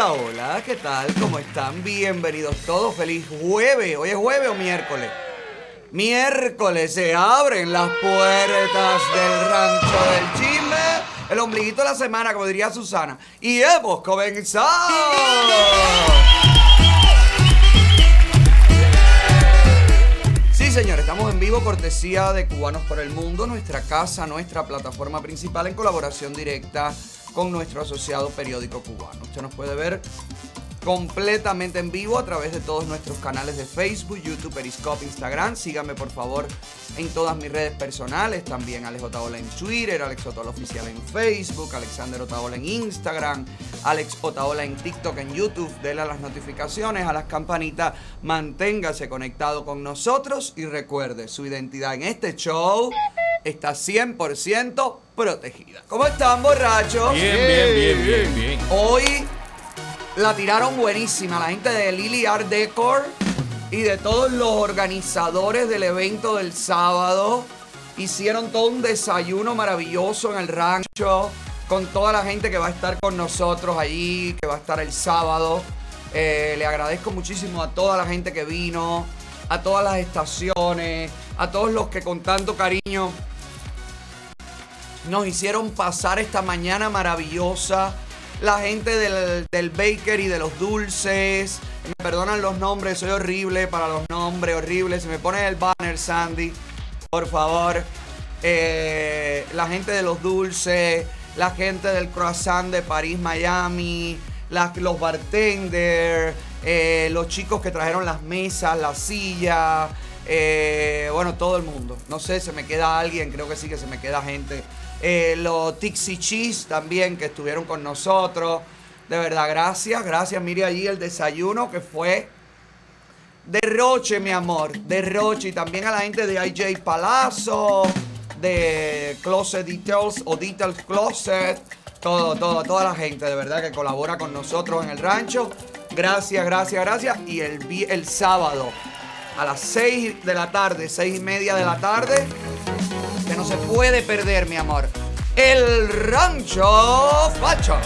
Hola, hola, ¿qué tal? ¿Cómo están? Bienvenidos todos. Feliz jueves. ¿Hoy es jueves o miércoles? Miércoles se abren las puertas del rancho del chisme. El ombliguito de la semana, como diría Susana. Y hemos comenzado. Sí, señor, estamos en vivo, cortesía de Cubanos por el Mundo, nuestra casa, nuestra plataforma principal en colaboración directa con nuestro asociado periódico cubano. Usted nos puede ver completamente en vivo a través de todos nuestros canales de Facebook, YouTube, Periscope, Instagram. Síganme por favor en todas mis redes personales, también Alex Otaola en Twitter, Alex Otaola Oficial en Facebook, Alexander Otaola en Instagram, Alex Otaola en TikTok, en YouTube. Dele a las notificaciones, a las campanitas, manténgase conectado con nosotros y recuerde, su identidad en este show está 100% protegida. ¿Cómo están, borrachos? Bien, bien, bien, bien, bien. Hoy la tiraron buenísima la gente de Lily Art Decor y de todos los organizadores del evento del sábado. Hicieron todo un desayuno maravilloso en el rancho con toda la gente que va a estar con nosotros allí, que va a estar el sábado. Eh, le agradezco muchísimo a toda la gente que vino, a todas las estaciones, a todos los que con tanto cariño nos hicieron pasar esta mañana maravillosa. La gente del, del baker y de los dulces. Me perdonan los nombres, soy horrible para los nombres, horrible. Se me pone el banner, Sandy, por favor. Eh, la gente de los dulces, la gente del croissant de París, Miami, los bartenders, eh, los chicos que trajeron las mesas, las sillas, eh, bueno, todo el mundo. No sé, se me queda alguien, creo que sí que se me queda gente. Eh, los Tixi Cheese también que estuvieron con nosotros. De verdad, gracias, gracias. Mire allí el desayuno que fue derroche, mi amor. Derroche. Y también a la gente de IJ Palazzo, de Closet Details o Details Closet. Todo, todo, toda la gente de verdad que colabora con nosotros en el rancho. Gracias, gracias, gracias. Y el, el sábado a las 6 de la tarde, 6 y media de la tarde, no se puede perder, mi amor. El rancho facho.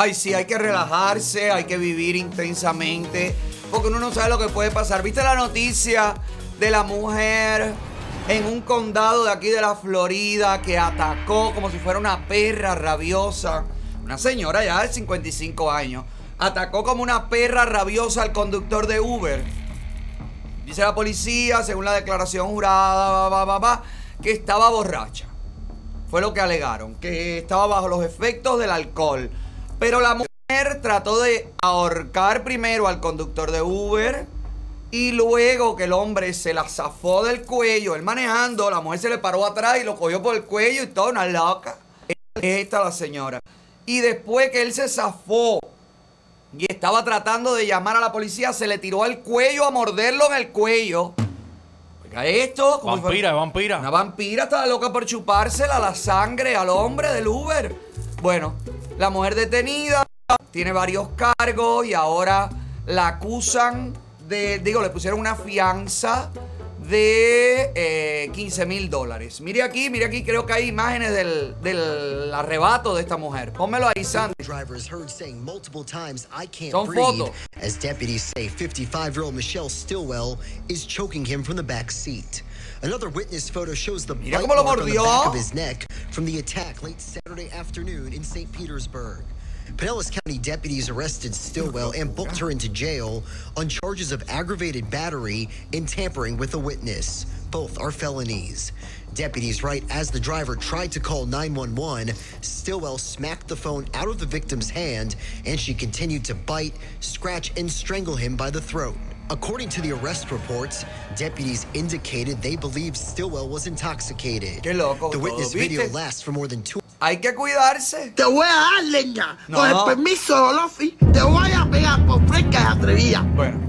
Ay, sí, hay que relajarse, hay que vivir intensamente, porque uno no sabe lo que puede pasar. ¿Viste la noticia de la mujer en un condado de aquí de la Florida que atacó como si fuera una perra rabiosa? Una señora ya de 55 años. Atacó como una perra rabiosa al conductor de Uber. Dice la policía, según la declaración jurada, ba, ba, ba, ba, que estaba borracha. Fue lo que alegaron, que estaba bajo los efectos del alcohol. Pero la mujer trató de ahorcar primero al conductor de Uber y luego que el hombre se la zafó del cuello, él manejando, la mujer se le paró atrás y lo cogió por el cuello y toda una loca. Es esta la señora. Y después que él se zafó y estaba tratando de llamar a la policía, se le tiró al cuello a morderlo en el cuello. Oiga esto. como si fuera- Vampira, vampira. una vampira estaba loca por chupársela la sangre al hombre del Uber. Bueno, la mujer detenida tiene varios cargos y ahora la acusan de, digo, le pusieron una fianza de eh, 15 mil dólares. Mire aquí, mire aquí, creo que hay imágenes del, del arrebato de esta mujer. Pónmelo ahí, Sandy. Son fotos. as deputies say 55-year-old Michelle Stillwell is choking him from the back seat. Another witness photo shows the Mira bite mark on the back of his neck from the attack late Saturday afternoon in St. Petersburg. Pinellas County deputies arrested Stillwell and booked her into jail on charges of aggravated battery and tampering with a witness. Both are felonies. Deputies write as the driver tried to call 911, Stillwell smacked the phone out of the victim's hand and she continued to bite, scratch, and strangle him by the throat. According to the arrest reports, deputies indicated they believed Stillwell was intoxicated. Qué loco The todo, witness video lasts for more than two Hay que cuidarse. Te voy a dar leña. No. Con el permiso de Olofi, te voy a pegar por fresca y atrevida. Bueno,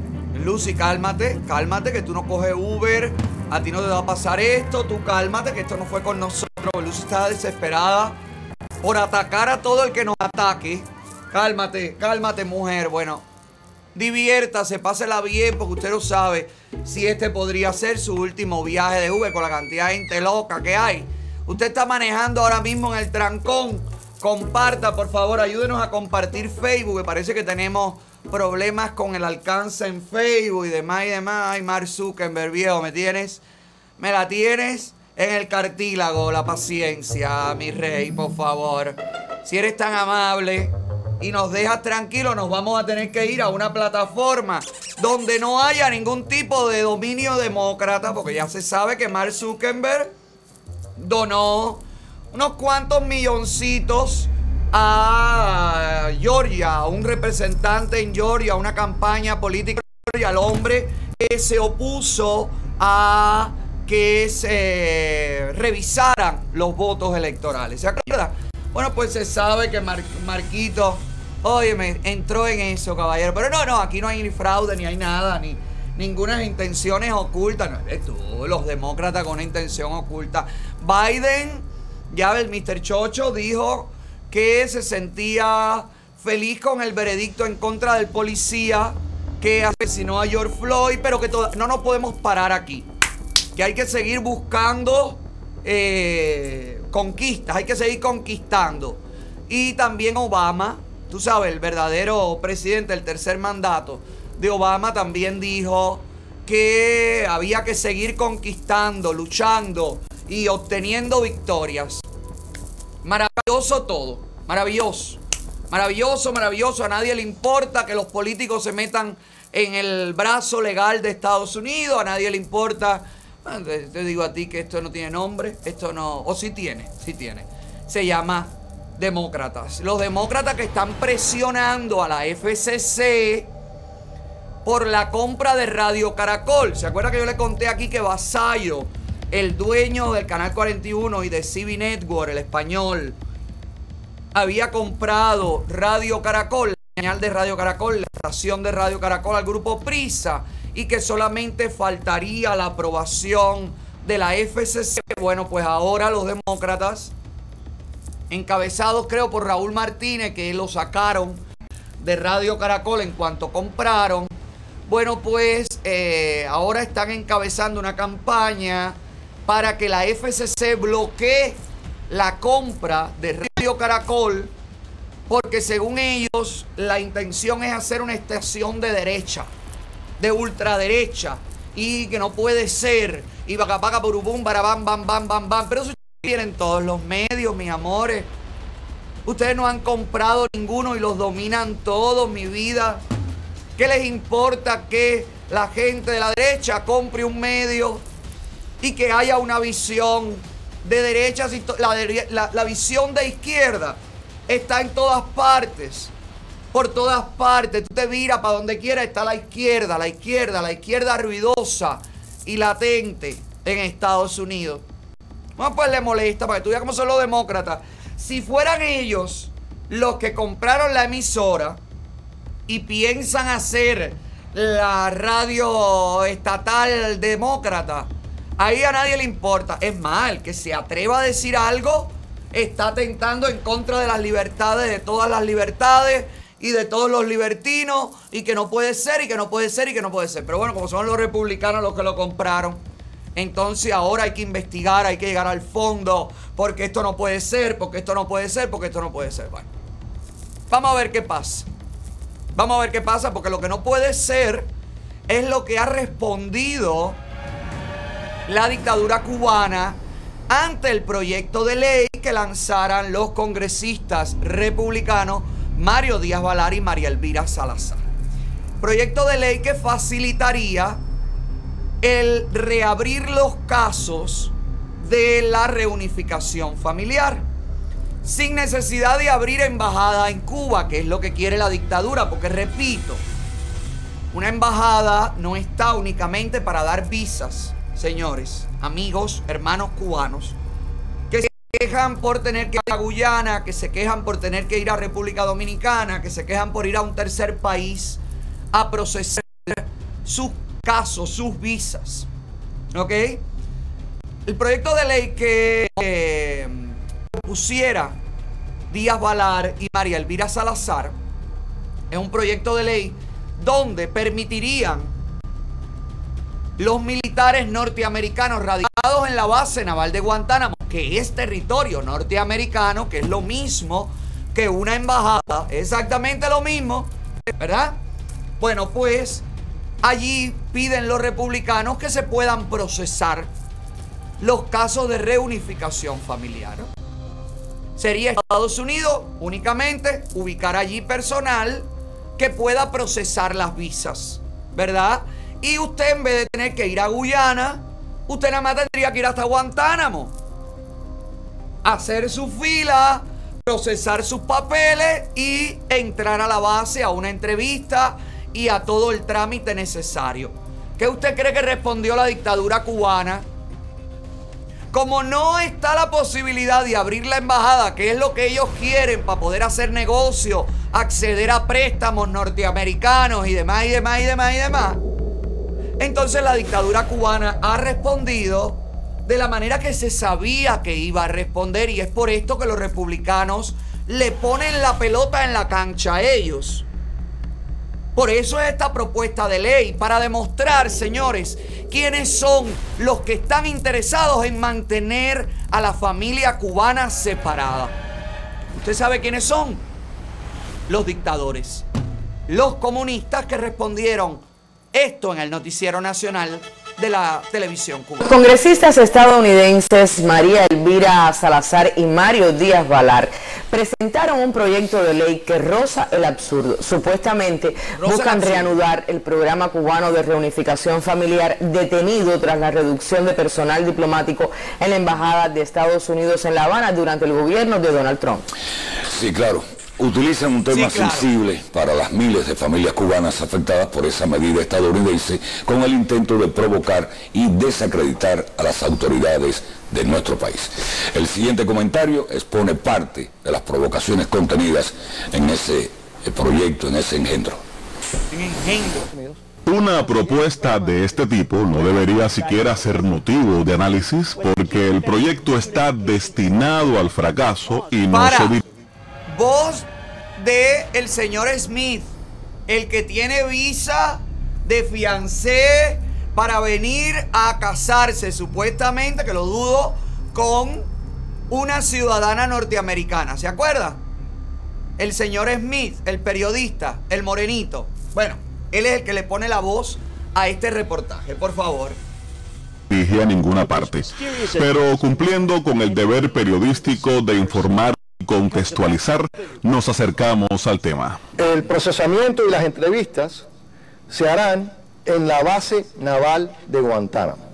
Lucy, cálmate, cálmate, que tú no coges Uber a ti no te va a pasar esto, tú cálmate, que esto no fue con nosotros. Lucy está desesperada por atacar a todo el que nos ataque. Cálmate, cálmate, mujer. Bueno, diviértase, pásela bien, porque usted no sabe si este podría ser su último viaje de Uber con la cantidad de gente loca que hay. Usted está manejando ahora mismo en el trancón. Comparta, por favor, ayúdenos a compartir Facebook, que parece que tenemos problemas con el alcance en Facebook y demás y demás. Ay, Mark Zuckerberg, viejo, ¿me tienes? ¿Me la tienes? En el cartílago, la paciencia, mi rey, por favor. Si eres tan amable y nos dejas tranquilos, nos vamos a tener que ir a una plataforma donde no haya ningún tipo de dominio demócrata, porque ya se sabe que Mark Zuckerberg donó unos cuantos milloncitos a Georgia, a un representante en Georgia, a una campaña política al hombre que se opuso a que se revisaran los votos electorales. ¿Se acuerda? Bueno, pues se sabe que Marquito, oye, me entró en eso, caballero. Pero no, no, aquí no hay ni fraude, ni hay nada, ni ninguna intenciones ocultas. No eres tú, los demócratas con una intención oculta. Biden, ya el Mr. Chocho dijo que se sentía feliz con el veredicto en contra del policía que asesinó a George Floyd, pero que no nos podemos parar aquí. Que hay que seguir buscando eh, conquistas, hay que seguir conquistando. Y también Obama, tú sabes, el verdadero presidente, el tercer mandato de Obama también dijo que había que seguir conquistando, luchando y obteniendo victorias. Maravilloso todo, maravilloso. Maravilloso, maravilloso. A nadie le importa que los políticos se metan en el brazo legal de Estados Unidos. A nadie le importa. Te digo a ti que esto no tiene nombre. Esto no. O sí tiene, sí tiene. Se llama demócratas. Los demócratas que están presionando a la FCC por la compra de Radio Caracol. ¿Se acuerda que yo le conté aquí que Vasallo el dueño del Canal 41 y de CB Network, el español, había comprado Radio Caracol, la señal de Radio Caracol, la estación de Radio Caracol al grupo Prisa y que solamente faltaría la aprobación de la FCC. Bueno, pues ahora los demócratas, encabezados creo por Raúl Martínez, que lo sacaron de Radio Caracol en cuanto compraron, bueno, pues eh, ahora están encabezando una campaña para que la FCC bloquee la compra de Radio Caracol, porque según ellos la intención es hacer una estación de derecha, de ultraderecha, y que no puede ser, y vaca paga burubum, barabam, bam, bam, bam, bam. Pero eso tienen todos los medios, mis amores. Ustedes no han comprado ninguno y los dominan todos, mi vida. ¿Qué les importa que la gente de la derecha compre un medio y que haya una visión de derecha, la, la, visión de izquierda está en todas partes, por todas partes. Tú te miras para donde quiera, está la izquierda, la izquierda, la izquierda ruidosa y latente en Estados Unidos. Bueno, pues le molesta, para que tú veas cómo son los demócratas. Si fueran ellos los que compraron la emisora y piensan hacer la radio estatal demócrata, Ahí a nadie le importa. Es mal que se atreva a decir algo está atentando en contra de las libertades, de todas las libertades y de todos los libertinos y que no puede ser y que no puede ser y que no puede ser. Pero bueno, como son los republicanos los que lo compraron, entonces ahora hay que investigar, hay que llegar al fondo, porque esto no puede ser, porque esto no puede ser, porque esto no puede ser. Bueno, vamos a ver qué pasa. Vamos a ver qué pasa, porque lo que no puede ser es lo que ha respondido la dictadura cubana ante el proyecto de ley que lanzaran los congresistas republicanos Mario Díaz Valar y María Elvira Salazar. Proyecto de ley que facilitaría el reabrir los casos de la reunificación familiar sin necesidad de abrir embajada en Cuba, que es lo que quiere la dictadura, porque repito, una embajada no está únicamente para dar visas señores, amigos, hermanos cubanos, quejan por tener que ir a Guyana, que se quejan por tener que ir a República Dominicana, que se quejan por ir a un tercer país a procesar sus casos, sus visas. ¿Ok? El proyecto de ley que eh, pusiera Díaz Valar y María Elvira Salazar es un proyecto de ley donde permitirían los militares norteamericanos radicados en la base naval de Guantánamo, que es territorio norteamericano, que es lo mismo que una embajada, exactamente lo mismo, ¿verdad? Bueno, pues allí piden los republicanos que se puedan procesar los casos de reunificación familiar. Sería Estados Unidos únicamente ubicar allí personal que pueda procesar las visas, ¿verdad? Y usted en vez de tener que ir a Guyana, usted nada más tendría que ir hasta Guantánamo, hacer su fila, procesar sus papeles y entrar a la base a una entrevista y a todo el trámite necesario. ¿Qué usted cree que respondió la dictadura cubana? Como no está la posibilidad de abrir la embajada, que es lo que ellos quieren para poder hacer negocio, acceder a préstamos norteamericanos y demás y demás y demás y demás, entonces la dictadura cubana ha respondido de la manera que se sabía que iba a responder y es por esto que los republicanos le ponen la pelota en la cancha a ellos. Por eso es esta propuesta de ley, para demostrar, señores, quiénes son los que están interesados en mantener a la familia cubana separada. ¿Usted sabe quiénes son? Los dictadores. Los comunistas que respondieron esto en el noticiero nacional de la televisión cubana. Los congresistas estadounidenses María Elvira Salazar y Mario Díaz Valar presentaron un proyecto de ley que roza el absurdo. Supuestamente Roza buscan el reanudar el programa cubano de reunificación familiar detenido tras la reducción de personal diplomático en la Embajada de Estados Unidos en La Habana durante el gobierno de Donald Trump. Sí, claro. Utilizan un tema Sí, claro. sensible para las miles de familias cubanas afectadas por esa medida estadounidense con el intento de provocar y desacreditar a las autoridades de nuestro país. El siguiente comentario expone parte de las provocaciones contenidas en ese eh, proyecto, en ese engendro. En engendro. Una propuesta de este tipo no debería siquiera ser motivo de análisis porque el proyecto está destinado al fracaso y no Para. se Voz de el señor Smith, el que tiene visa de fiancé para venir a casarse, supuestamente, que lo dudo, con una ciudadana norteamericana. ¿Se acuerda? El señor Smith, el periodista, el morenito. Bueno, él es el que le pone la voz a este reportaje, por favor. dirige a ninguna parte. Pero cumpliendo con el deber periodístico de informar contextualizar, nos acercamos al tema. El procesamiento y las entrevistas se harán en la base naval de Guantánamo.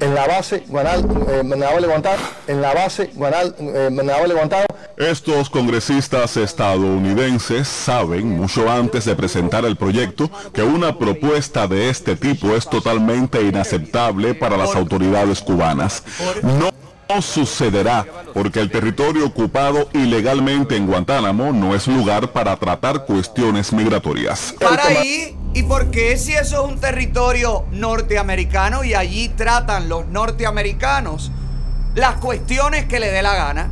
En la base guanal- eh, naval de Guantánamo, en la base guanal- eh, naval de Guantánamo, Estos congresistas estadounidenses saben, mucho antes de presentar el proyecto, que una propuesta de este tipo es totalmente inaceptable para las autoridades cubanas. No no sucederá porque el territorio ocupado ilegalmente en Guantánamo no es lugar para tratar cuestiones migratorias. Para ahí, ¿y por qué si eso es un territorio norteamericano y allí tratan los norteamericanos las cuestiones que le dé la gana?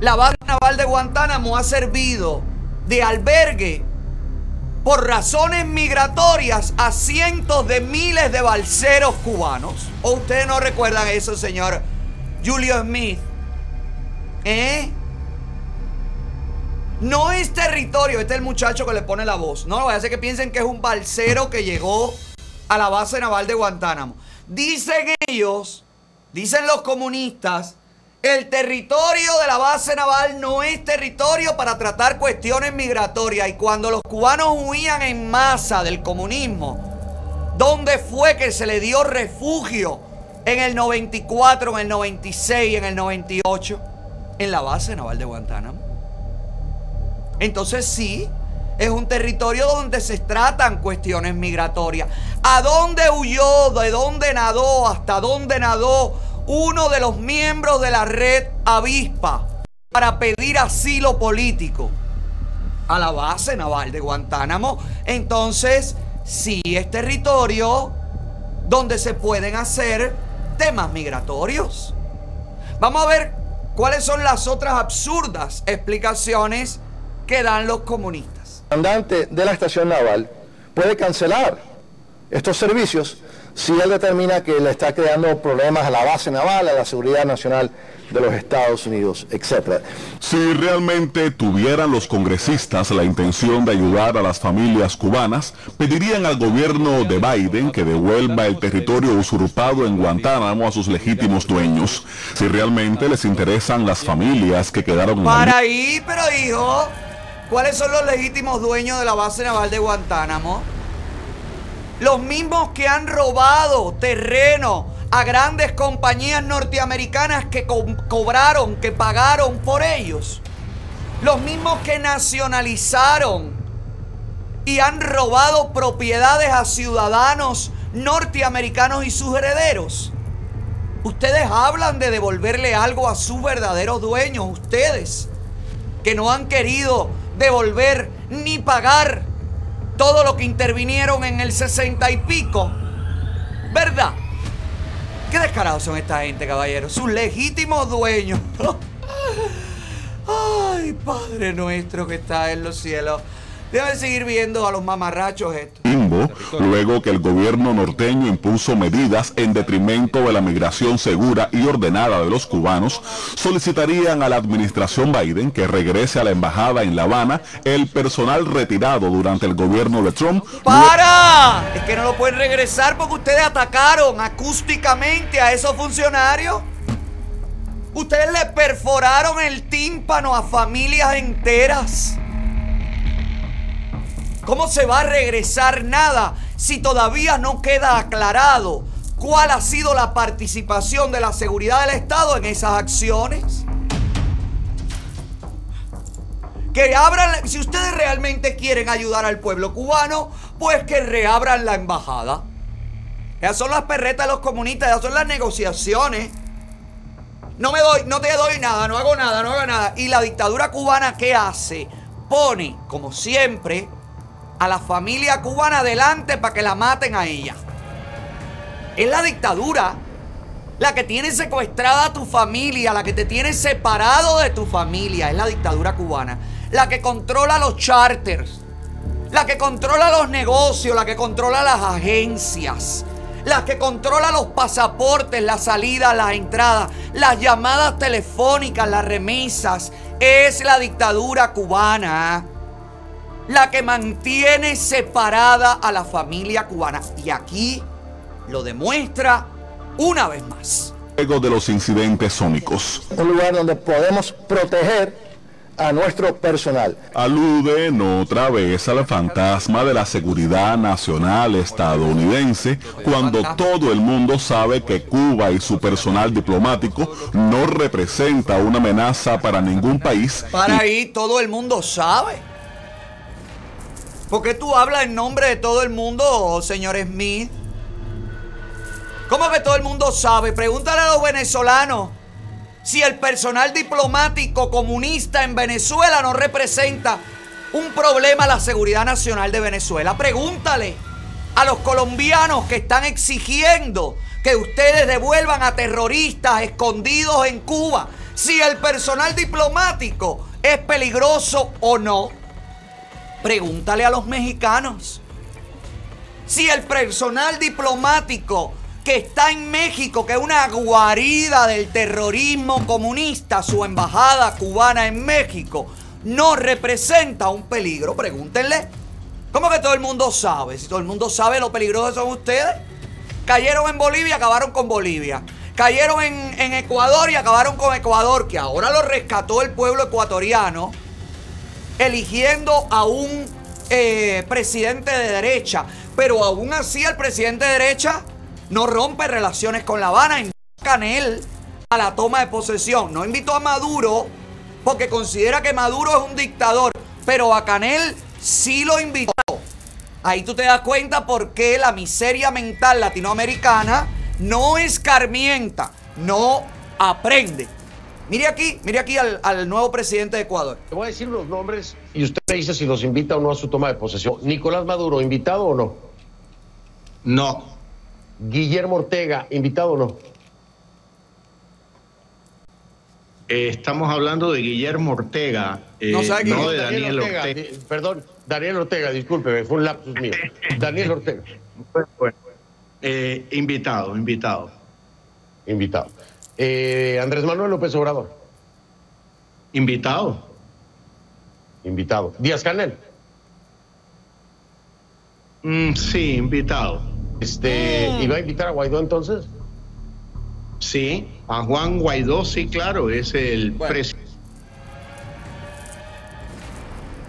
La base naval de Guantánamo ha servido de albergue por razones migratorias a cientos de miles de balseros cubanos. ¿O ustedes no recuerdan eso, señor Julio Smith? ¿Eh? No es territorio, este es el muchacho que le pone la voz. No, vaya a hacer que piensen que es un balsero que llegó a la base naval de Guantánamo. Dicen ellos, dicen los comunistas, el territorio de la base naval no es territorio para tratar cuestiones migratorias. Y cuando los cubanos huían en masa del comunismo, ¿dónde fue que se le dio refugio? En el 94, en el 96, en el 98, en la base naval de Guantánamo. Entonces sí, es un territorio donde se tratan cuestiones migratorias. ¿A dónde huyó? ¿De dónde nadó? ¿Hasta dónde nadó uno de los miembros de la red Avispa para pedir asilo político? A la base naval de Guantánamo. Entonces, sí es territorio donde se pueden hacer temas migratorios. Vamos a ver cuáles son las otras absurdas explicaciones que dan los comunistas. El comandante de la estación naval puede cancelar estos servicios si él determina que le está creando problemas a la base naval, a la seguridad nacional de los Estados Unidos, etc. Si realmente tuvieran los congresistas la intención de ayudar a las familias cubanas, pedirían al gobierno de Biden que devuelva el territorio usurpado en Guantánamo a sus legítimos dueños. Si realmente les interesan las familias que quedaron en la Para ahí, pero hijo, ¿cuáles son los legítimos dueños de la base naval de Guantánamo? Los mismos que han robado terreno a grandes compañías norteamericanas que co- cobraron, que pagaron por ellos. Los mismos que nacionalizaron y han robado propiedades a ciudadanos norteamericanos y sus herederos. Ustedes hablan de devolverle algo a sus verdaderos dueños, ustedes, que no han querido devolver ni pagar todo lo que intervinieron en el 60 y pico. ¿Verdad? Qué descarados son esta gente, caballeros. Sus legítimos dueños. Ay, Padre nuestro que está en los cielos. Deben seguir viendo a los mamarrachos limbo, luego que el gobierno norteño impuso medidas en detrimento de la migración segura y ordenada de los cubanos, solicitarían a la administración Biden que regrese a la embajada en La Habana el personal retirado durante el gobierno de Trump. ¡Para! Es que no lo pueden regresar porque ustedes atacaron acústicamente a esos funcionarios. Ustedes le perforaron el tímpano a familias enteras. ¿Cómo se va a regresar nada si todavía no queda aclarado cuál ha sido la participación de la seguridad del Estado en esas acciones? Que abran, si ustedes realmente quieren ayudar al pueblo cubano, pues que reabran la embajada. Esas son las perretas de los comunistas, esas son las negociaciones. No me doy, no te doy nada, no hago nada, no hago nada. Y la dictadura cubana, ¿qué hace? Pone, como siempre, a la familia cubana adelante para que la maten a ella. Es la dictadura la que tiene secuestrada a tu familia, la que te tiene separado de tu familia. Es la dictadura cubana. La que controla los charters. La que controla los negocios, la que controla las agencias. La que controla los pasaportes, las salidas, las entradas, las llamadas telefónicas, las remesas. Es la dictadura cubana la que mantiene separada a la familia cubana. Y aquí lo demuestra una vez más. Luego de los incidentes sónicos. Un lugar donde podemos proteger a nuestro personal. Aluden otra vez al fantasma de la seguridad nacional estadounidense cuando todo el mundo sabe que Cuba y su personal diplomático no representa una amenaza para ningún país. Para ahí todo el mundo sabe. ¿Por qué tú hablas en nombre de todo el mundo, señor Smith? ¿Cómo que todo el mundo sabe? Pregúntale a los venezolanos si el personal diplomático comunista en Venezuela no representa un problema a la seguridad nacional de Venezuela. Pregúntale a los colombianos que están exigiendo que ustedes devuelvan a terroristas escondidos en Cuba si el personal diplomático es peligroso o no. Pregúntale a los mexicanos si el personal diplomático que está en México, que es una guarida del terrorismo comunista, su embajada cubana en México, no representa un peligro. Pregúntenle. ¿Cómo que todo el mundo sabe? Si todo el mundo sabe lo peligrosos son ustedes. Cayeron en Bolivia, acabaron con Bolivia. Cayeron en, en Ecuador y acabaron con Ecuador, que ahora lo rescató el pueblo ecuatoriano, eligiendo a un eh, presidente de derecha. Pero aún así el presidente de derecha no rompe relaciones con La Habana, invita a Canel a la toma de posesión. No invitó a Maduro porque considera que Maduro es un dictador, pero a Canel sí lo invitó. Ahí tú te das cuenta por qué la miseria mental latinoamericana no escarmienta, no aprende. Mire aquí, mire aquí al, al nuevo presidente de Ecuador. Le voy a decir los nombres y usted me dice si los invita o no a su toma de posesión. Nicolás Maduro, ¿invitado o no? No. Guillermo Ortega, invitado o no. Eh, estamos hablando de Guillermo Ortega, eh, No sabe de Daniel Ortega. Perdón, Daniel Ortega, discúlpeme, fue un lapsus mío. Daniel Ortega, Eh, invitado, invitado. invitado. Eh, Andrés Manuel López Obrador, Invitado. invitado. Díaz Canel, Mm, sí, invitado. este, ¿iba a invitar a Guaidó entonces? Sí, a Juan Guaidó, sí, claro, es el Bueno. presidente.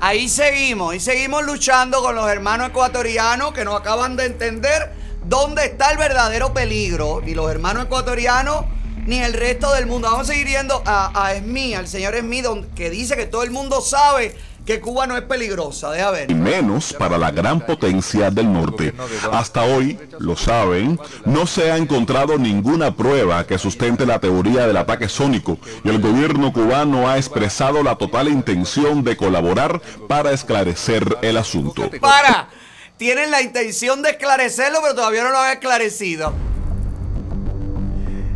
Ahí seguimos, y seguimos luchando con los hermanos ecuatorianos que no acaban de entender dónde está el verdadero peligro. Ni los hermanos ecuatorianos, ni el resto del mundo. Vamos a seguir yendo a, a Esmí, al señor Esmí, que dice que todo el mundo sabe que Cuba no es peligrosa. Deja ver. y menos para la gran potencia del norte. Hasta hoy, lo saben, no se ha encontrado ninguna prueba que sustente la teoría del ataque sónico y el gobierno cubano ha expresado la total intención de colaborar para esclarecer el asunto. Para. Tienen la intención de esclarecerlo, pero todavía no lo han esclarecido.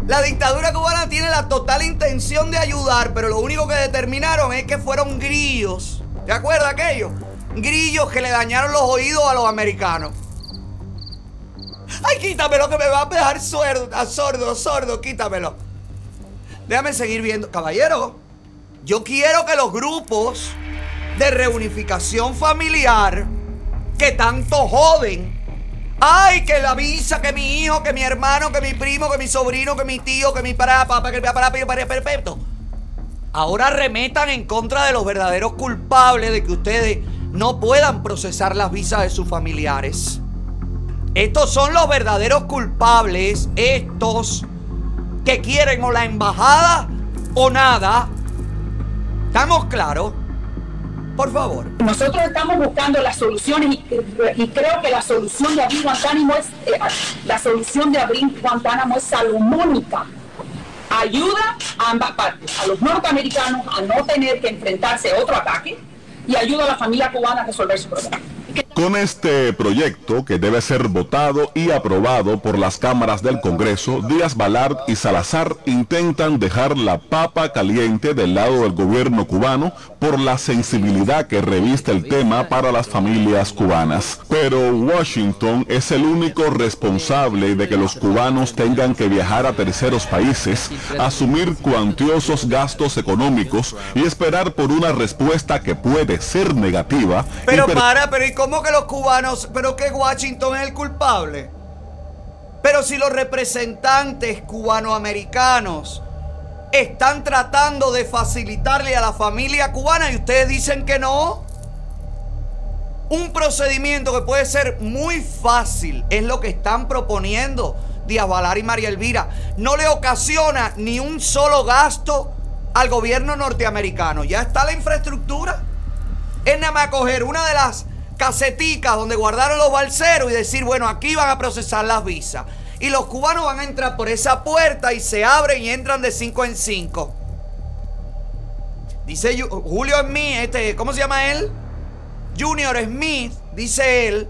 La dictadura cubana tiene la total intención de ayudar, pero lo único que determinaron es que fueron grillos. ¿Te acuerdas aquello? Grillos que le dañaron los oídos a los americanos. Ay, quítamelo que me va a dejar sordo, sordo, sordo, quítamelo. Déjame seguir viendo. Caballero, yo quiero que los grupos de reunificación familiar que tanto joden. Ay, que la visa, que mi hijo, que mi hermano, que mi primo, que mi sobrino, que mi tío, que mi para, papá, que mi para, perfecto. Ahora remetan en contra de los verdaderos culpables de que ustedes no puedan procesar las visas de sus familiares. Estos son los verdaderos culpables, estos que quieren o la embajada o nada. ¿Estamos claros? Por favor. Nosotros estamos buscando las soluciones y, y creo que la solución de abrir Guantánamo es eh, la solución de abrir Guantánamo es salomónica. Ayuda a ambas partes, a los norteamericanos a no tener que enfrentarse a otro ataque y ayuda a la familia cubana a resolver su problema. Con este proyecto, que debe ser votado y aprobado por las cámaras del Congreso, Díaz Balart y Salazar intentan dejar la papa caliente del lado del gobierno cubano por la sensibilidad que reviste el tema para las familias cubanas. Pero Washington es el único responsable de que los cubanos tengan que viajar a terceros países, asumir cuantiosos gastos económicos y esperar por una respuesta que puede ser negativa. Pero per- para, pero ¿y cómo que los cubanos, pero que Washington es el culpable? Pero si los representantes cubanoamericanos están tratando de facilitarle a la familia cubana y ustedes dicen que no. Un procedimiento que puede ser muy fácil es lo que están proponiendo Díaz Valar y María Elvira. No le ocasiona ni un solo gasto al gobierno norteamericano. Ya está la infraestructura. Es nada más coger una de las caseticas donde guardaron los balseros y decir, bueno, aquí van a procesar las visas. Y los cubanos van a entrar por esa puerta y se abren y entran de 5 en 5. Dice Julio Smith, este, ¿cómo se llama él? Junior Smith, dice él,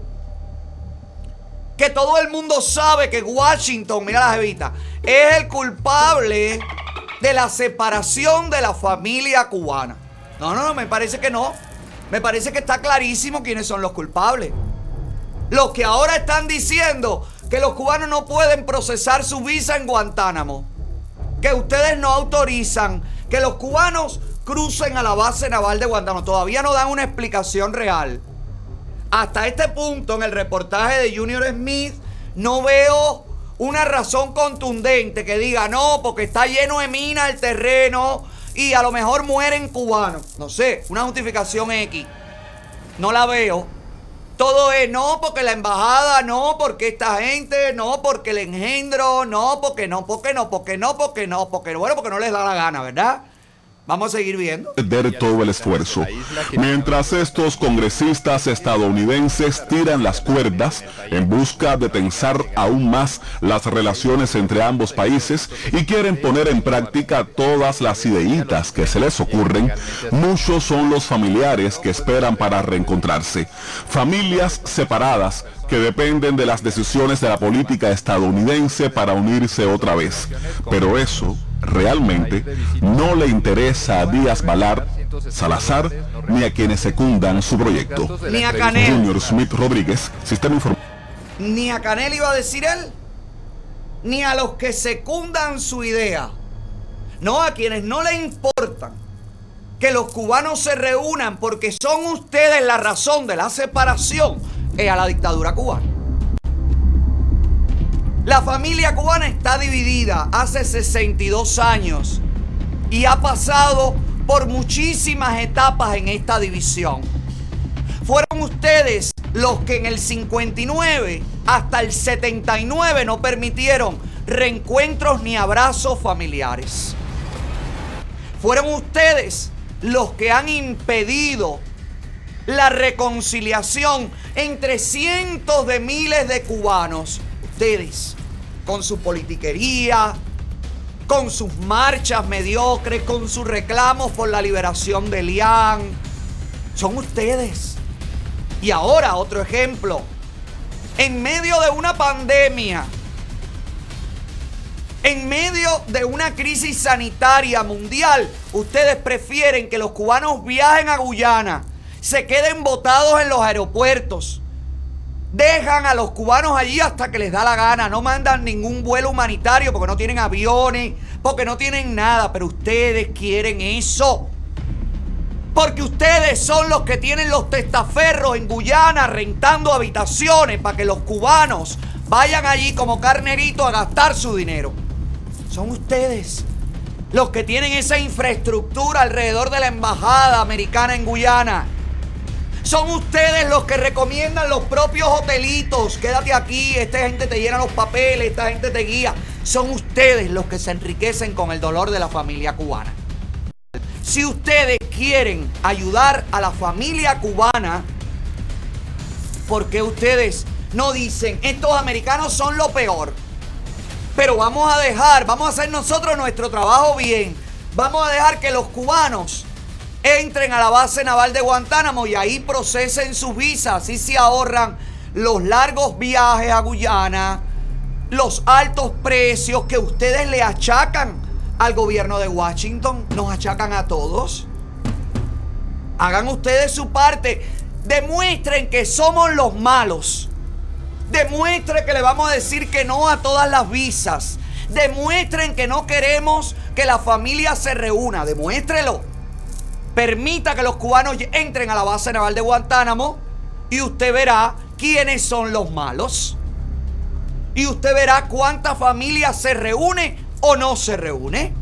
que todo el mundo sabe que Washington, mira la jevita, es el culpable de la separación de la familia cubana. No, no, no, me parece que no. Me parece que está clarísimo quiénes son los culpables. Los que ahora están diciendo que los cubanos no pueden procesar su visa en Guantánamo. Que ustedes no autorizan que los cubanos crucen a la base naval de Guantánamo. Todavía no dan una explicación real. Hasta este punto en el reportaje de Junior Smith no veo una razón contundente que diga no, porque está lleno de minas el terreno y a lo mejor mueren cubanos. No sé, una justificación X. No la veo. Todo es no porque la embajada, no porque esta gente, no porque el engendro, no porque no, porque no, porque no, porque no, porque bueno, porque no les da la gana, ¿verdad? Vamos a seguir viendo. perder todo el esfuerzo. Mientras estos congresistas estadounidenses tiran las cuerdas en busca de tensar aún más las relaciones entre ambos países y quieren poner en práctica todas las ideitas que se les ocurren, muchos son los familiares que esperan para reencontrarse. Familias separadas que dependen de las decisiones de la política estadounidense para unirse otra vez. Pero eso realmente no le interesa a Díaz Balart, Salazar, ni a quienes secundan su proyecto. Ni a Canel. Junior Smith Rodríguez, Sistema Informativo. Ni a Canel iba a decir él, ni a los que secundan su idea. No, a quienes no le importan que los cubanos se reúnan porque son ustedes la razón de la separación a la dictadura cubana. La familia cubana está dividida hace 62 años y ha pasado por muchísimas etapas en esta división. Fueron ustedes los que en el 59 hasta el 79 no permitieron reencuentros ni abrazos familiares. Fueron ustedes los que han impedido la reconciliación entre cientos de miles de cubanos. Ustedes, con su politiquería, con sus marchas mediocres, con sus reclamos por la liberación de Lian. Son ustedes. Y ahora otro ejemplo. En medio de una pandemia, en medio de una crisis sanitaria mundial, ustedes prefieren que los cubanos viajen a Guyana, se queden botados en los aeropuertos, dejan a los cubanos allí hasta que les da la gana, no mandan ningún vuelo humanitario porque no tienen aviones, porque no tienen nada, pero ustedes quieren eso. Porque ustedes son los que tienen los testaferros en Guyana rentando habitaciones para que los cubanos vayan allí como carneritos a gastar su dinero. Son ustedes los que tienen esa infraestructura alrededor de la embajada americana en Guyana. Son ustedes los que recomiendan los propios hotelitos. Quédate aquí, esta gente te llena los papeles, esta gente te guía. Son ustedes los que se enriquecen con el dolor de la familia cubana. Si ustedes quieren ayudar a la familia cubana, ¿por qué ustedes no dicen, estos americanos son lo peor? Pero vamos a dejar, vamos a hacer nosotros nuestro trabajo bien. Vamos a dejar que los cubanos entren a la base naval de Guantánamo y ahí procesen sus visas. Así se ahorran los largos viajes a Guyana, los altos precios que ustedes le achacan al gobierno de Washington. Nos achacan a todos. Hagan ustedes su parte. Demuestren que somos los malos. Demuestre que le vamos a decir que no a todas las visas. Demuestren que no queremos que la familia se reúna. Demuéstrelo. Permita que los cubanos entren a la base naval de Guantánamo y usted verá quiénes son los malos. Y usted verá cuánta familia se reúne o no se reúne.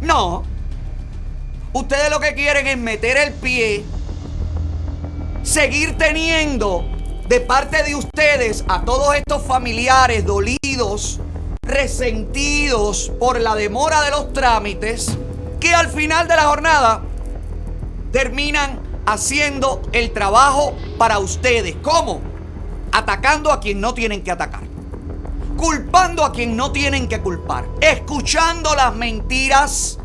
No. Ustedes lo que quieren es meter el pie seguir teniendo de parte de ustedes a todos estos familiares dolidos, resentidos por la demora de los trámites, que al final de la jornada terminan haciendo el trabajo para ustedes. ¿Cómo? Atacando a quien no tienen que atacar. Culpando a quien no tienen que culpar. Escuchando las mentiras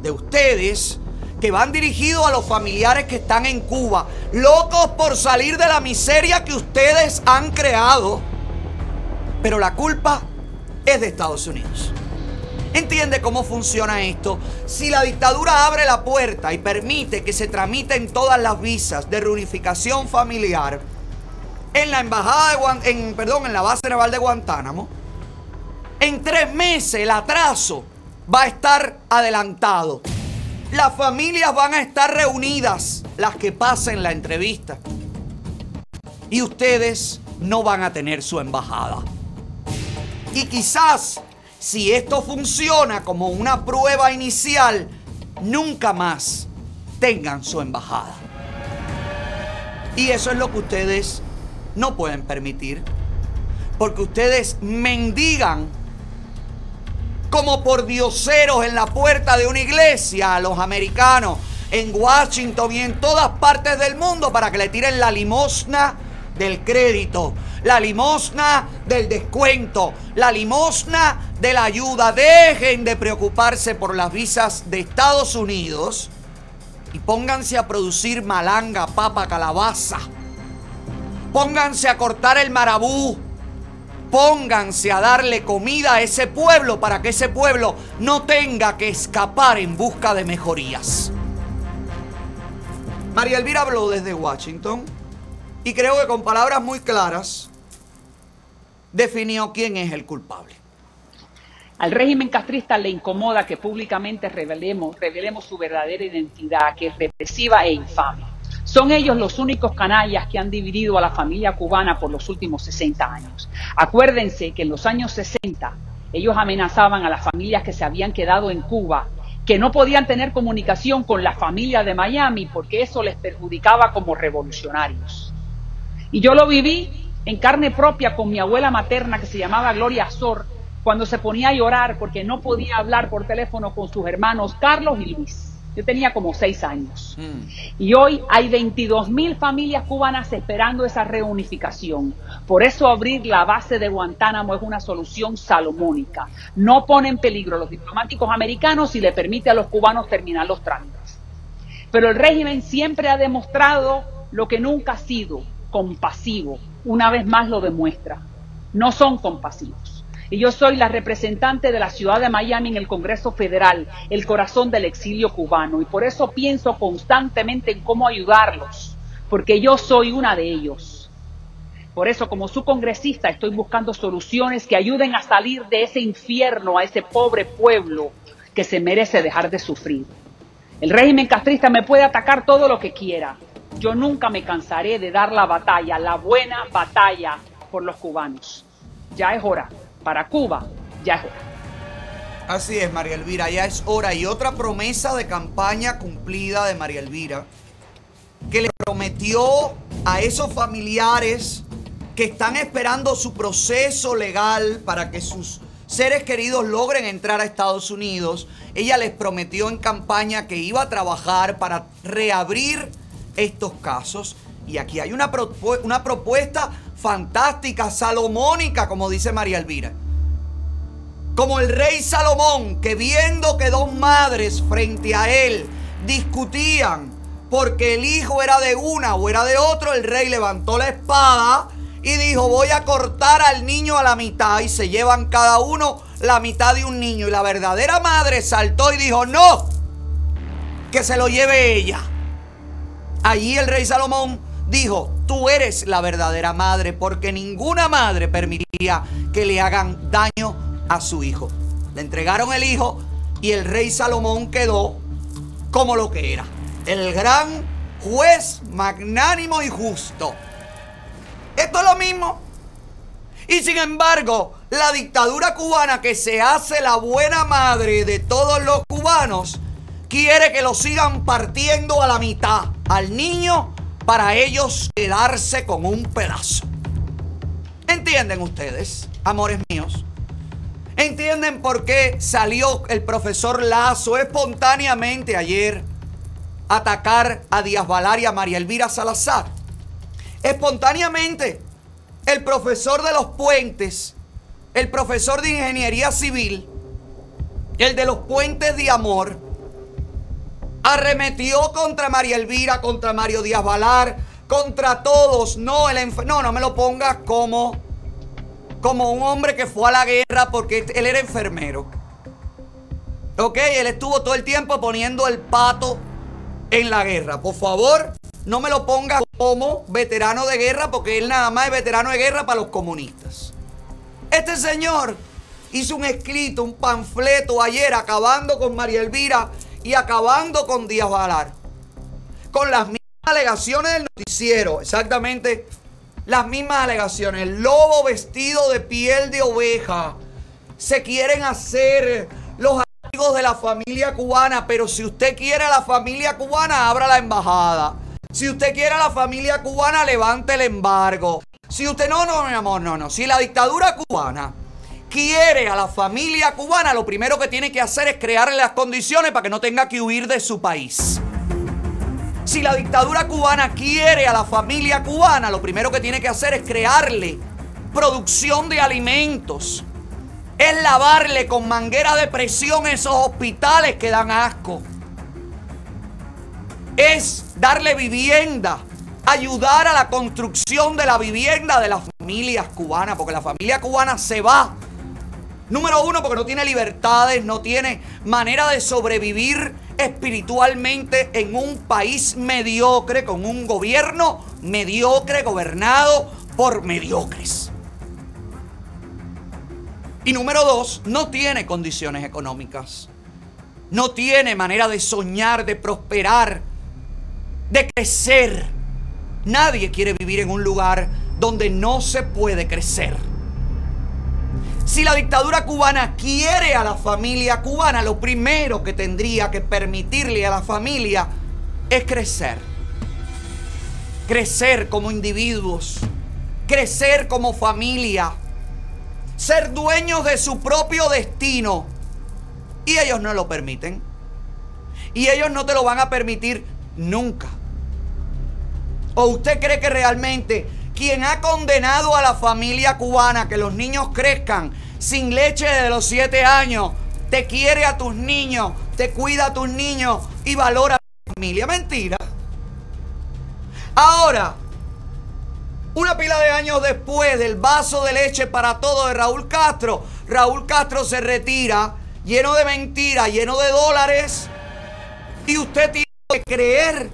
de ustedes que van dirigidos a los familiares que están en Cuba, locos por salir de la miseria que ustedes han creado. Pero la culpa es de Estados Unidos. ¿Entiende cómo funciona esto? Si la dictadura abre la puerta y permite que se tramiten todas las visas de reunificación familiar en la embajada de en, perdón, en la base naval de Guantánamo, en tres meses el atraso va a estar adelantado. Las familias van a estar reunidas, las que pasen la entrevista. Y ustedes no van a tener su embajada. Y quizás, si esto funciona como una prueba inicial, nunca más tengan su embajada. Y eso es lo que ustedes no pueden permitir. Porque ustedes mendigan como por dioseros en la puerta de una iglesia a los americanos en Washington y en todas partes del mundo para que le tiren la limosna del crédito, la limosna del descuento, la limosna de la ayuda. Dejen de preocuparse por las visas de Estados Unidos y pónganse a producir malanga, papa, calabaza. Pónganse a cortar el marabú. Pónganse a darle comida a ese pueblo para que ese pueblo no tenga que escapar en busca de mejorías. María Elvira habló desde Washington y creo que con palabras muy claras definió quién es el culpable. Al régimen castrista le incomoda que públicamente revelemos, revelemos su verdadera identidad, que es represiva e infame. Son ellos los únicos canallas que han dividido a la familia cubana por los últimos 60 años. Acuérdense que en los años 60 ellos amenazaban a las familias que se habían quedado en Cuba, que no podían tener comunicación con la familia de Miami porque eso les perjudicaba como revolucionarios. Y yo lo viví en carne propia con mi abuela materna que se llamaba Gloria Azor, cuando se ponía a llorar porque no podía hablar por teléfono con sus hermanos Carlos y Luis. Yo tenía como seis años. Y hoy hay 22 mil familias cubanas esperando esa reunificación. Por eso abrir la base de Guantánamo es una solución salomónica. No pone en peligro a los diplomáticos americanos y le permite a los cubanos terminar los trámites. Pero el régimen siempre ha demostrado lo que nunca ha sido, compasivo. Una vez más lo demuestra. No son compasivos y yo soy la representante de la ciudad de Miami en el Congreso Federal, el corazón del exilio cubano, y por eso pienso constantemente en cómo ayudarlos, porque yo soy una de ellos. Por eso, como su congresista, estoy buscando soluciones que ayuden a salir de ese infierno a ese pobre pueblo que se merece dejar de sufrir. El régimen castrista me puede atacar todo lo que quiera. Yo nunca me cansaré de dar la batalla, la buena batalla por los cubanos. Ya es hora para Cuba, ya es hora. Así es, María Elvira, ya es hora. Y otra promesa de campaña cumplida de María Elvira, que le prometió a esos familiares que están esperando su proceso legal para que sus seres queridos logren entrar a Estados Unidos. Ella les prometió en campaña que iba a trabajar para reabrir estos casos. Y aquí hay una, una propuesta fantástica, salomónica, como dice María Elvira. Como el rey Salomón, que viendo que dos madres frente a él discutían porque el hijo era de una o era de otro, el rey levantó la espada y dijo, voy a cortar al niño a la mitad y se llevan cada uno la mitad de un niño. Y la verdadera madre saltó y dijo, no, que se lo lleve ella. Allí el rey Salomón dijo, tú eres la verdadera madre, porque ninguna madre permitiría que le hagan daño a su hijo. Le entregaron el hijo y el rey Salomón quedó como lo que era, el gran juez magnánimo y justo. Esto es lo mismo. Y sin embargo, la dictadura cubana que se hace la buena madre de todos los cubanos, quiere que lo sigan partiendo a la mitad, al niño para ellos quedarse con un pedazo. ¿Entienden ustedes, amores míos? ¿Entienden por qué salió el profesor Lazo espontáneamente ayer a atacar a Díaz Valaria y a María Elvira Salazar? Espontáneamente, el profesor de los puentes, el profesor de ingeniería civil, el de los puentes de amor, arremetió contra María Elvira, contra Mario Díaz Valar, contra todos. No, el no, no me lo pongas como, como un hombre que fue a la guerra porque él era enfermero. Ok, él estuvo todo el tiempo poniendo el pato en la guerra. Por favor, no me lo pongas como veterano de guerra porque él nada más es veterano de guerra para los comunistas. Este señor hizo un escrito, un panfleto ayer acabando con María Elvira y acabando con Díaz Valar. Con las mismas alegaciones del noticiero, exactamente las mismas alegaciones. El lobo vestido de piel de oveja. Se quieren hacer los amigos de la familia cubana, pero si usted quiere a la familia cubana, abra la embajada. Si usted quiere a la familia cubana, levante el embargo. Si usted no, no, mi amor, no, no. Si la dictadura cubana quiere a la familia cubana, lo primero que tiene que hacer es crearle las condiciones para que no tenga que huir de su país. Si la dictadura cubana quiere a la familia cubana, lo primero que tiene que hacer es crearle producción de alimentos. Es lavarle con manguera de presión esos hospitales que dan asco. Es darle vivienda, ayudar a la construcción de la vivienda de las familias cubanas, porque la familia cubana se va. Número uno, porque no tiene libertades, no tiene manera de sobrevivir espiritualmente en un país mediocre, con un gobierno mediocre, gobernado por mediocres. Y número dos, no tiene condiciones económicas. No tiene manera de soñar, de prosperar, de crecer. Nadie quiere vivir en un lugar donde no se puede crecer. Si la dictadura cubana quiere a la familia cubana, lo primero que tendría que permitirle a la familia es crecer. Crecer como individuos, crecer como familia, ser dueños de su propio destino. Y ellos no lo permiten. Y ellos no te lo van a permitir nunca. ¿O usted cree que realmente quien ha condenado a la familia cubana que los niños crezcan sin leche desde los siete años, te quiere a tus niños, te cuida a tus niños y valora a tu familia? Mentira. Ahora, una pila de años después del vaso de leche para todo de Raúl Castro, Raúl Castro se retira lleno de mentiras, lleno de dólares, y usted tiene que creer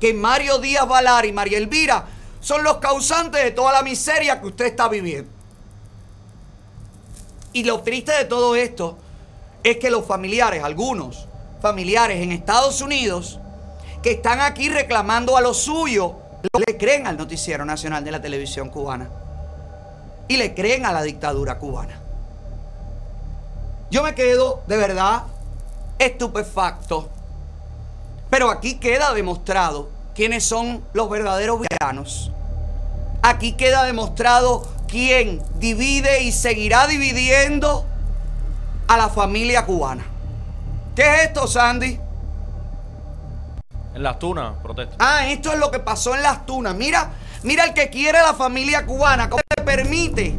que Mario Díaz Valar y María Elvira son los causantes de toda la miseria que usted está viviendo. Y lo triste de todo esto es que los familiares, algunos familiares en Estados Unidos, que están aquí reclamando a lo suyo, le creen al noticiero nacional de la televisión cubana. Y le creen a la dictadura cubana. Yo me quedo de verdad estupefacto. Pero aquí queda demostrado quiénes son los verdaderos villanos. Aquí queda demostrado quién divide y seguirá dividiendo a la familia cubana. ¿Qué es esto, Sandy? En las tunas, protesta. Ah, esto es lo que pasó en las tunas. Mira, mira el que quiere a la familia cubana, cómo le permite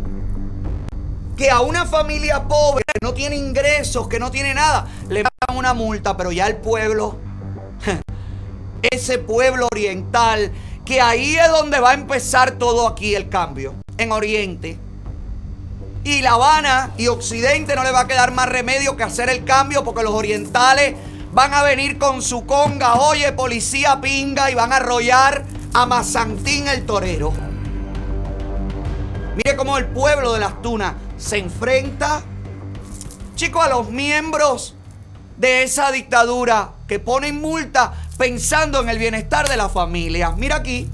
que a una familia pobre que no tiene ingresos, que no tiene nada, le pagan una multa, pero ya el pueblo, ese pueblo oriental, que ahí es donde va a empezar todo aquí el cambio, en Oriente. Y La Habana y Occidente no le va a quedar más remedio que hacer el cambio porque los orientales van a venir con su conga, oye, policía pinga, y van a arrollar a Mazantín el torero. Mire cómo el pueblo de las tunas se enfrenta, chicos, a los miembros de esa dictadura que ponen multa pensando en el bienestar de la familia. Mira aquí.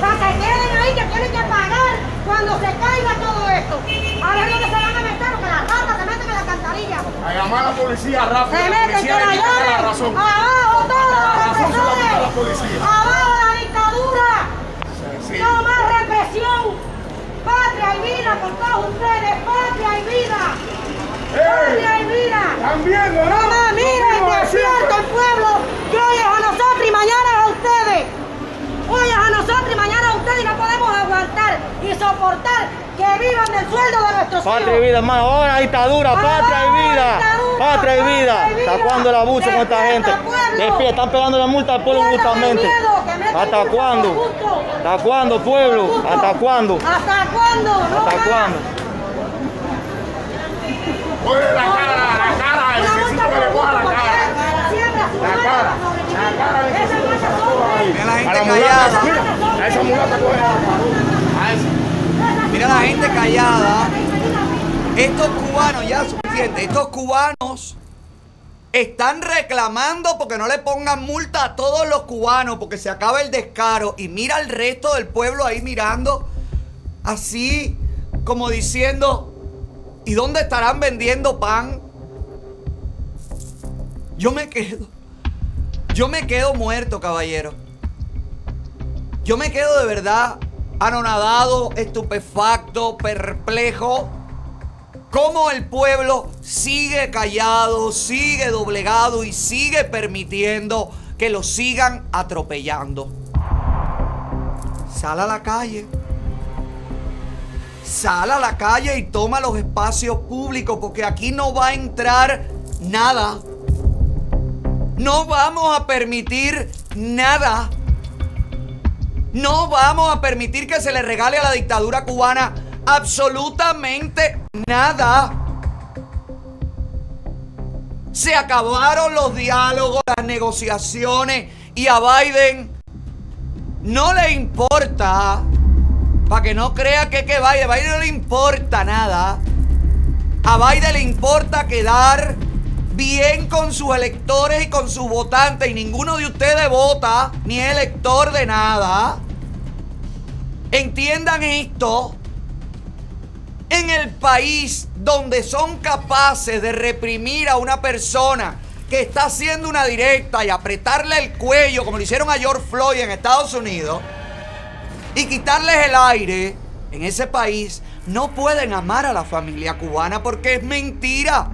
Para que queden ahí, que tienen que pagar cuando se caiga todo esto. A ver dónde se van a meter, porque las ratas se meten en la alcantarilla. A llamar a la policía rápido. Se la meten, que policía la la razón. Abajo todos La los razón se la policía. Abajo la dictadura. Sí. No más represión. Patria y vida por todos ustedes. Patria y vida. Patria y vida. Están viendo, ¿no? Lo mismo de despierta siempre. el pueblo. Que hoy es a nosotros y mañana es a ustedes. Hoy es a nosotros y mañana a ustedes y no podemos aguantar y soportar que vivan del sueldo de nuestros Patria y hijos. vida, hermano. Ahora dictadura, patria y Patria y vida. patria y vida. ¿Hasta cuándo el abuso con esta gente? Despierta, están pegando la multa al pueblo Miedo, justamente. miedo, ¿Hasta cuándo? ¿Hasta cuándo, pueblo? ¿Hasta cuándo? ¿Hasta cuándo? ¿Hasta cuándo? Ponle la cara, la cara, necesito multa que le coja la cara. a La cara, la cara que son coja ahí. Mira la A gente la mulata, callada. mira, a esa mulata coge la cara. A esa. Mira la gente callada. Estos cubanos, ya suficiente, estos cubanos están reclamando porque no le pongan multa a todos los cubanos, porque se acaba el descaro. Y mira el resto del pueblo ahí mirando, así como diciendo, ¿y dónde estarán vendiendo pan? Yo me quedo, yo me quedo muerto, caballero. Yo me quedo de verdad anonadado, estupefacto, perplejo. cómo el pueblo sigue callado, sigue doblegado y sigue permitiendo que lo sigan atropellando. Sal a la calle. Sal a la calle y toma los espacios públicos porque aquí no va a entrar nada. No vamos a permitir nada. No vamos a permitir que se le regale a la dictadura cubana absolutamente nada. Se acabaron los diálogos, las negociaciones y a Biden no le importa, para que no crea que que Biden, Biden no le importa nada. A Biden le importa quedar bien con sus electores y con sus votantes y ninguno de ustedes vota ni es elector de nada. Entiendan esto. En el país donde son capaces de reprimir a una persona que está haciendo una directa y apretarle el cuello, como lo hicieron a George Floyd en Estados Unidos, y quitarles el aire, en ese país no pueden amar a la familia cubana porque es mentira.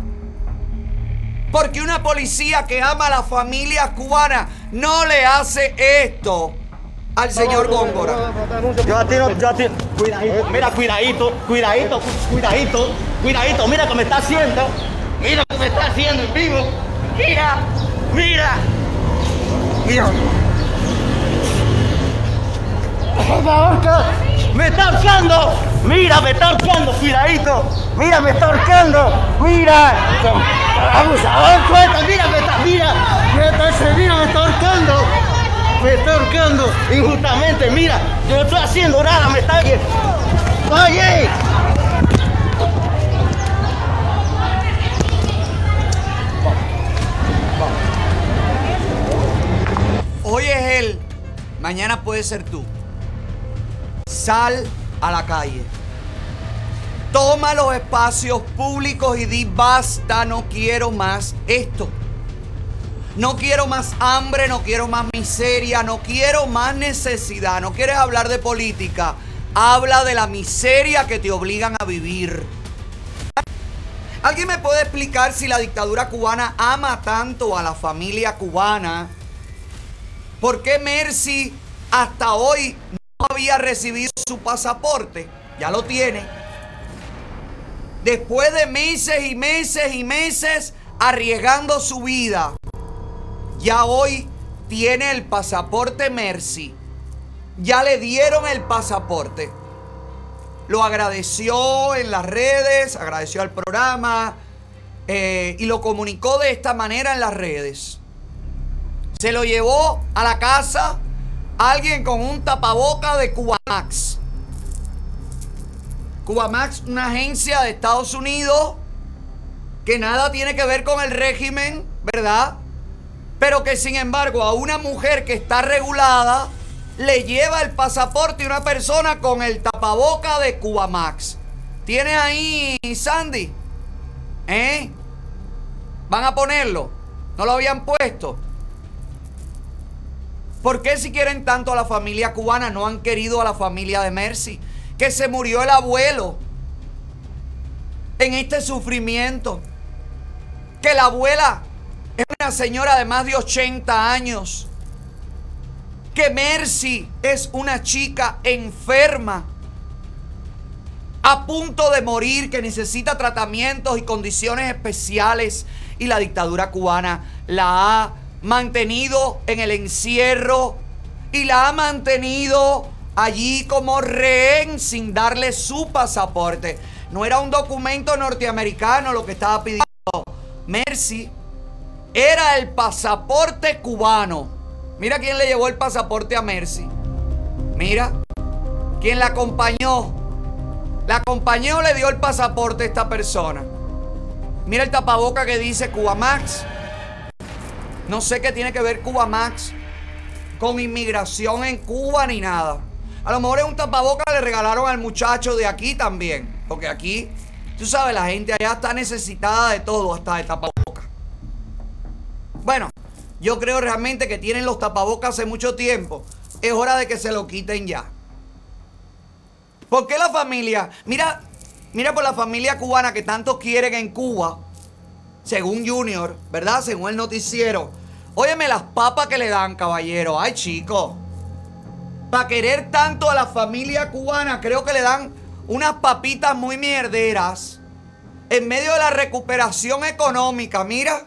Porque una policía que ama a la familia cubana no le hace esto al señor Góngora. Yo a yo a ti. Cuidadito, mira, cuidadito, cuidadito, cuidadito, cuidadito, mira que me está haciendo. Mira que me está haciendo en vivo. Mira, mira. Mira. Me está ahorcando. Mira, me está ahorcando, cuidadito. Mira, me está ahorcando. Mira. Abusador, cuenta, mira, me está, mira. Me está, mira, me está ahorcando. Me está ahorcando injustamente, mira. Yo no estoy haciendo nada, me está. Oye. Hoy es él, mañana puede ser tú. Sal a la calle. Toma los espacios públicos y di basta, no quiero más esto. No quiero más hambre, no quiero más miseria, no quiero más necesidad. No quieres hablar de política. Habla de la miseria que te obligan a vivir. ¿Alguien me puede explicar si la dictadura cubana ama tanto a la familia cubana? ¿Por qué Mercy hasta hoy había recibido su pasaporte? Ya lo tiene. Después de meses y meses y meses arriesgando su vida, ya hoy tiene el pasaporte Mercy. Ya le dieron el pasaporte. Lo agradeció en las redes, agradeció al programa eh, y lo comunicó de esta manera en las redes. Se lo llevó a la casa alguien con un tapaboca de Cubamax. Cubamax, una agencia de Estados Unidos que nada tiene que ver con el régimen, ¿verdad? Pero que sin embargo a una mujer que está regulada le lleva el pasaporte una persona con el tapaboca de Cubamax. ¿Tienes ahí, Sandy? ¿Eh? ¿Van a ponerlo? ¿No lo habían puesto? ¿Por qué si quieren tanto a la familia cubana no han querido a la familia de Mercy? Que se murió el abuelo en este sufrimiento. Que la abuela es una señora de más de 80 años. Que Mercy es una chica enferma. A punto de morir, que necesita tratamientos y condiciones especiales. Y la dictadura cubana la ha mantenido en el encierro y la ha mantenido allí como rehén sin darle su pasaporte. No era un documento norteamericano lo que estaba pidiendo Mercy, era el pasaporte cubano. Mira quién le llevó el pasaporte a Mercy. Mira, quién la acompañó. La acompañó, le dio el pasaporte a esta persona. Mira el tapaboca que dice Cubamax. No sé qué tiene que ver Cuba Max con inmigración en Cuba ni nada. A lo mejor es un tapaboca que le regalaron al muchacho de aquí también. Porque aquí, tú sabes, la gente allá está necesitada de todo, hasta de tapaboca. Bueno, yo creo realmente que tienen los tapabocas hace mucho tiempo. Es hora de que se lo quiten ya. ¿Por qué la familia? Mira, Mira por la familia cubana que tanto quieren en Cuba, según Junior, ¿verdad? Según el noticiero. Óyeme las papas que le dan, caballero. Ay, chico. Para querer tanto a la familia cubana, creo que le dan unas papitas muy mierderas. En medio de la recuperación económica, mira.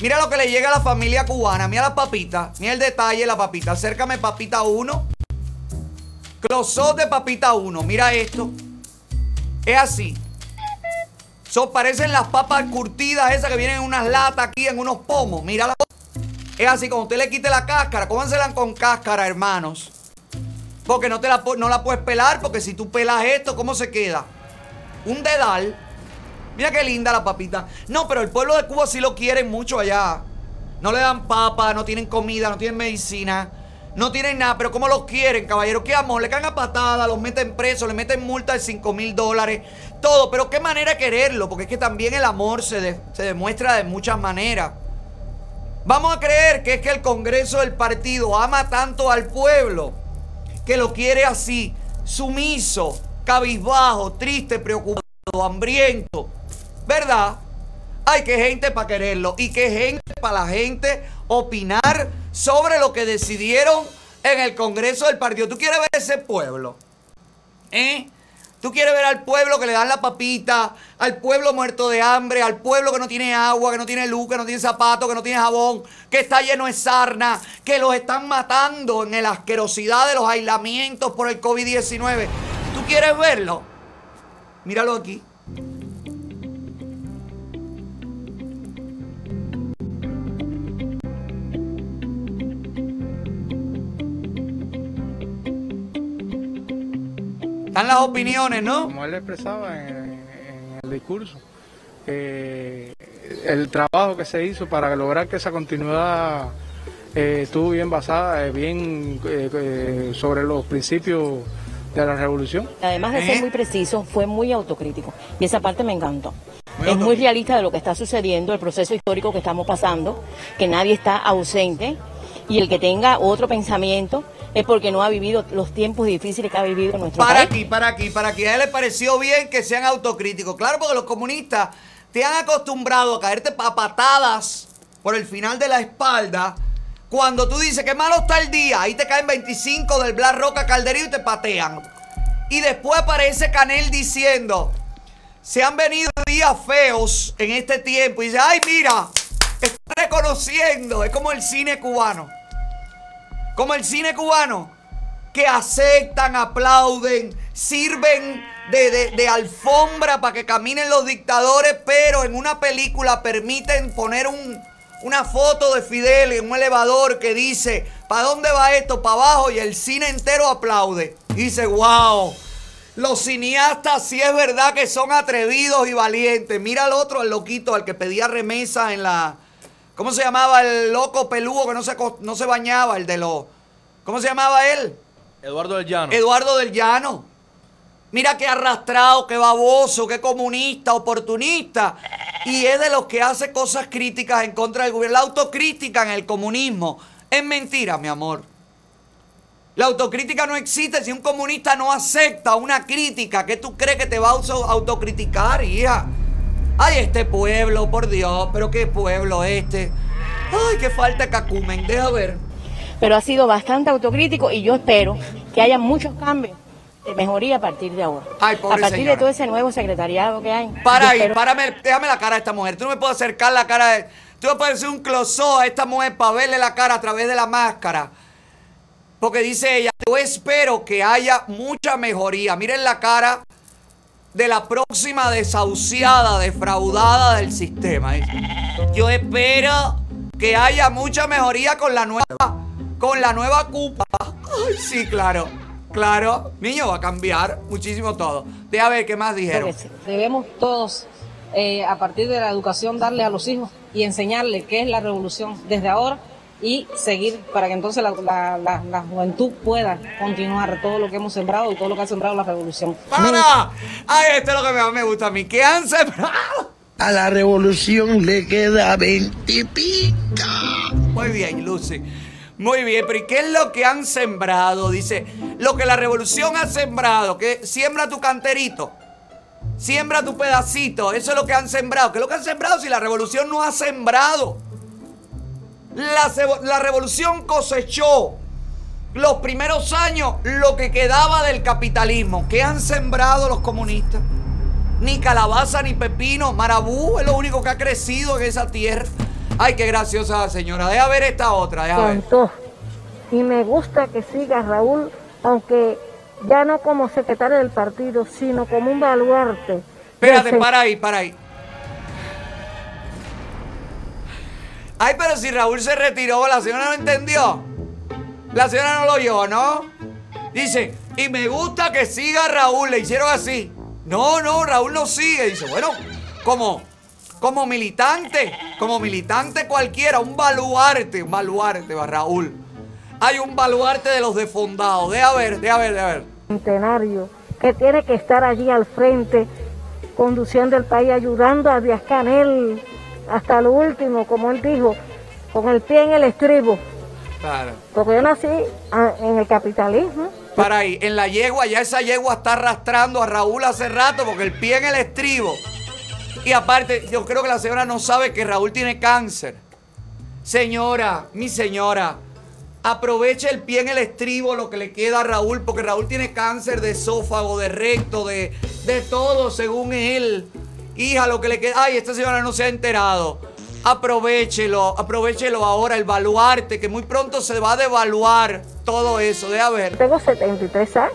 Mira lo que le llega a la familia cubana. Mira las papitas. Mira el detalle de la papita. Acércame papita 1. Close de papita 1. Mira esto. Es así. Son, parecen las papas curtidas esas que vienen en unas latas aquí, en unos pomos. Mira la Es así, cuando usted le quite la cáscara, cómansela con cáscara, hermanos. Porque no, te la, no la puedes pelar, porque si tú pelas esto, ¿cómo se queda? Un dedal. Mira qué linda la papita. No, pero el pueblo de Cuba sí lo quieren mucho allá. No le dan papa, no tienen comida, no tienen medicina. No tienen nada, pero ¿cómo los quieren, caballero? ¿Qué amor? Le caen a patada, los meten presos, le meten multa de 5 mil dólares, todo. Pero qué manera de quererlo, porque es que también el amor se, se demuestra de muchas maneras. Vamos a creer que es que el Congreso del partido ama tanto al pueblo que lo quiere así, sumiso, cabizbajo, triste, preocupado, hambriento. ¿Verdad? Hay que gente para quererlo y que gente para la gente opinar sobre lo que decidieron en el Congreso del partido. ¿Tú quieres ver ese pueblo? ¿Eh? ¿Tú quieres ver al pueblo que le dan la papita? Al pueblo muerto de hambre, al pueblo que no tiene agua, que no tiene luz, que no tiene zapatos, que no tiene jabón, que está lleno de sarna, que los están matando en la asquerosidad de los aislamientos por el COVID-19. ¿Tú quieres verlo? Míralo aquí. Están las opiniones, ¿no? Como él expresaba en, en el discurso, eh, el trabajo que se hizo para lograr que esa continuidad eh, estuvo bien basada, eh, bien eh, eh, sobre los principios de la revolución. Además de ser muy preciso, fue muy autocrítico y esa parte me encantó. es muy realista de lo que está sucediendo, el proceso histórico que estamos pasando, que nadie está ausente y el que tenga otro pensamiento es porque no ha vivido los tiempos difíciles que ha vivido nuestro para país. aquí, para aquí, para aquí. A él le pareció bien que sean autocríticos. Claro, porque los comunistas te han acostumbrado a caerte a patadas por el final de la espalda. Cuando tú dices que malo está el día, ahí te caen 25 del Black Roca Calderío y te patean. Y después aparece Canel diciendo, se han venido días feos en este tiempo. Y dice, ay, mira, reconociendo. Es como el cine cubano. Como el cine cubano. Que aceptan, aplauden, sirven de, de- alfombra para que caminen los dictadores, pero en una película permiten poner un, una foto de Fidel en un elevador que dice, ¿para dónde va esto? Para abajo y el cine entero aplaude. Y dice, wow. Los cineastas sí es verdad que son atrevidos y valientes. Mira al otro, al loquito, al que pedía remesa en la... ¿Cómo se llamaba el loco peludo que no se, no se bañaba? El de los... ¿Cómo se llamaba él? Eduardo del Llano. Eduardo del Llano. Mira qué arrastrado, qué baboso, qué comunista, oportunista. Y es de los que hace cosas críticas en contra del gobierno. La autocrítica en el comunismo es mentira, mi amor. La autocrítica no existe si un comunista no acepta una crítica. ¿Qué tú crees que te va a auto- autocriticar, hija? Ay, este pueblo, por Dios, pero qué pueblo este. Ay, qué falta cacumen, deja ver. Pero ha sido bastante autocrítico y yo espero que haya muchos cambios de mejoría a partir de ahora. Ay, pobre a partir señora. de todo ese nuevo secretariado que hay. Para ahí, espero- párame, déjame la cara de esta mujer. Tú no me puedes acercar la cara de. Tú me puedes hacer un close a esta mujer para verle la cara a través de la máscara. Porque dice ella, yo espero que haya mucha mejoría. Miren la cara de la próxima desahuciada, defraudada del sistema. Yo espero que haya mucha mejoría con la nueva, con la nueva cupa. Ay, sí, claro. Claro, niño, va a cambiar muchísimo todo. Deja ver qué más dijeron. Debemos todos, eh, a partir de la educación, darle a los hijos y enseñarles qué es la revolución desde ahora y seguir para que entonces la, la- la- la juventud pueda continuar todo lo que hemos sembrado y todo lo que ha sembrado la revolución. ¡Para! Ay, esto es lo que más me gusta a mí. ¿Qué han sembrado? A la revolución le queda 20 y pica. Muy bien, Lucy. Muy bien, pero ¿y qué es lo que han sembrado? Dice, lo que la revolución ha sembrado, que siembra tu canterito. Siembra tu pedacito. Eso es lo que han sembrado. ¿Qué es lo que han sembrado si la revolución no ha sembrado? La, revolución cosechó los primeros años lo que quedaba del capitalismo. ¿Qué han sembrado los comunistas? Ni calabaza ni pepino. Marabú es lo único que ha crecido en esa tierra. Ay, qué graciosa la señora. Deja ver esta otra. Deja ver. Cantó. Y me gusta que siga Raúl, aunque ya no como secretario del partido, sino como un baluarte. Espérate, para ahí, para ahí. Ay, pero si Raúl se retiró, la señora no entendió. La señora no lo oyó, ¿no? Dice, y me gusta que siga Raúl. Le hicieron así. No, no, Raúl no sigue. Dice, bueno, como, como militante, como militante cualquiera, un baluarte, un baluarte, va Raúl. Hay un baluarte de los defundados. Deja ver, deja ver, deja ver. centenario, que tiene que estar allí al frente, conduciendo el país, ayudando a Díaz Canel hasta lo último, como él dijo, con el pie en el estribo. Claro. Porque yo nací ah, en el capitalismo. Para ahí, en la yegua, ya esa yegua está arrastrando a Raúl hace rato porque el pie en el estribo. Y aparte, yo creo que la señora no sabe que Raúl tiene cáncer. Señora, mi señora, aproveche el pie en el estribo, lo que le queda a Raúl, porque Raúl tiene cáncer de esófago, de recto, de, de todo, según él. Hija, lo que le queda. Ay, esta señora no se ha enterado. Aprovechelo, aprovechelo ahora, el baluarte, que muy pronto se va a devaluar todo eso. Deja ver. Tengo 73 años.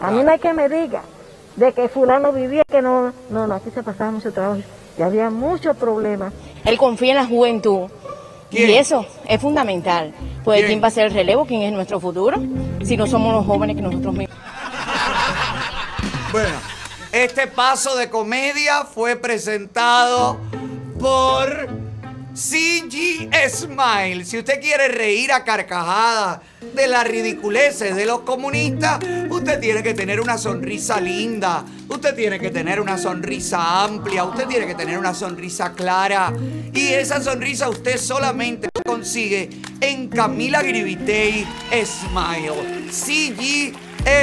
A mí no hay que me diga de que fulano vivía que no, no, no, aquí se pasaba mucho trabajo y había muchos problemas. Él confía en la juventud. Y eso es fundamental. Pues ¿Quién? ¿quién va a ser el relevo? ¿Quién es nuestro futuro? Si no somos los jóvenes que nosotros mismos. Bueno, este paso de comedia fue presentado por CG Smile. Si usted quiere reír a carcajadas de las ridiculeces de los comunistas, usted tiene que tener una sonrisa linda, usted tiene que tener una sonrisa amplia, usted tiene que tener una sonrisa clara. Y esa sonrisa usted solamente la consigue en Camila Gribitey Smile. CG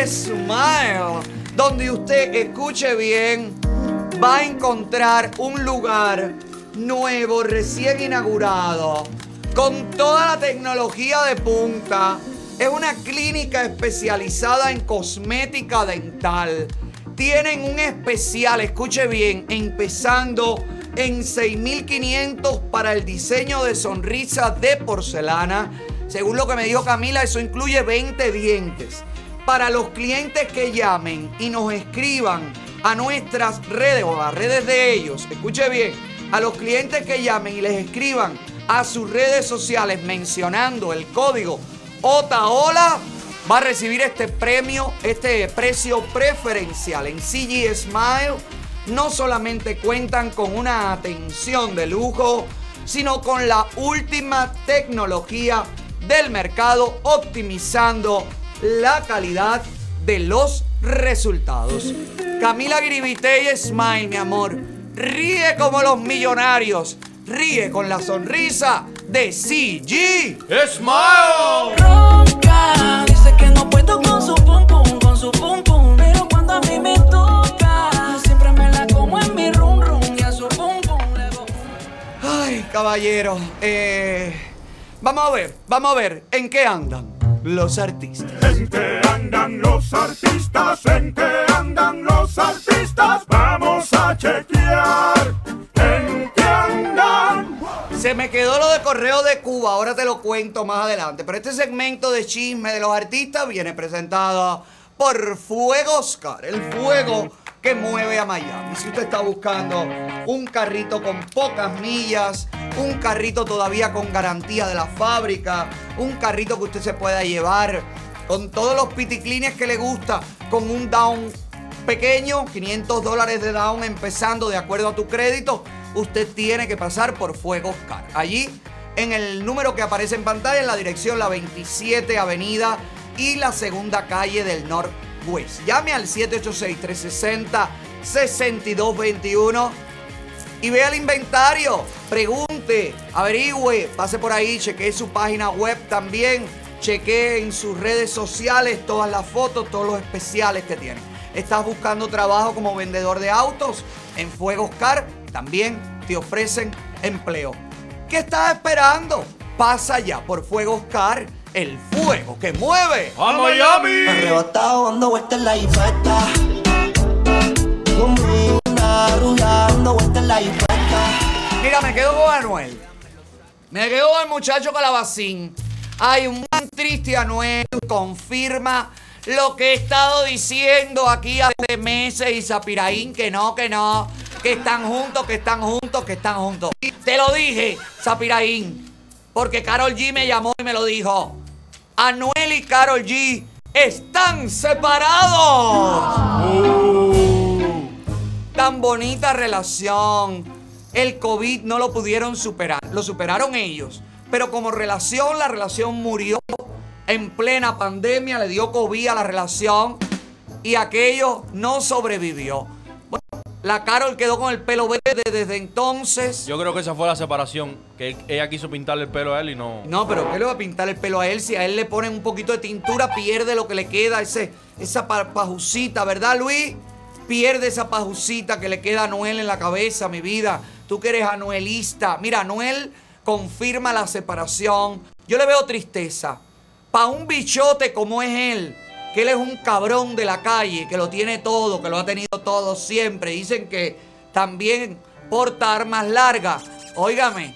Smile, donde usted escuche bien, va a encontrar un lugar nuevo, recién inaugurado, con toda la tecnología de punta. Es una clínica especializada en cosmética dental. Tienen un especial, escuche bien, empezando en 6.500 para el diseño de sonrisa de porcelana. Según lo que me dijo Camila, eso incluye 20 dientes. Para los clientes que llamen y nos escriban a nuestras redes o a las redes de ellos, escuche bien, a los clientes que llamen y les escriban a sus redes sociales mencionando el código OTAOLA, va a recibir este premio, este precio preferencial en CG Smile. No solamente cuentan con una atención de lujo, sino con la última tecnología del mercado, optimizando la calidad de los resultados. Camila Gribitey Smile, mi amor. Ríe como los millonarios. Ríe con la sonrisa de CG Smile. Ronca, dice que no puedo con su pum pum, con su pum pum. Pero cuando a mí me toca, siempre me la como en mi rum rum y a su pum pum le doy. Ay, caballero. eh, vamos a ver, vamos a ver en qué andan los artistas. ¿En qué andan los artistas? ¿En qué andan los artistas? Vamos a chequear. ¿En qué andan? Se me quedó lo de correo de Cuba, ahora te lo cuento más adelante. Pero este segmento de chisme de los artistas viene presentado por Fuego Oscar, el fuego que mueve a Miami. Si usted está buscando un carrito con pocas millas, un carrito todavía con garantía de la fábrica, un carrito que usted se pueda llevar con todos los piticlines que le gusta, con un down pequeño, 500 dólares de down empezando de acuerdo a tu crédito, usted tiene que pasar por Fuego Oscar. Allí, en el número que aparece en pantalla, en la dirección la 27 Avenida y la segunda calle del Northwest. Llame al 786-360-6221 y vea el inventario. Pregunte, averigüe, pase por ahí, chequee su página web también. Chequee en sus redes sociales todas las fotos, todos los especiales que tienen. estás buscando trabajo como vendedor de autos, en Fuego Oscar también te ofrecen empleo. ¿Qué estás esperando? Pasa ya por Fuego Oscar, el fuego que mueve. ¡A Miami! Arrebatado dando vueltas en la infesta. En la. Mira, me quedo con Anuel. Me quedo con el muchacho Calabacín. Hay un man triste Anuel, confirma lo que he estado diciendo aquí hace meses y Zapiraín, que no, que no, que están juntos, que están juntos, que están juntos. Te lo dije, Zapiraín, porque Carol G me llamó y me lo dijo. Anuel y Carol G están separados. Tan bonita relación. El COVID no lo pudieron superar. Lo superaron ellos. Pero como relación, la relación murió en plena pandemia. Le dio COVID a la relación. Y aquello no sobrevivió. Bueno, la Carol quedó con el pelo verde desde entonces. Yo creo que esa fue la separación. Que ella quiso pintarle el pelo a él y no. No, pero ¿qué le va a pintar el pelo a él? Si a él le ponen un poquito de tintura, pierde lo que le queda, ese, esa pa- pajucita, ¿verdad, Luis? Pierde esa pajucita que le queda a Anuel en la cabeza, mi vida. Tú que eres anuelista. Mira, Anuel confirma la separación. Yo le veo tristeza. Pa' un bichote como es él, que él es un cabrón de la calle, que lo tiene todo, que lo ha tenido todo siempre. Dicen que también porta armas largas. Óigame,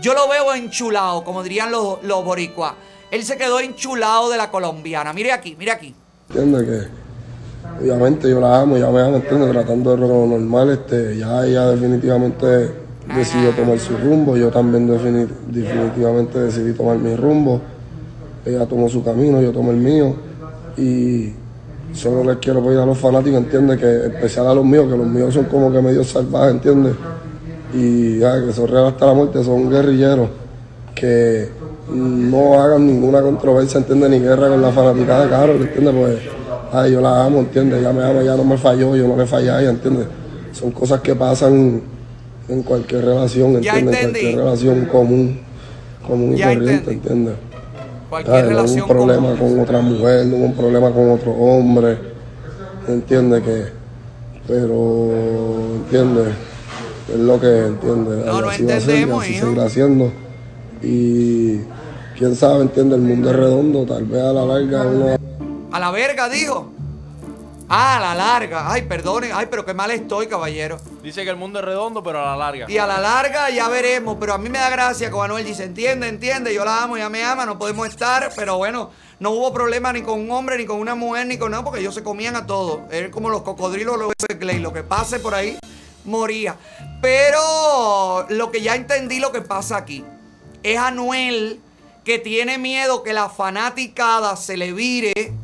yo lo veo enchulado, como dirían los, los boricuas. Él se quedó enchulado de la colombiana. Mire aquí, mire aquí. Que obviamente yo la amo, ya me entiende, tratando de lo normal, este, ya ella definitivamente decidió tomar su rumbo, yo también defini- definitivamente decidí tomar mi rumbo, ella tomó su camino, yo tomé el mío y solo les quiero pedir a los fanáticos, entiende, que especial a los míos, que los míos son como que medio salvajes, entiende, y ya, que son reales hasta la muerte, son guerrilleros, que no hagan ninguna controversia, entiende, ni guerra con la fanaticada de Carol, entiende, pues ay, yo la amo, entiende, ella me ama, ella no me falló, yo no le fallé a ella, entiende, son cosas que pasan en cualquier relación, Ya entiende, en entendí. cualquier relación común, común y Ya corriente, entiende. Cualquier Ay, no hubo un problema común. con otra mujer, no hubo un problema con otro hombre, entiende que, pero entiende, es lo que entiende, No, no así va a ser, y así seguirá haciendo, y quién sabe, entiende, el mundo es redondo, tal vez a la larga uno A la verga, dijo. Ah, a la larga. Ay, perdonen. Ay, pero qué mal estoy, caballero. Dice que el mundo es redondo, pero a la larga. Y a la larga ya veremos, pero a mí me da gracia cuando Anuel dice, entiende, entiende, yo la amo, ella me ama, no podemos estar, pero bueno, no hubo problema ni con un hombre, ni con una mujer, ni con nada, porque ellos se comían a todos. Es como los cocodrilos, los Clay, lo que pase por ahí, moría. Pero lo que ya entendí lo que pasa aquí, es Anuel que tiene miedo que la fanaticada se le vire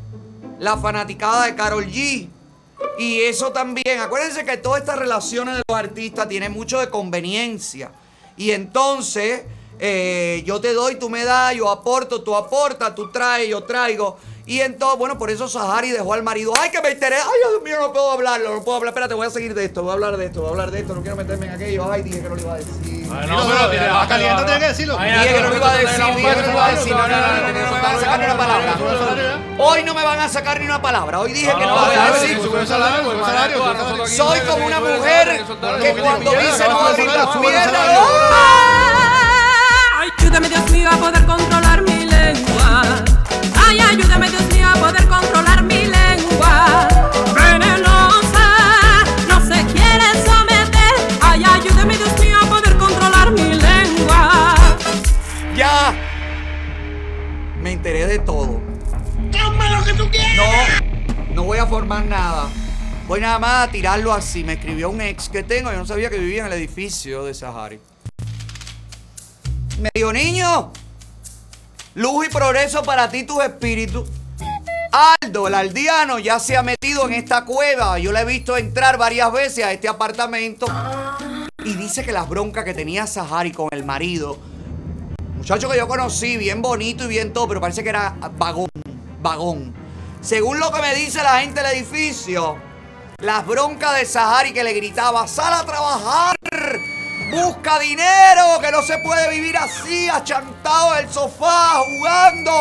la fanaticada de Carol G. Y eso también, acuérdense que todas estas relaciones de los artistas tienen mucho de conveniencia. Y entonces, eh, yo te doy, tú me das, yo aporto, tú aportas, tú traes, yo traigo. Y entonces, bueno, por eso Sahari dejó al marido. ¡Ay, que me enteré! ¡Ay, Dios mío, no puedo hablarlo! No puedo hablar. Espérate, voy a seguir de esto, voy a hablar de esto, voy a hablar de esto. No quiero meterme en aquello. ¡Ay, dije que no lo iba a decir! Ay, no, pero tiene- caliente tiene que decirlo. Dije que no lo iba a decir, dije que no lo iba a decir. No, no, no, no, no, no me van a sacar ni una palabra. Hoy no me van a sacar ni una palabra. Hoy dije que no lo voy a decir. Soy como una mujer que cuando dice no abrir las piernas. Ay, ayúdame Dios mío a poder controlar ayúdame Dios mío a poder controlar mi lengua. Venenosa, no se quiere someter. Ay, ayúdame Dios mío a poder controlar mi lengua. Ya. Me enteré de todo. lo que tú quieras. No, no voy a formar nada. Voy nada más a tirarlo así. Me escribió un ex que tengo. Yo no sabía que vivía en el edificio de Sahari. Me dijo, niño, luz y progreso para ti, tus espíritus. Aldo, el aldeano, ya se ha metido en esta cueva. Yo le he visto entrar varias veces a este apartamento. Y dice que las broncas que tenía Sahari con el marido. Muchacho que yo conocí, bien bonito y bien todo, pero parece que era vagón, vagón. Según lo que me dice la gente del edificio, las broncas de Sahari que le gritaba, sal a trabajar, busca dinero, que no se puede vivir así, achantado en el sofá, jugando.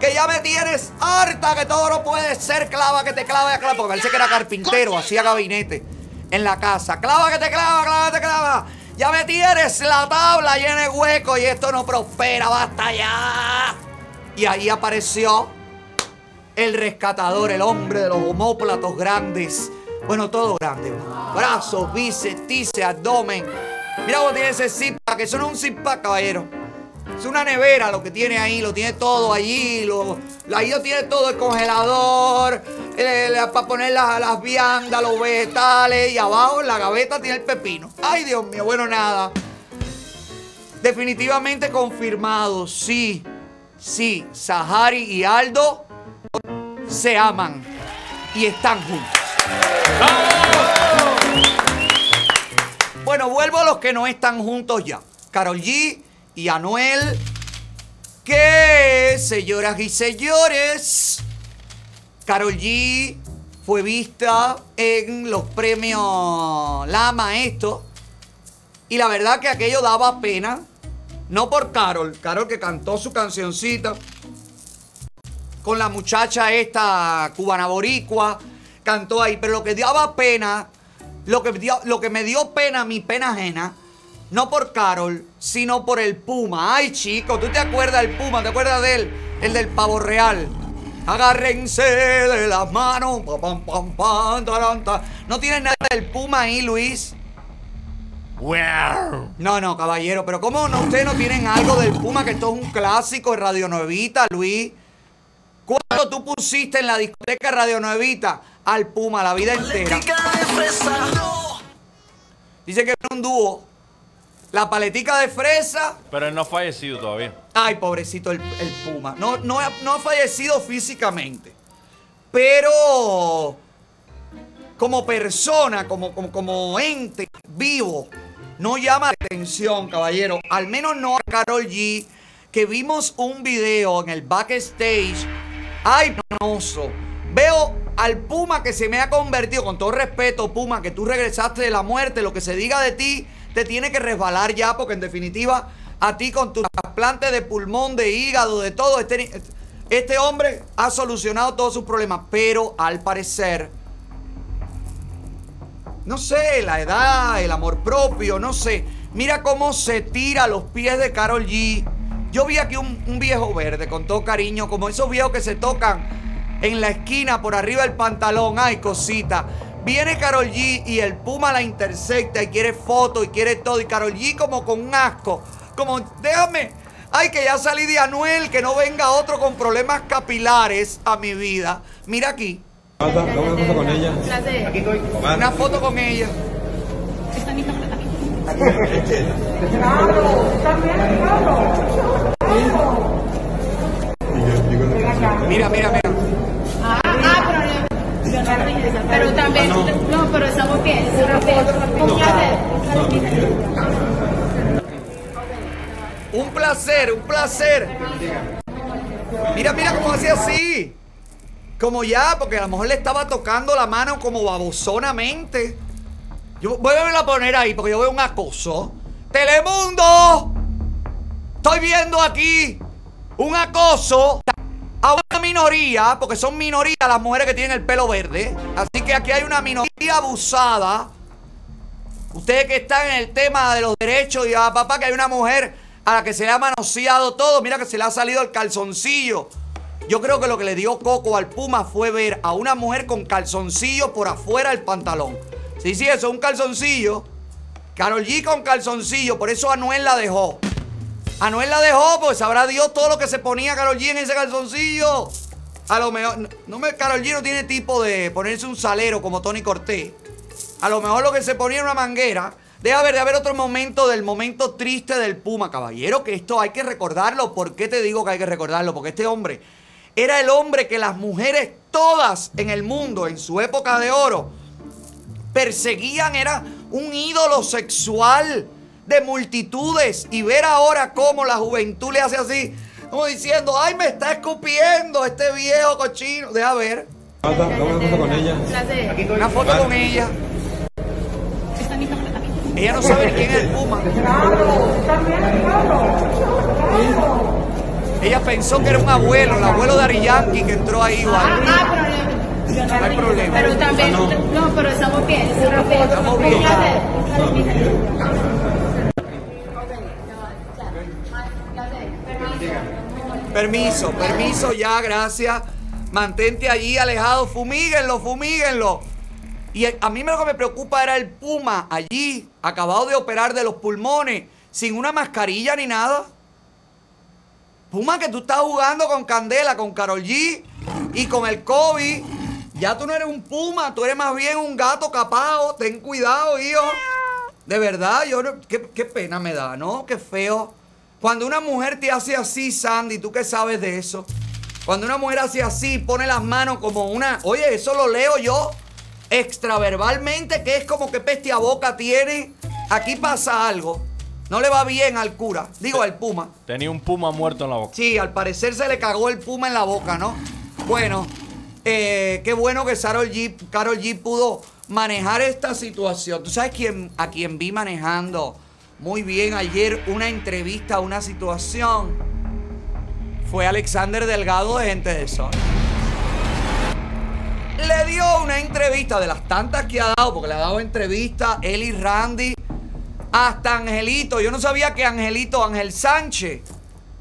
que ya me tienes harta, que todo no puede ser clava, que te clava, clava, porque parece que era carpintero, hacía gabinete en la casa. Clava, que te clava, clava, que te clava. Ya me tienes la tabla llena de huecos y esto no prospera, basta ya. Y ahí apareció el rescatador, el hombre de los homóplatos grandes. Bueno, todo grande. Brazos, bíceps, tíceps, abdomen. Mira cómo tiene ese zip pack. Eso no es un zip pack, caballero. Es una nevera lo que tiene ahí. Lo tiene todo allí. Lo, ahí lo tiene todo. El congelador. para poner las, las viandas, los vegetales. Y abajo en la gaveta tiene el pepino. Ay, Dios mío. Bueno, nada. Definitivamente confirmado. Sí. Sí. Sahari y Aldo se aman. Y están juntos. Bueno, vuelvo a los que no están juntos ya. Carol G y Anuel. Que, señoras y señores, Carol G fue vista en los premios Lama esto. Y la verdad que aquello daba pena. No por Carol, Carol que cantó su cancioncita con la muchacha esta cubana boricua cantó ahí, pero lo que daba pena, lo que, lo que me dio pena, mi pena ajena, no por Carol, sino por el Puma. Ay, chico, ¿tú te acuerdas del Puma? ¿Te acuerdas de él? El del pavo real. Agárrense de las manos. Pam, pam, pam, no tienes nada del Puma ahí, Luis. No, no, caballero, pero ¿cómo no ustedes no tienen algo del Puma? Que esto es un clásico de Radio Nuevita, Luis. ¿Cuándo tú pusiste en la discoteca Radio Nuevita al Puma la vida entera? Dice que era un dúo. La paletica de fresa. Pero él no ha fallecido todavía. Ay, pobrecito el, Puma. No, no, no ha fallecido físicamente. Pero como persona, como, como, como ente vivo, no llama la atención, caballero. Al menos no a Carol G, que vimos un video en el backstage Ay, penoso. Veo al Puma que se me ha convertido, con todo respeto, Puma, que tú regresaste de la muerte, lo que se diga de ti te tiene que resbalar ya, porque en definitiva, a ti con tu trasplante de pulmón, de hígado, de todo, este, este hombre ha solucionado todos sus problemas, pero al parecer, no sé, la edad, el amor propio, no sé. Mira cómo se tira a los pies de Carol G yo vi aquí un, viejo verde con todo cariño, como esos viejos que se tocan en la esquina por arriba del pantalón. Ay, cosita. Viene Carol G y el Puma la intersecta y quiere foto y quiere todo. Y Carol G como con un asco. Como, déjame. Ay, que ya salí de Anuel, que no venga otro con problemas capilares a mi vida. Mira aquí. Una foto con ella. Una foto con ella. Mira, mira, mira. Ah, pero, también, no, pero estamos bien, Un placer, un placer. Mira, mira cómo hacía así. Como ya, porque a lo mejor le estaba tocando la mano como babosonamente. Yo voy a poner ahí porque yo veo un acoso. Telemundo. Estoy viendo aquí un acoso a una minoría, porque son minorías las mujeres que tienen el pelo verde. Así que aquí hay una minoría abusada. Ustedes que están en el tema de los derechos y a papá que hay una mujer a la que se le ha manoseado todo. Mira que se le ha salido el calzoncillo. Yo creo que lo que le dio coco al Puma fue ver a una mujer con calzoncillo por afuera del pantalón. Sí, sí, eso es un calzoncillo. Carol G con calzoncillo, por eso Anuel la dejó. Anuel la dejó, pues sabrá Dios todo lo que se ponía Carol G en ese calzoncillo. A lo mejor, no me, Carol G no tiene tipo de ponerse un salero como Tony Cortés. A lo mejor lo que se ponía era una manguera. Debe haber, de haber otro momento del momento triste del Puma, caballero, que esto hay que recordarlo. ¿Por qué te digo que hay que recordarlo? Porque este hombre era el hombre que las mujeres todas en el mundo, en su época de oro, perseguían, era un ídolo sexual de multitudes. Y ver ahora cómo la juventud le hace así, como diciendo, ay, me está escupiendo este viejo cochino. Deja ver. Una foto con ella. Una foto con ella. Ella no sabe quién es el Puma. Ella pensó que era un abuelo, el abuelo de Ari Yankee que entró ahí igual. Ah, yo no, No hay problema. Pero también, no, pero estamos bien, estamos bien. Estamos bien. Permiso, permiso ya, gracias. Mantente allí alejado, fumíguenlo, fumíguenlo. Y a mí lo que me preocupa era el Puma allí, acabado de operar de los pulmones, sin una mascarilla ni nada. Puma, que tú estás jugando con Candela, con Carol G y con el COVID. Ya tú no eres un Puma, tú eres más bien un gato capado. Ten cuidado, hijo. De verdad, yo no- qué, qué pena me da, ¿no? Qué feo. Cuando una mujer te hace así, Sandy, ¿tú qué sabes de eso? Cuando una mujer hace así, pone las manos como una... Oye, eso lo leo yo extraverbalmente, que es como que peste a boca tiene. Aquí pasa algo. No le va bien al cura, digo al puma. Tenía un puma muerto en la boca. Sí, al parecer se le cagó el puma en la boca, ¿no? Bueno, eh, qué bueno que Carol G, pudo manejar esta situación. ¿Tú sabes quién, a quién vi manejando muy bien ayer una entrevista, una situación? Fue Alexander Delgado de Gente de Sol. Le dio una entrevista de las tantas que ha dado, porque le ha dado entrevista él y Randy, hasta Angelito. Yo no sabía que Angelito, Ángel Sánchez,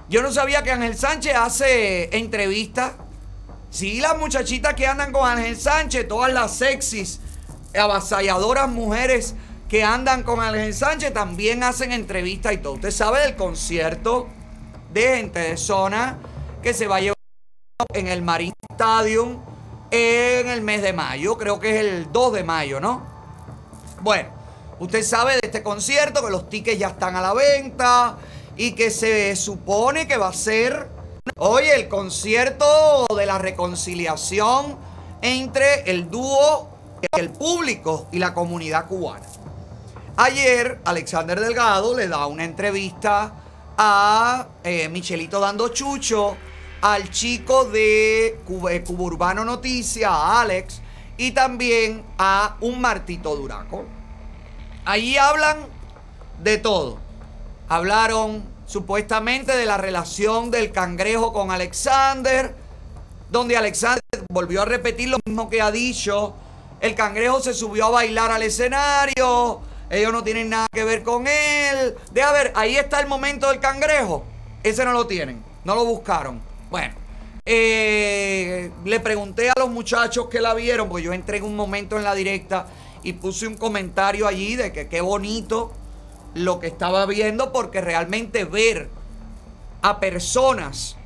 yo no sabía que Ángel Sánchez hace entrevistas. Sí, las muchachitas que andan con Ángel Sánchez, todas las sexys, avasalladoras mujeres que andan con Ángel Sánchez también hacen entrevistas y todo. Usted sabe del concierto de gente de zona que se va a llevar en el Marine Stadium en el mes de mayo. Creo que es el 2 de mayo, ¿no? Bueno, usted sabe de este concierto que los tickets ya están a la venta y que se supone que va a ser, oye, el concierto de la reconciliación entre el dúo, el público y la comunidad cubana. Ayer Alexander Delgado le da una entrevista a eh, Michelito Dando Chucho, al chico de eh, Cuba Urbano Noticia, a Alex, y también a un Martito Duraco. Allí hablan de todo. Hablaron supuestamente de la relación del cangrejo con Alexander, donde Alexander volvió a repetir lo mismo que ha dicho. El cangrejo se subió a bailar al escenario. Ellos no tienen nada que ver con él. Deja ver, ahí está el momento del cangrejo. Ese no lo tienen. No lo buscaron. Bueno, eh, le pregunté a los muchachos que la vieron, porque yo entré en un momento en la directa y puse un comentario allí de que qué bonito lo que estaba viendo, porque realmente ver a personas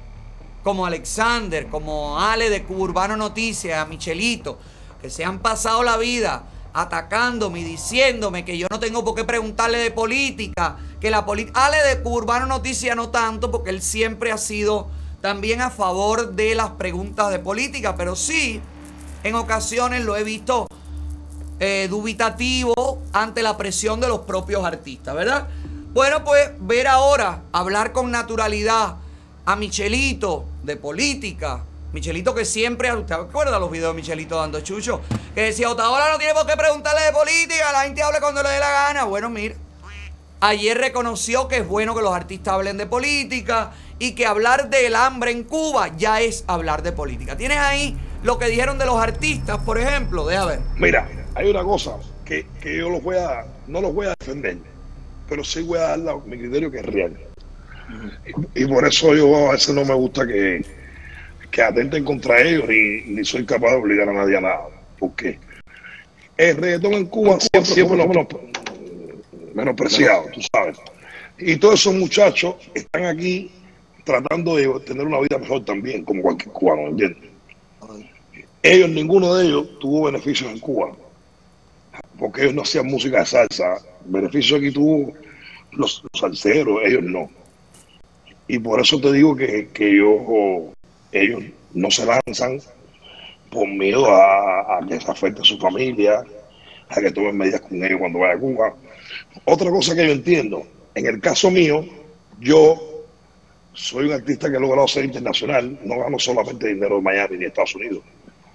como Alexander, como Ale de Cuba Urbano Noticias, a Michelito, que se han pasado la vida atacándome y diciéndome que yo no tengo por qué preguntarle de política, que la política... Ale de Urbano Noticias no tanto, porque él siempre ha sido también a favor de las preguntas de política, pero sí, en ocasiones lo he visto eh, dubitativo ante la presión de los propios artistas, ¿verdad? Bueno, pues ver ahora, hablar con naturalidad a Michelito de política. Michelito que siempre, ¿usted recuerda los videos de Michelito dando chucho? Que decía, Otaola no tiene por qué preguntarle de política, la gente habla cuando le dé la gana. Bueno, mira, ayer reconoció que es bueno que los artistas hablen de política y que hablar del hambre en Cuba ya es hablar de política. Tienes ahí lo que dijeron de los artistas, por ejemplo, deja ver. Mira, hay una cosa que, que yo los voy a, no los voy a defender, pero sí voy a dar mi criterio que es real. Y, y por eso yo a veces no me gusta que, que atenten contra ellos ni, ni soy capaz de obligar a nadie a nada. Porque el reggaetón en Cuba siempre, siempre lo menos, menospreciado, tú sabes. Y todos esos muchachos están aquí tratando de tener una vida mejor también, como cualquier cubano, ¿entiendes? Ellos, ninguno de ellos tuvo beneficios en Cuba, porque ellos no hacían música de salsa. Beneficios aquí tuvo los, los salseros, ellos no. Y por eso te digo que, que yo, ellos no se lanzan por miedo a, a que se afecte a su familia, a que tomen medidas con ellos cuando vaya a Cuba. Otra cosa que yo entiendo, en el caso mío, yo soy un artista que he logrado ser internacional, no gano solamente dinero en Miami ni en Estados Unidos.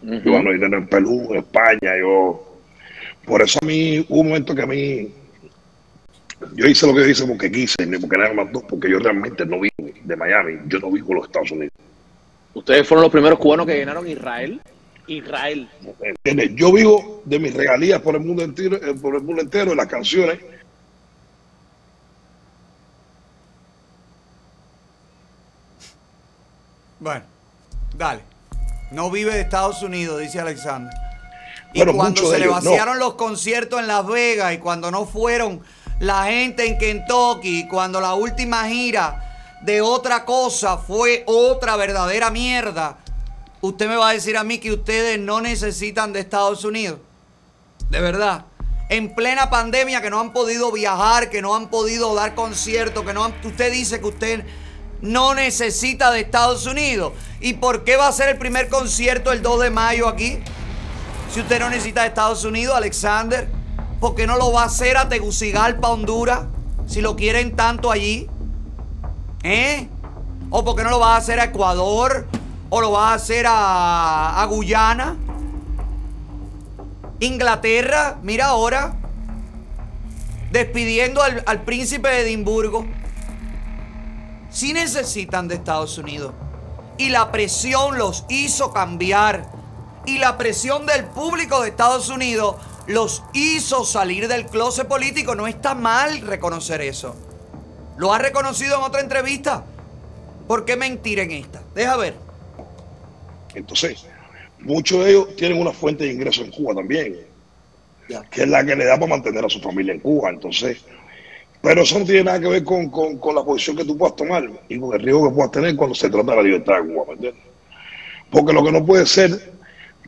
Yo gano dinero en Perú, en España, yo... Por eso a mí hubo un momento que a mí yo hice lo que hice porque quise, ni porque nadie mandó, porque yo realmente no vivo de Miami, yo no vivo en los Estados Unidos. Ustedes fueron los primeros cubanos que llenaron Israel. Israel. Yo vivo de mis regalías por el mundo entero, eh, por el mundo entero, de las canciones. Bueno, dale. No vive de Estados Unidos, dice Alexander. Y Bueno, cuando se le no. vaciaron los conciertos en Las Vegas y cuando no fueron la gente en Kentucky, y cuando la última gira de otra cosa fue otra verdadera mierda, usted me va a decir a mí que ustedes no necesitan de Estados Unidos. De verdad. En plena pandemia que no han podido viajar, que no han podido dar conciertos, que no han, usted dice que usted no necesita de Estados Unidos. ¿Y por qué va a ser el primer concierto el 2 de mayo aquí? Si usted no necesita de Estados Unidos, Alexander, ¿por qué no lo va a hacer a Tegucigalpa, Honduras? Si lo quieren tanto allí. ¿Eh? ¿O por qué no lo va a hacer a Ecuador? ¿O lo va a hacer a, Guyana? Inglaterra, mira ahora, despidiendo al, al príncipe de Edimburgo. Sí necesitan de Estados Unidos. Y la presión los hizo cambiar. Y la presión del público de Estados Unidos los hizo salir del closet político. No está mal reconocer eso. Lo ha reconocido en otra entrevista. ¿Por qué mentir en esta? Deja ver. Entonces, muchos de ellos tienen una fuente de ingreso en Cuba también, que es la que le da para mantener a su familia en Cuba. Entonces, pero eso no tiene nada que ver con, con- con la posición que tú puedas tomar y con el riesgo que puedas tener cuando se trata de la libertad de Cuba, ¿me entiendes? Porque lo que no puede ser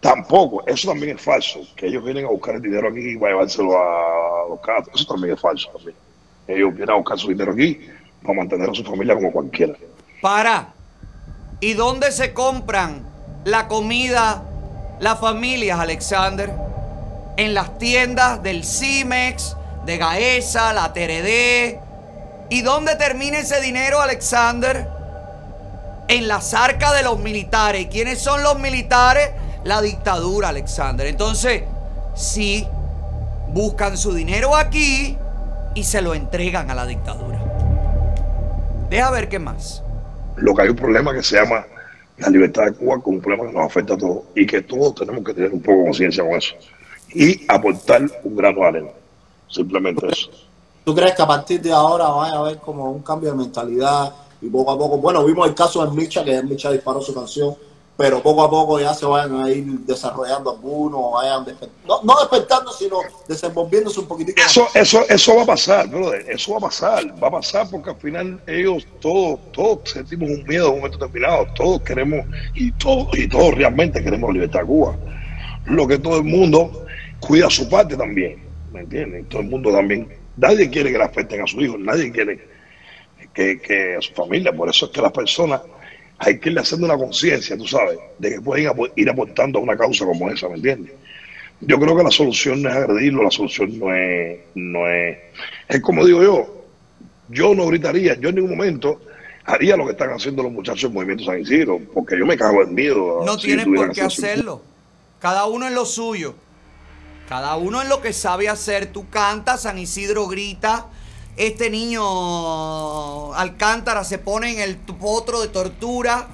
tampoco, eso también es falso, que ellos vienen a buscar el dinero aquí y para llevárselo a los catos, eso también es falso también. Ellos vienen a buscar su dinero aquí para mantener a su familia como cualquiera. Para. ¿Y dónde se compran la comida las familias, Alexander? En las tiendas del Cimex, de Gaesa, la TRD. ¿Y dónde termina ese dinero, Alexander? En las arcas de los militares. ¿Y quiénes son los militares? La dictadura, Alexander. Entonces, sí, buscan su dinero aquí y se lo entregan a la dictadura. Deja ver qué más. lo que hay un problema que se llama la libertad de Cuba, con un problema que nos afecta a todos y que todos tenemos que tener un poco de conciencia con eso y aportar un grano de arena. Simplemente eso. ¿Tú crees que a partir de ahora vaya a haber como un cambio de mentalidad y poco a poco, bueno, vimos el caso de Micha, que Micha disparó su canción, pero poco a poco ya se vayan a ir desarrollando algunos, vayan no, no despertando, sino desenvolviéndose un poquitico más? Eso, eso, eso va a pasar, brother. Eso va a pasar. Va a pasar porque al final ellos todos, todos sentimos un miedo en un momento determinado. Todos queremos, y todos, y todos realmente queremos la libertad de Cuba. Lo que todo el mundo cuida su parte también. ¿Me entiendes? Todo el mundo también. Nadie quiere que le afecten a sus hijos, nadie quiere que, que a su familia. Por eso es que las personas hay que irle haciendo una conciencia, tú sabes, de que pueden ir aportando a una causa como esa, ¿me entiendes? Yo creo que la solución no es agredirlo, la solución no es, no es, es como digo yo, yo no gritaría, yo en ningún momento haría lo que están haciendo los muchachos del Movimiento San Isidro, porque yo me cago en miedo. No si tuvieran por qué su- hacerlo. Cada uno en lo suyo. Cada uno en lo que sabe hacer. Tú cantas, San Isidro grita. Este niño Alcántara se pone en el potro de tortura.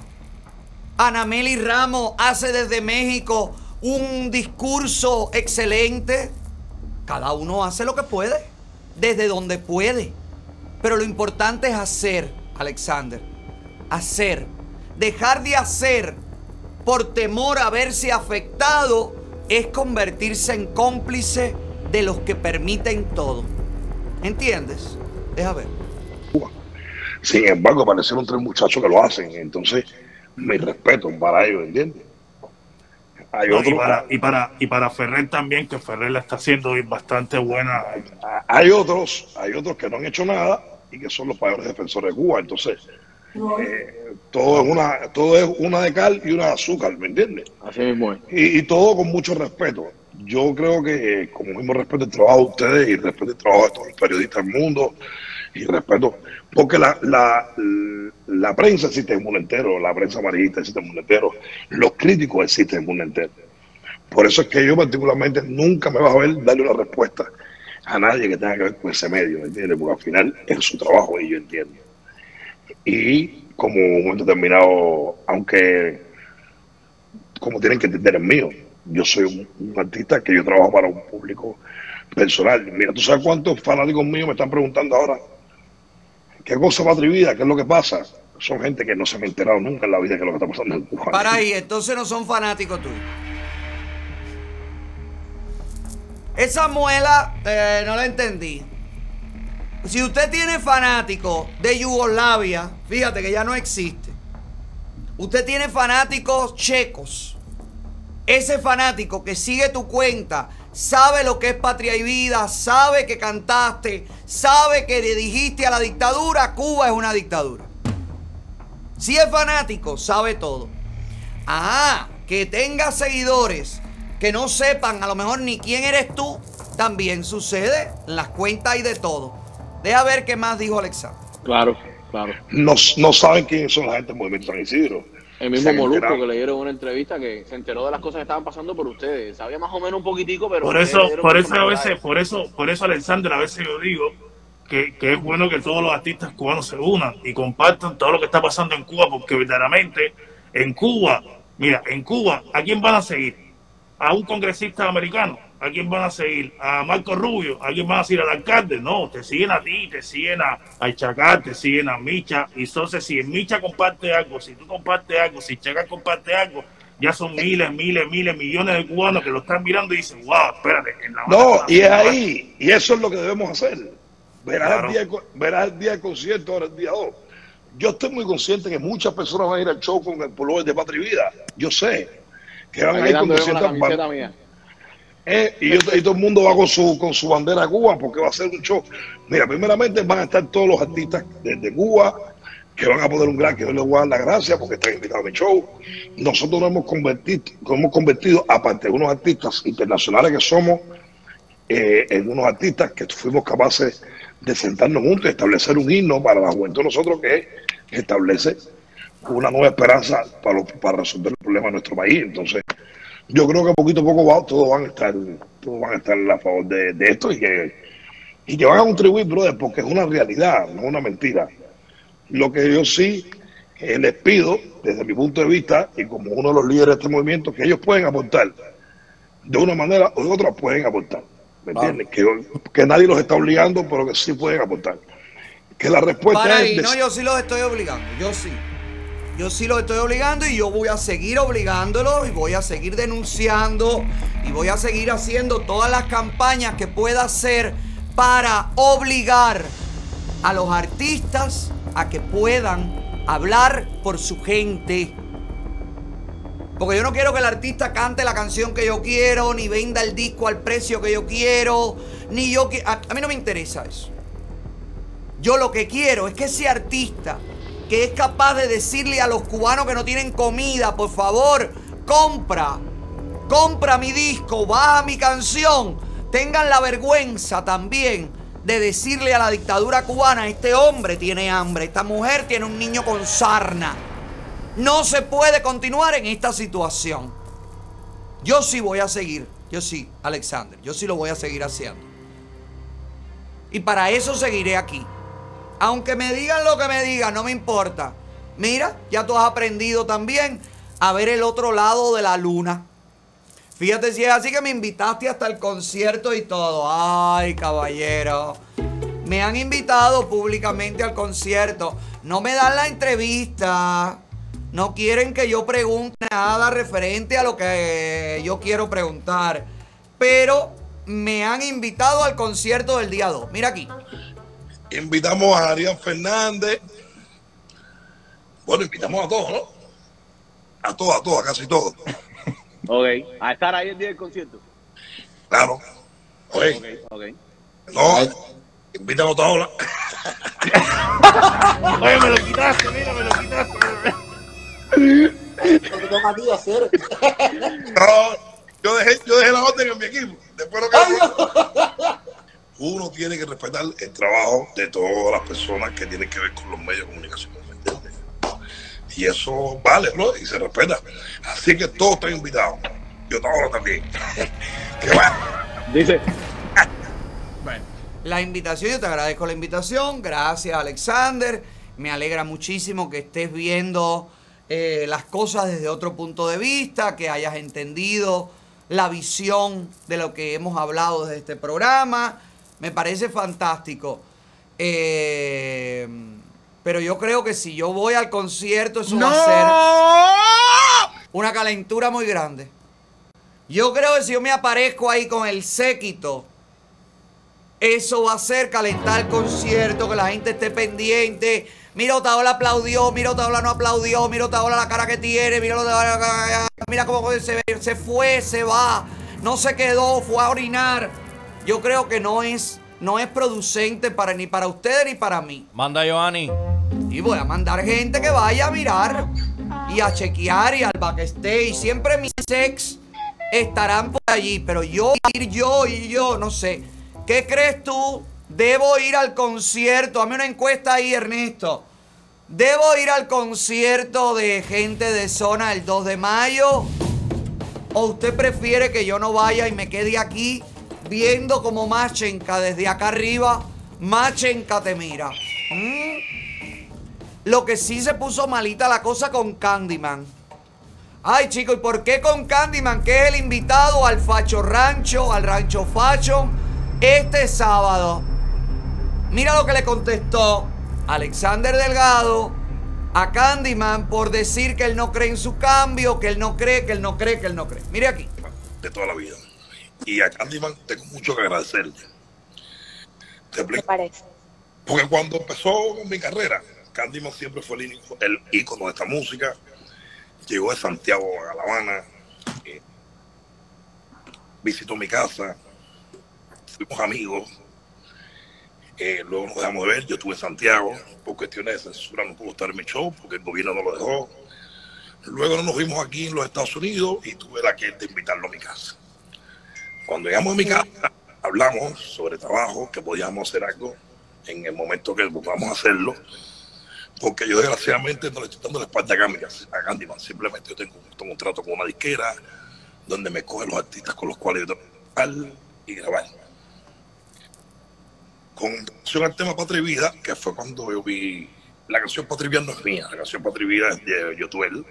Anameli Ramos hace desde México un discurso excelente. Cada uno hace lo que puede, desde donde puede. Pero lo importante es hacer, Alexander. Hacer. Dejar de hacer por temor a verse afectado es convertirse en cómplice de los que permiten todo. ¿Entiendes? Deja ver. Sin embargo, aparecieron tres muchachos que lo hacen, entonces mi respeto para ellos, ¿entiendes? Hay No, y, otros, para, y, para, y para Ferrer también, que Ferrer la está haciendo bastante buena. hay otros, hay otros que no han hecho nada y que son los mayores defensores de Cuba, entonces eh, todo es una, todo es una de cal y una de azúcar, ¿me entiendes? Así mismo es. Y, y todo con mucho respeto. Yo creo que eh, como mismo respeto el trabajo de ustedes y respeto el trabajo de todos los periodistas del mundo y respeto, porque la, la, la prensa existe en el mundo entero, la prensa amarillista existe en el mundo entero, los críticos existen en el mundo entero. Por eso es que yo particularmente nunca me vas a ver darle una respuesta a nadie que tenga que ver con ese medio, ¿me entiendes? Porque al final es su trabajo y yo entiendo. Y como un momento determinado, aunque como tienen que entender el mío, yo soy un, artista que yo trabajo para un público personal. Mira, ¿tú sabes cuántos fanáticos míos me están preguntando ahora? ¿Qué cosa va vida? ¿Qué es lo que pasa? Son gente que no se me ha enterado nunca en la vida que lo que está pasando en Cuba. Para ahí, entonces no son fanáticos tuyos. Esa muela eh, no la entendí. Si usted tiene fanáticos de Yugoslavia, fíjate que ya no existe. Usted tiene fanáticos checos. Ese fanático que sigue tu cuenta, sabe lo que es patria y vida, sabe que cantaste, sabe que le dijiste a la dictadura, Cuba es una dictadura. Si es fanático, sabe todo. Ah, que tenga seguidores que no sepan a lo mejor ni quién eres tú, también sucede. En las cuentas y de todo. Deja ver qué más dijo Alexander. Claro, claro. No, no saben quiénes son la gente del Movimiento San Isidro. El Se mismo han Molusco que le dieron una entrevista que se enteró de las cosas que estaban pasando por ustedes. Sabía más o menos un poquitico, pero... Por eso, por eso a veces, por eso, por eso Alexander, a veces yo digo que, que es bueno que todos los artistas cubanos se unan y compartan todo lo que está pasando en Cuba, porque verdaderamente en Cuba, mira, en Cuba, ¿a quién van a seguir? ¿A un congresista americano? ¿A quién van a seguir? ¿A Marco Rubio? ¿A quién van a seguir al alcalde? No, te siguen a ti, te siguen a, a Chacal, te siguen a Micha. Y entonces, si Micha comparte algo, si tú compartes algo, si Chacal comparte algo, ya son miles, miles, miles, millones de cubanos que lo están mirando y dicen, wow, espérate, en la No, y es ahí, y eso es lo que debemos hacer. Verás, Claro. el, día, verás el día del concierto, ahora el día 2. Yo estoy muy consciente que muchas personas van a ir al show con el pullover de Patria y Vida. Yo sé que van a ir con dándole una 200 camiseta ban- mía. Eh, y, todo el mundo va con su, con su bandera de Cuba porque va a ser un show. Mira, primeramente van a estar todos los artistas de, de Cuba que van a poner un gran que yo les voy a dar las gracias porque están invitados a mi show. Nosotros nos hemos convertido, nos hemos convertido, aparte de unos artistas internacionales que somos, eh, en unos artistas que fuimos capaces de sentarnos juntos y establecer un himno para la juventud de nosotros que establece una nueva esperanza para, para resolver el problema de nuestro país. Entonces, yo creo que poquito a poco va- todos van a estar, todos van a estar a favor de, de esto y que, y que van a contribuir, brother, porque es una realidad, no es una mentira. Lo que yo sí eh, les pido, desde mi punto de vista, y como uno de los líderes de este movimiento, que ellos pueden aportar, de una manera o de otra pueden aportar. ¿Me entiendes? Que, que nadie los está obligando, pero que sí pueden aportar. Que la respuesta Para es... ahí, de- no, yo sí los estoy obligando, yo sí. Yo sí los estoy obligando y yo voy a seguir obligándolos y voy a seguir denunciando y voy a seguir haciendo todas las campañas que pueda hacer para obligar a los artistas a que puedan hablar por su gente. Porque yo no quiero que el artista cante la canción que yo quiero, ni venda el disco al precio que yo quiero, ni yo qui- a, a mí no me interesa eso. Yo lo que quiero es que ese artista que es capaz de decirle a los cubanos que no tienen comida, por favor, compra, compra mi disco, baja mi canción, tengan la vergüenza también de decirle a la dictadura cubana, este hombre tiene hambre, esta mujer tiene un niño con sarna. No se puede continuar en esta situación. Yo sí voy a seguir, yo sí, Alexander, yo sí lo voy a seguir haciendo. Y para eso seguiré aquí. Aunque me digan lo que me digan, no me importa. Mira, ya tú has aprendido también a ver el otro lado de la luna. Fíjate si es así que me invitaste hasta el concierto y todo. Ay, caballero. Me han invitado públicamente al concierto. No me dan la entrevista. No quieren que yo pregunte nada referente a lo que yo quiero preguntar. Pero me han invitado al concierto del día 2. Mira aquí. Invitamos a Arián Fernández. Bueno, invitamos a todos, ¿no? A todos, a todos, a casi todos. Ok, a estar ahí el día del concierto. Claro. Oye, Ok, ok. no, invítamos a todos. Oye, me lo quitaste, mira, me lo quitaste. Lo que a ti hacer. No, yo dejé, yo dejé la orden en mi equipo. Después lo que uno tiene que respetar el trabajo de todas las personas que tienen que ver con los medios de comunicación. Y eso vale, bro, y se respeta. Así que todos están invitados. Yo ahora también. que va. Dice, la invitación. Yo te agradezco la invitación. Gracias, Alexander. Me alegra muchísimo que estés viendo eh, las cosas desde otro punto de vista, que hayas entendido la visión de lo que hemos hablado desde este programa. Me parece fantástico. Eh, pero yo creo que si yo voy al concierto, eso va a ser una calentura muy grande. Yo creo que si yo me aparezco ahí con el séquito, eso va a ser calentar el concierto, que la gente esté pendiente. Mira, Otaola aplaudió, mira, Otaola no aplaudió, mira, Otaola la cara que tiene, mira, Otaola, mira cómo se, se fue, se va, no se quedó, fue a orinar. Yo creo que no es, no es producente para, ni para ustedes ni para mí. Manda a Giovanni. Y voy a mandar gente que vaya a mirar y a chequear y al backstage. Siempre mis ex estarán por allí, pero yo ir yo y yo, no sé. ¿Qué crees tú? Debo ir al concierto. Hazme una encuesta ahí, Ernesto. ¿Debo ir al concierto de gente de zona el 2 de mayo? ¿O usted prefiere que yo no vaya y me quede aquí viendo como Machenka desde acá arriba? Machenka te mira. ¿Mm? Lo que sí se puso malita la cosa con Candyman. Ay, chicos, ¿y por qué con Candyman, que es el invitado al Facho Rancho, al Rancho Facho, este sábado? Mira lo que le contestó Alexander Delgado a Candyman por decir que él no cree en su cambio, que él no cree, que él no cree, que él no cree. Mire aquí. de toda la vida. Y a Candyman tengo mucho que agradecerle. Te explico. parece? Porque cuando empezó con mi carrera, Candyman siempre fue el, ícono- el ícono de esta música. Llegó de Santiago a La Habana, eh, visitó mi casa, fuimos amigos. Eh, luego nos dejamos de ver. Yo estuve en Santiago por cuestiones de censura, no pudo estar en mi show porque el gobierno no lo dejó. Luego nos vimos aquí en los Estados Unidos y tuve la que de invitarlo a mi casa. Cuando llegamos a mi casa, hablamos sobre trabajo, que podíamos hacer algo en el momento que podamos hacerlo, porque yo desgraciadamente no le estoy dando la espalda a a simplemente yo tengo, un trato con una disquera donde me cogen los artistas con los cuales yo tengo que y grabar. Con relación al tema Patria Vida, que fue cuando yo vi la canción Patria Vida no es mía, la canción Patria Vida es de Yotuel,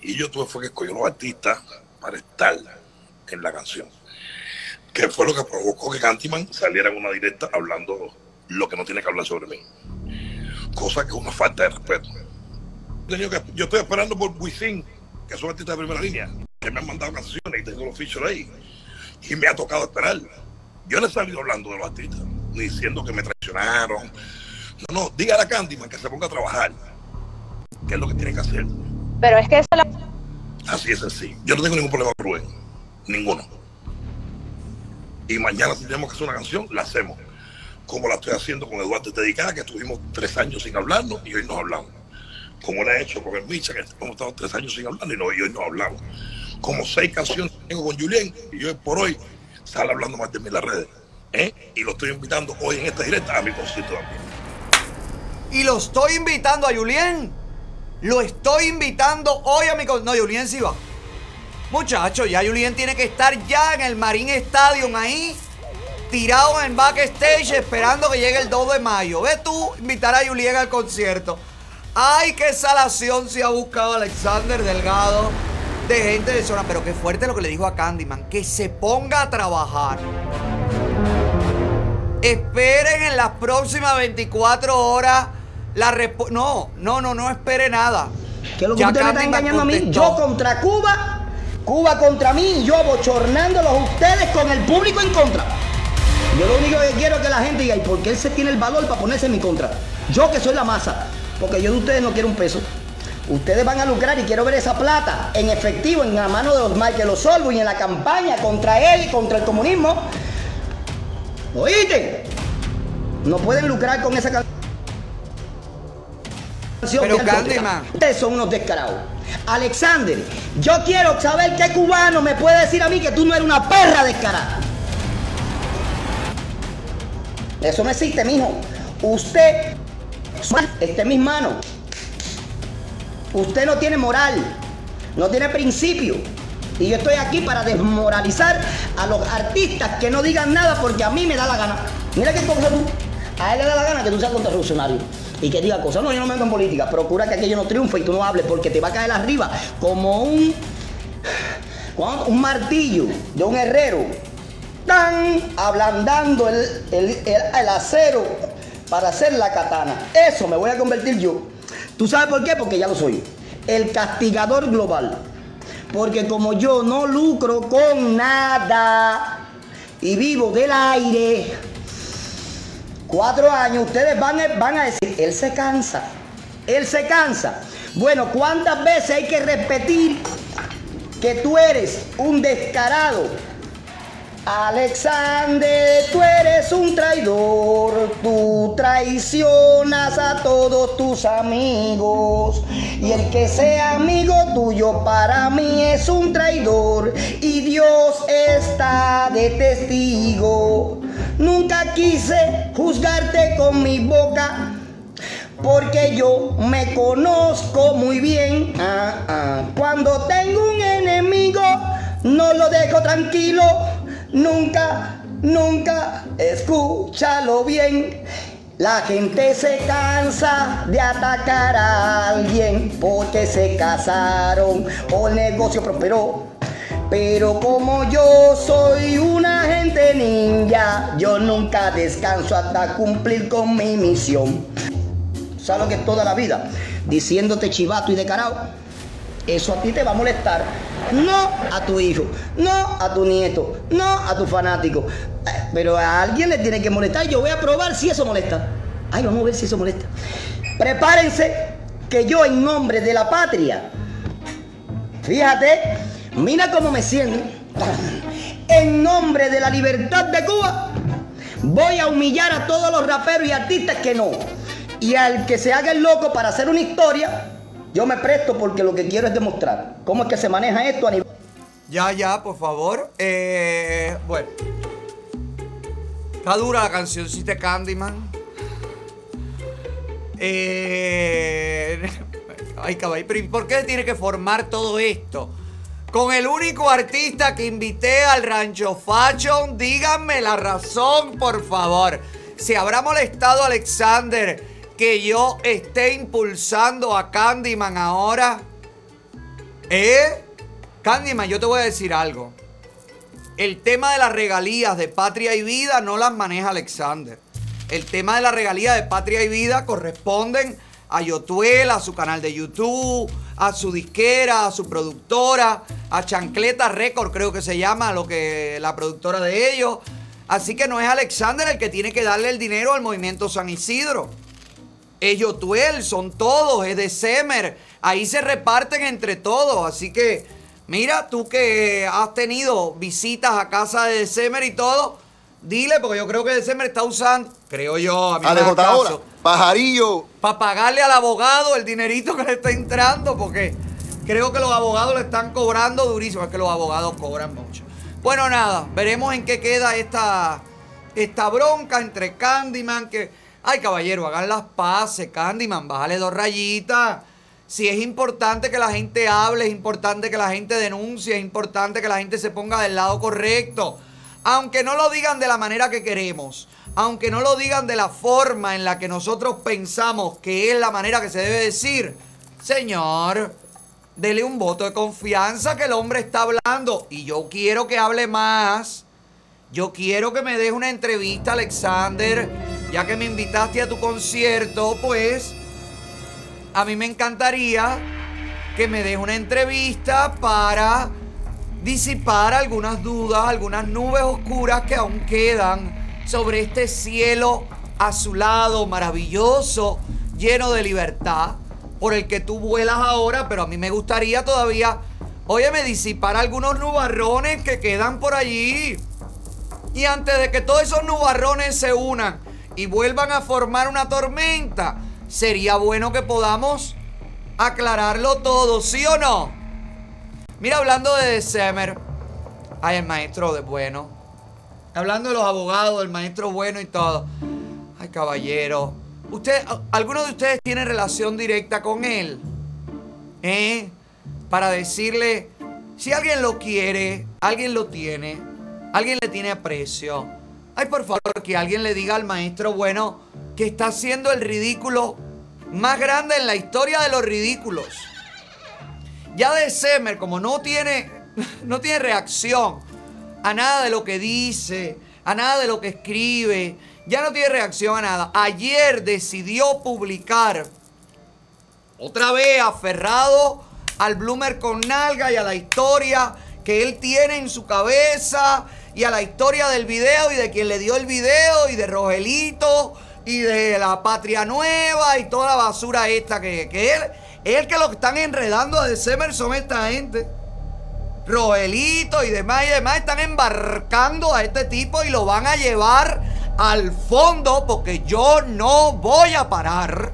y Yotuel fue que escogió los artistas para estar en la canción que fue lo que provocó que Candyman saliera en una directa hablando lo que no tiene que hablar sobre mí. Cosa que es una falta de respeto. Yo estoy esperando por Wisin, que son artistas de primera línea, que me han mandado canciones y tengo los features ahí. Y me ha tocado esperar. Yo no he salido hablando de los artistas, ni diciendo que me traicionaron. No, no, dígale a Candyman que se ponga a trabajar, que es lo que tiene que hacer. Pero es que eso lo... Así es sencillo. Yo no tengo ningún problema con Rubén. Ninguno. Y mañana si tenemos que hacer una canción, la hacemos. Como la estoy haciendo con Eduardo Dedicada, que estuvimos tres años sin hablarnos y hoy nos hablamos. Como la he hecho con el Micha, que hemos estado tres años sin hablar y, no, y hoy nos hablamos. Como seis canciones tengo con Julien y hoy por hoy sale hablando más de mí en las redes. ¿eh? Y lo estoy invitando hoy en esta directa a mi concierto también. Y lo estoy invitando a Julien. Lo estoy invitando hoy a mi... con- No, Julien sí va. Muchachos, ya Julien tiene que estar ya en el Marine Stadium ahí, tirado en backstage, esperando que llegue el 2 de mayo. Ve tú, invitar a Julien al concierto. Ay, qué salación se ha buscado Alexander Delgado de gente de zona. Pero qué fuerte lo que le dijo a Candyman. Que se ponga a trabajar. Esperen en las próximas 24 horas la respuesta. No, no, no, no espere nada. ¿Qué es lo que Ya usted me está engañando a mí? Yo contra Cuba, Cuba contra mí y yo bochornándolos a ustedes con el público en contra. Yo lo único que quiero es que la gente diga, ¿y por qué él se tiene el valor para ponerse en mi contra? Yo que soy la masa, porque yo de ustedes no quiero un peso. Ustedes van a lucrar y quiero ver esa plata en efectivo en la mano de los Michael Osorbo y en la campaña contra él y contra el comunismo. ¿Oíste? No pueden lucrar con esa canción. Pero, Candyman. Ustedes son unos descarados. Alexander, yo quiero saber qué cubano me puede decir a mí que tú no eres una perra descarada. Eso no existe, mijo. Usted, está en mis manos. Usted no tiene moral, no tiene principio. Y yo estoy aquí para desmoralizar a los artistas que no digan nada porque a mí me da la gana. Mira qué cosa tú. A él le da la gana que tú seas contrarrevolucionario y que diga cosas. No, yo no me meto en política. Procura que aquello no triunfe y tú no hables porque te va a caer arriba como un, un martillo de un herrero. Tan ablandando el, el- el acero para hacer la katana. Eso me voy a convertir yo. ¿Tú sabes por qué? Porque ya lo soy. El castigador global. Porque como yo no lucro con nada y vivo del aire, cuatro años, ustedes van, a- van a decir, él se cansa, él se cansa. Bueno, ¿cuántas veces hay que repetir que tú eres un descarado? Alexander, tú eres un traidor, tú traicionas a todos tus amigos y el que sea amigo tuyo para mí es un traidor y Dios está de testigo. Nunca quise juzgarte con mi boca porque yo me conozco muy bien. Ah, ah. Cuando tengo un enemigo, no lo dejo tranquilo. Nunca, nunca, escúchalo bien. La gente se cansa de atacar a alguien porque se casaron o el negocio prosperó. Pero como yo soy una gente ninja, yo nunca descanso hasta cumplir con mi misión. ¿Sabes que toda la vida? Diciéndote chivato y decarado. Eso a ti te va a molestar. No a tu hijo, no a tu nieto, no a tu fanático. Eh, Pero a alguien le tiene que molestar. Yo voy a probar si eso molesta. Ay, vamos a ver si eso molesta. Prepárense que yo en nombre de la patria, fíjate, mira cómo me siento. En nombre de la libertad de Cuba, voy a humillar a todos los raperos y artistas que no. Y al que se haga el loco para hacer una historia, yo me presto porque lo que quiero es demostrar cómo es que se maneja esto a nivel... Ya, ya, por favor. Eh, bueno. Está dura la cancioncita Candyman. Eh, ay, caballo. Pero ¿y por qué tiene que formar todo esto? Con el único artista que invité al Rancho Fashion, díganme la razón, por favor. ¿Se habrá molestado Alexander que yo esté impulsando a Candyman ahora? ¿Eh? Candyman, yo te voy a decir algo. El tema de las regalías de Patria y Vida no las maneja Alexander. El tema de las regalías de Patria y Vida corresponden a Yotuel, a su canal de YouTube, a su disquera, a su productora, a Chancleta Record, creo que se llama, lo que la productora de ellos. Así que no es Alexander el que tiene que darle el dinero al movimiento San Isidro. Es Yotuel, son todos, es de Semer. Ahí se reparten entre todos. Así que, mira, tú que has tenido visitas a casa de Semer y todo, dile, porque yo creo que Semer está usando, creo yo, a mí A me da DJ ahora, caso, pajarillo. para pagarle al abogado el dinerito que le está entrando, porque creo que los abogados le están cobrando durísimo, es que los abogados cobran mucho. Bueno, nada, veremos en qué queda esta, esta bronca entre Candyman, que, ay caballero, hagan las paces, Candyman, bájale dos rayitas. Si es importante que la gente hable, es importante que la gente denuncie, es importante que la gente se ponga del lado correcto. Aunque no lo digan de la manera que queremos, aunque no lo digan de la forma en la que nosotros pensamos que es la manera que se debe decir, señor, dele un voto de confianza que el hombre está hablando y yo quiero que hable más. Yo quiero que me des una entrevista, Alexander, ya que me invitaste a tu concierto, pues a mí me encantaría que me des una entrevista para disipar algunas dudas, algunas nubes oscuras que aún quedan sobre este cielo azulado, maravilloso, lleno de libertad, por el que tú vuelas ahora, pero a mí me gustaría todavía, óyeme, disipar algunos nubarrones que quedan por allí. Y antes de que todos esos nubarrones se unan y vuelvan a formar una tormenta, sería bueno que podamos aclararlo todo, ¿sí o no? Mira, hablando de December, ay, el maestro de bueno. Hablando de los abogados, el maestro bueno y todo. Ay, caballero. ¿Usted, ¿Alguno de ustedes tiene relación directa con él? ¿Eh? Para decirle, si alguien lo quiere, alguien lo tiene, alguien le tiene aprecio, Ay, por favor, que alguien le diga al maestro bueno que está haciendo el ridículo más grande en la historia de los ridículos. Ya de Semer, como no tiene, no tiene reacción a nada de lo que dice, a nada de lo que escribe, ya no tiene reacción a nada. Ayer decidió publicar, otra vez aferrado al Bloomer con nalga y a la historia que él tiene en su cabeza y a la historia del video y de quien le dio el video y de Rogelito y de la Patria Nueva y toda la basura esta que, que él, él que lo están enredando de Semer son esta gente. Rogelito y demás y demás están embarcando a este tipo y lo van a llevar al fondo porque yo no voy a parar.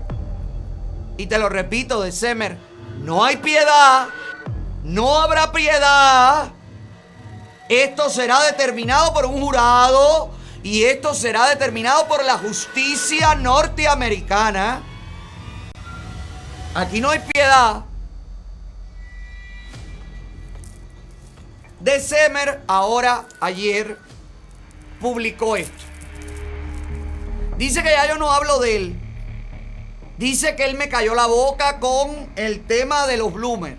Y te lo repito, de Semer, no hay piedad, no habrá piedad. Esto será determinado por un jurado y esto será determinado por la justicia norteamericana. Aquí no hay piedad. De Semer, ahora, ayer, publicó esto. Dice que ya yo no hablo de él. Dice que él me cayó la boca con el tema de los bloomers.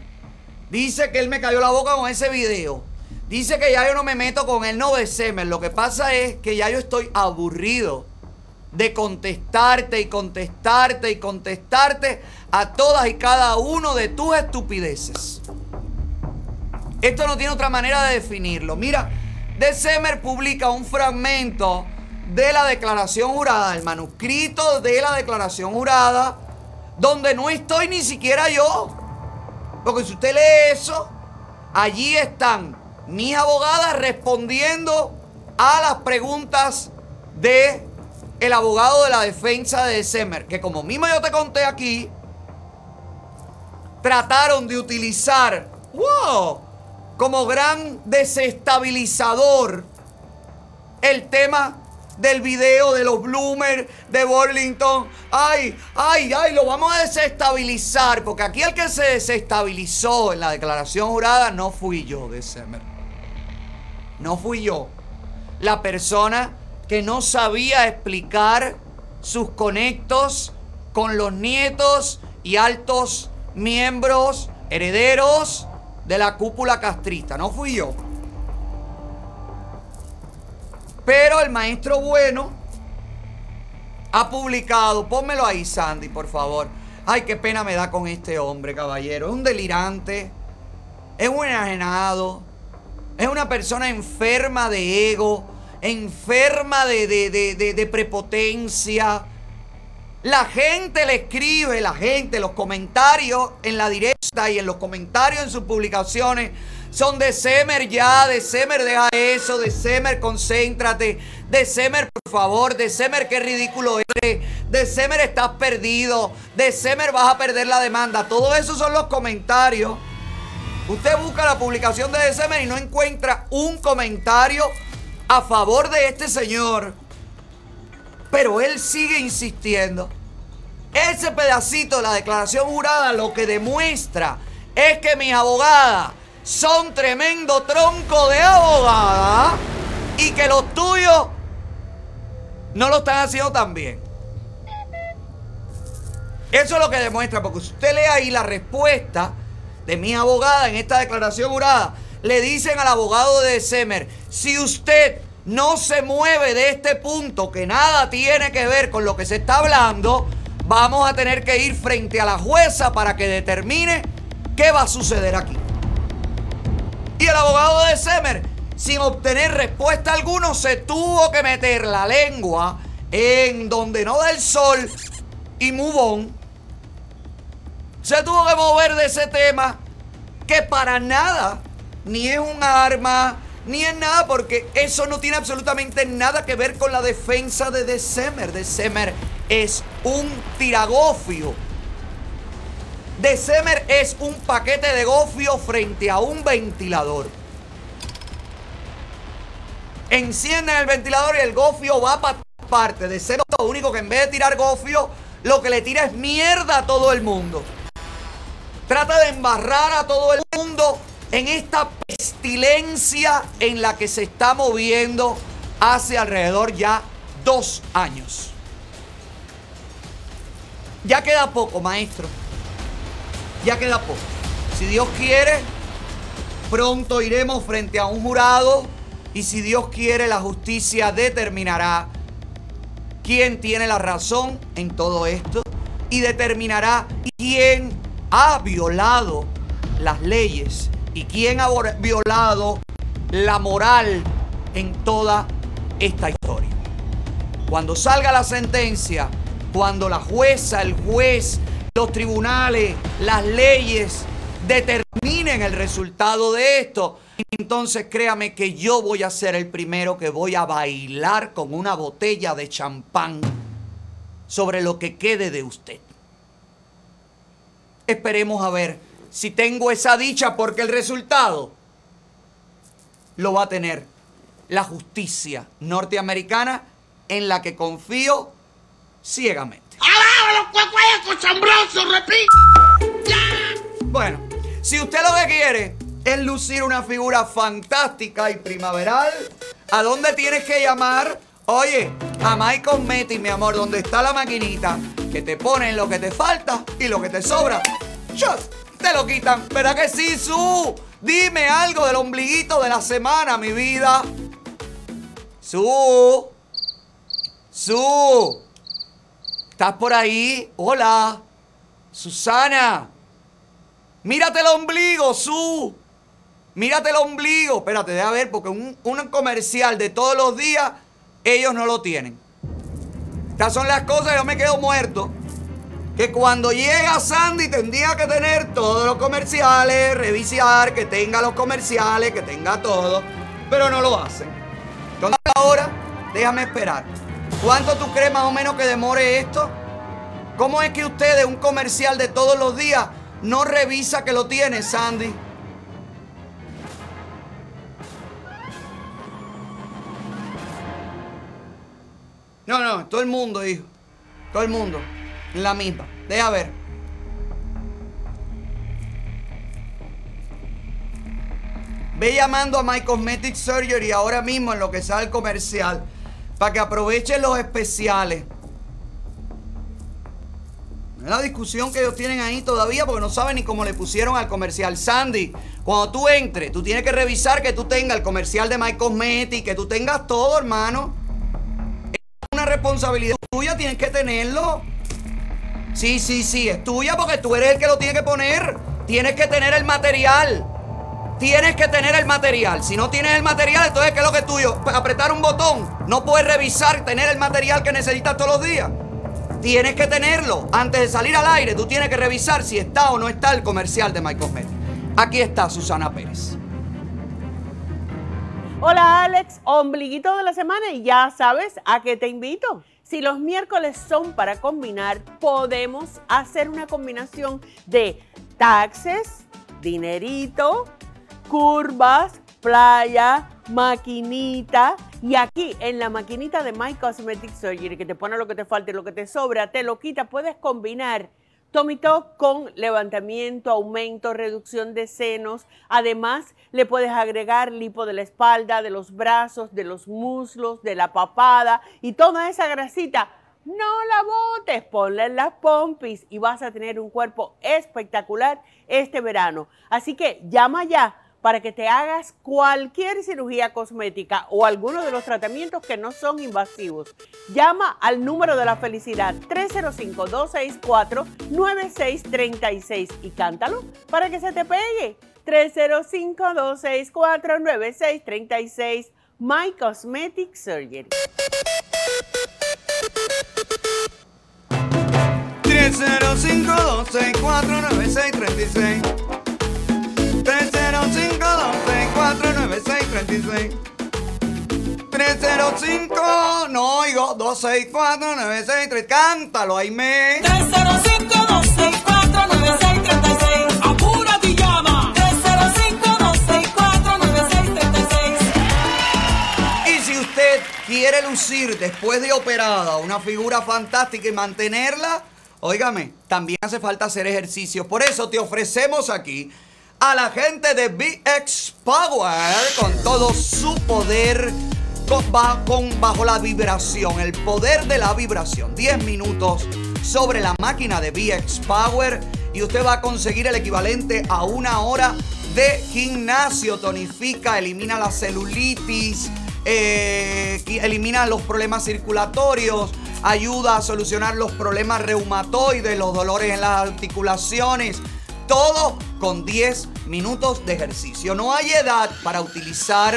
Dice que él me cayó la boca con ese video. Dice que ya yo no me meto con él, no de Semer. Lo que pasa es que ya yo estoy aburrido de contestarte y contestarte y contestarte a todas y cada uno de tus estupideces. Esto no tiene otra manera de definirlo. Mira, De Semer publica un fragmento de la declaración jurada, el manuscrito de la declaración jurada, donde no estoy ni siquiera yo. Porque si usted lee eso, allí están mis abogadas respondiendo a las preguntas de el abogado de la defensa de Semer, que como mismo yo te conté aquí, trataron de utilizar, wow, como gran desestabilizador el tema del video de los Bloomers de Burlington. Ay, ay, ay, lo vamos a desestabilizar. Porque aquí el que se desestabilizó en la declaración jurada no fui yo de Semer. No fui yo. La persona que no sabía explicar sus conectos con los nietos y altos miembros herederos de la cúpula castrista. No fui yo. Pero el maestro bueno ha publicado, pónmelo ahí Sandy, por favor. Ay, qué pena me da con este hombre, caballero. Es un delirante, es un enajenado, es una persona enferma de ego, enferma de, de, de, de, prepotencia. La gente le escribe, la gente, los comentarios en la directa y en los comentarios en sus publicaciones son de Semer ya, de Semer deja eso, de Semer concéntrate, de Semer por favor, de Semer qué ridículo eres, de Semer estás perdido, de Semer vas a perder la demanda. Todo eso son los comentarios. Usted busca la publicación de Semer y no encuentra un comentario a favor de este señor. Pero él sigue insistiendo. Ese pedacito de la declaración jurada lo que demuestra es que mis abogadas son tremendo tronco de abogada y que los tuyos no lo están haciendo tan bien. Eso es lo que demuestra, porque si usted lee ahí la respuesta mi abogada en esta declaración jurada, le dicen al abogado de Semer, si usted no se mueve de este punto que nada tiene que ver con lo que se está hablando, vamos a tener que ir frente a la jueza para que determine qué va a suceder aquí. Y el abogado de Semer, sin obtener respuesta alguna, se tuvo que meter la lengua en donde no da el sol y mubón. Se tuvo que mover de ese tema que para nada ni es un arma, ni es nada, porque eso no tiene absolutamente nada que ver con la defensa de De Semer. De Semer es un tiragofio. De Semer es un paquete de gofio frente a un ventilador. Encienden el ventilador y el gofio va para parte. De Semer lo único que en vez de tirar gofio, lo que le tira es mierda a todo el mundo. Trata de embarrar a todo el mundo en esta pestilencia en la que se está moviendo hace alrededor ya dos años. Ya queda poco, maestro. Ya queda poco. Si Dios quiere, pronto iremos frente a un jurado y si Dios quiere, la justicia determinará quién tiene la razón en todo esto y determinará quién ha violado las leyes y quién ha violado la moral en toda esta historia. Cuando salga la sentencia, cuando la jueza, el juez, los tribunales, las leyes determinen el resultado de esto, entonces créame que yo voy a ser el primero que voy a bailar con una botella de champán sobre lo que quede de usted. Esperemos a ver si tengo esa dicha porque el resultado lo va a tener la justicia norteamericana en la que confío ciegamente. Bueno, si usted lo que quiere es lucir una figura fantástica y primaveral, ¿a dónde tienes que llamar? Oye, a My Cosmetics, mi amor, donde está la maquinita que te ponen lo que te falta y lo que te sobra. ¡Shot! Te lo quitan. ¿Verdad que sí, Su? Dime algo del ombliguito de la semana, mi vida. Su. Su. ¿Estás por ahí? Hola. Susana. Mírate el ombligo, Su. Mírate el ombligo. Espérate, deja ver, porque un, un comercial de todos los días, ellos no lo tienen. Estas son las cosas, yo me quedo muerto. Que cuando llega Sandy tendría que tener todos los comerciales, revisar, que tenga los comerciales, que tenga todo. Pero no lo hacen. Entonces ahora, déjame esperar. ¿Cuánto tú crees más o menos que demore esto? ¿Cómo es que usted de un comercial de todos los días no revisa que lo tiene, Sandy? No, no, todo el mundo, hijo. Todo el mundo. La misma. Deja ver. Ve llamando a My Cosmetic Surgery ahora mismo en lo que sale el comercial. Para que aprovechen los especiales. Es la discusión que ellos tienen ahí todavía porque no saben ni cómo le pusieron al comercial. Sandy, cuando tú entres, tú tienes que revisar que tú tengas el comercial de My Cosmetic, que tú tengas todo, hermano. Una responsabilidad tuya, tienes que tenerlo. Sí, sí, sí, es tuya porque tú eres el que lo tiene que poner. Tienes que tener el material. Tienes que tener el material. Si no tienes el material, entonces ¿qué es lo que es tuyo? Apretar un botón. No puedes revisar, tener el material que necesitas todos los días. Tienes que tenerlo. Antes de salir al aire, tú tienes que revisar si está o no está el comercial de My Cosmetics. Aquí está Susana Pérez. Hola Alex, ombliguito de la semana y ya sabes a qué te invito. Si los miércoles son para combinar, podemos hacer una combinación de taxes, dinerito, curvas, playa, maquinita. Y aquí en la maquinita de My Cosmetic Surgery, que te pone lo que te falta y lo que te sobra, te lo quita, puedes combinar Tommy Talk con levantamiento, aumento, reducción de senos. Además, le puedes agregar lipo de la espalda, de los brazos, de los muslos, de la papada y toda esa grasita. No la botes, ponla en las pompis y vas a tener un cuerpo espectacular este verano. Así que llama ya para que te hagas cualquier cirugía cosmética o alguno de los tratamientos que no son invasivos. Llama al número de la felicidad 305-264-9636 y cántalo para que se te pegue. 305-264-9636 My Cosmetic Surgery. 305-264-9636 305-264-9636 305 No oigo 264-9636 Cántalo, Aime. 305-264-9636 Apúrate y llama. 305-264-9636 Y si usted quiere lucir después de operada una figura fantástica y mantenerla, óigame, también hace falta hacer ejercicios. Por eso te ofrecemos aquí a la gente de BX Power con todo su poder con, ba- con- bajo la vibración, el poder de la vibración. 10 minutos sobre la máquina de VX Power y usted va a conseguir el equivalente a una hora de gimnasio. Tonifica, elimina la celulitis, eh, elimina los problemas circulatorios, ayuda a solucionar los problemas reumatoides, los dolores en las articulaciones. Todo con 10 minutos de ejercicio. No hay edad para utilizar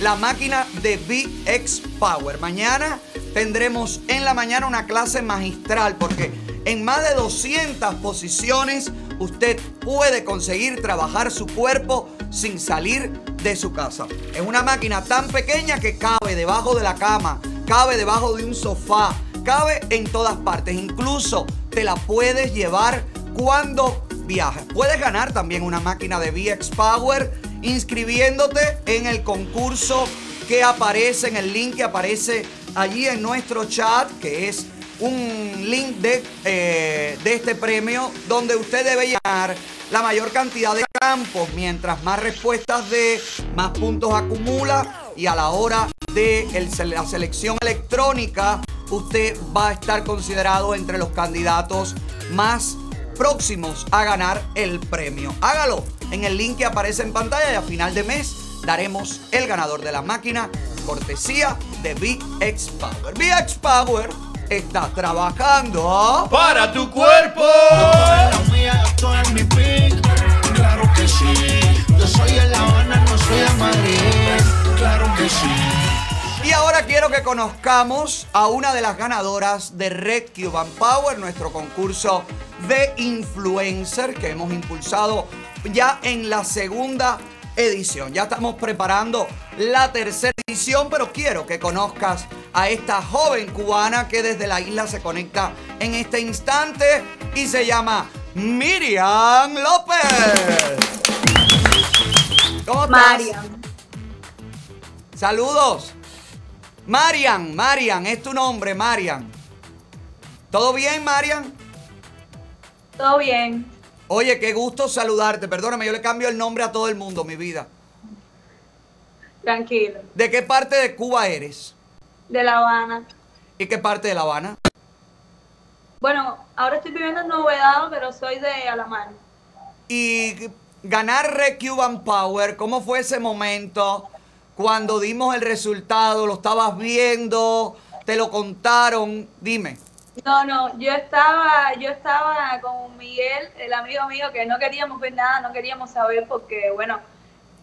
la máquina de VX Power. Mañana tendremos en la mañana una clase magistral porque en más de 200 posiciones usted puede conseguir trabajar su cuerpo sin salir de su casa. Es una máquina tan pequeña que cabe debajo de la cama, cabe debajo de un sofá, cabe en todas partes. Incluso te la puedes llevar cuando viajas. Puedes ganar también una máquina de VX Power inscribiéndote en el concurso que aparece en el link que aparece allí en nuestro chat, que es un link de, eh, de este premio donde usted debe llenar la mayor cantidad de campos. Mientras más respuestas de, más puntos acumula y a la hora de el- la selección electrónica, usted va a estar considerado entre los candidatos más próximos a ganar el premio. Hágalo en el link que aparece en pantalla y a final de mes daremos el ganador de la máquina cortesía de VX Power. VX Power está trabajando para tu cuerpo. Claro que sí. Yo soy de La Habana, no soy de Madrid. Claro que sí. Y ahora quiero que conozcamos a una de las ganadoras de Red Cuban Power, nuestro concurso de influencer que hemos impulsado ya en la segunda edición. Ya estamos preparando la tercera edición, pero quiero que conozcas a esta joven cubana que desde la isla se conecta en este instante y se llama Miriam López. ¿Cómo estás? Mariam. Saludos. Marian, Marian, es tu nombre, Marian. ¿Todo bien, Marian? Todo bien. Oye, qué gusto saludarte. Perdóname, yo le cambio el nombre a todo el mundo, mi vida. Tranquilo. ¿De qué parte de Cuba eres? De La Habana. ¿Y qué parte de La Habana? Bueno, ahora estoy viviendo en Novedad, pero soy de Alamar. Y ganar Red Cuban Power, ¿cómo fue ese momento cuando dimos el resultado? ¿Lo estabas viendo? ¿Te lo contaron? Dime. No, no, yo estaba, yo estaba con Miguel, el amigo mío, que no queríamos ver nada, no queríamos saber porque, bueno,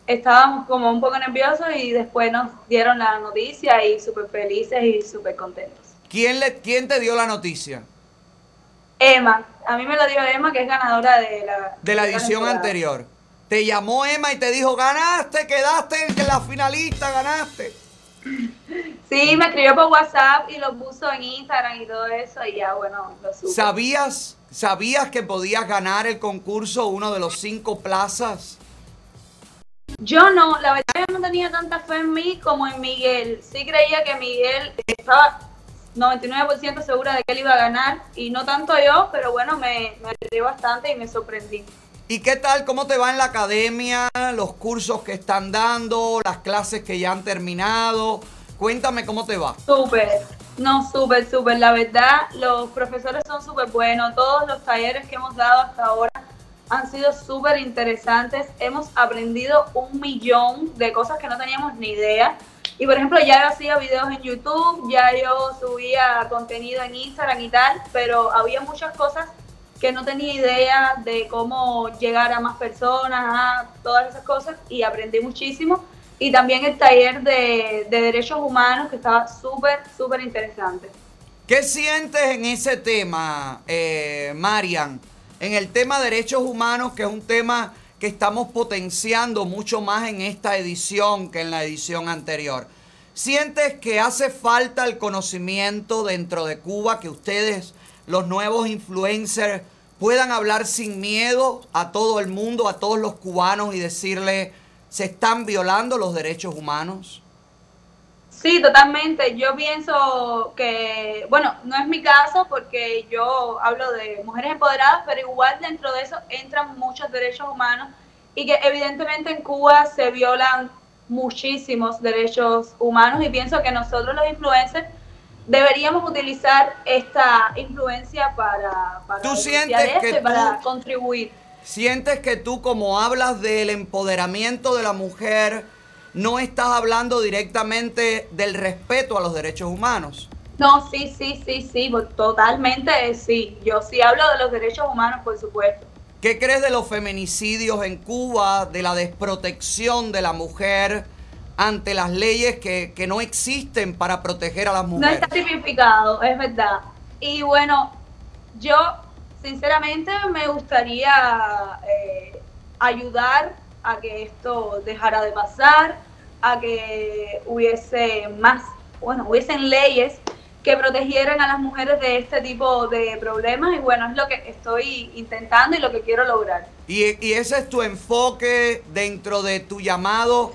estábamos como un poco nerviosos y después nos dieron la noticia y súper felices y súper contentos. ¿Quién, le, ¿Quién te dio la noticia? Emma, a mí me lo dio Emma, que es ganadora de la, De la edición anterior. Te llamó Emma y te dijo, ganaste, quedaste en la finalista, ganaste. Sí, me escribió por WhatsApp y lo puso en Instagram y todo eso y ya, bueno, lo supe. ¿Sabías, ¿Sabías que podías ganar el concurso, uno de los cinco plazas? Yo no, la verdad yo no tenía tanta fe en mí como en Miguel. Sí creía que Miguel estaba 99% segura de que él iba a ganar y no tanto yo, pero bueno, me, me alegré bastante y me sorprendí. ¿Y qué tal? ¿Cómo te va en la academia? ¿Los cursos que están dando? ¿Las clases que ya han terminado? Cuéntame cómo te va. Súper, no, súper, súper. La verdad, los profesores son súper buenos. Todos los talleres que hemos dado hasta ahora han sido súper interesantes. Hemos aprendido un millón de cosas que no teníamos ni idea. Y por ejemplo, ya yo hacía videos en YouTube, ya yo subía contenido en Instagram y tal, pero había muchas cosas que no tenía idea de cómo llegar a más personas, a todas esas cosas, y aprendí muchísimo. Y también el taller de, de derechos humanos, que estaba súper, súper interesante. ¿Qué sientes en ese tema, eh, Marian? En el tema de derechos humanos, que es un tema que estamos potenciando mucho más en esta edición que en la edición anterior. ¿Sientes que hace falta el conocimiento dentro de Cuba, que ustedes, los nuevos influencers, puedan hablar sin miedo a todo el mundo, a todos los cubanos y decirle, se están violando los derechos humanos? Sí, totalmente. Yo pienso que, bueno, no es mi caso porque yo hablo de mujeres empoderadas, pero igual dentro de eso entran muchos derechos humanos y que evidentemente en Cuba se violan muchísimos derechos humanos y pienso que nosotros los influencers deberíamos utilizar esta influencia para, para ¿Tú sientes esto que para tú- contribuir. ¿Sientes que tú como hablas del empoderamiento de la mujer, no estás hablando directamente del respeto a los derechos humanos? No, sí, sí, sí, sí, totalmente sí. Yo sí hablo de los derechos humanos, por supuesto. ¿Qué crees de los feminicidios en Cuba, de la desprotección de la mujer ante las leyes que, que no existen para proteger a las No mujeres? está tipificado, es verdad. Y bueno, yo sinceramente me gustaría eh, ayudar a que esto dejara de pasar, a que hubiese más, bueno, hubiesen leyes que protegieran a las mujeres de este tipo de problemas y bueno, es lo que estoy intentando y lo que quiero lograr. Y, y ese es tu enfoque dentro de tu llamado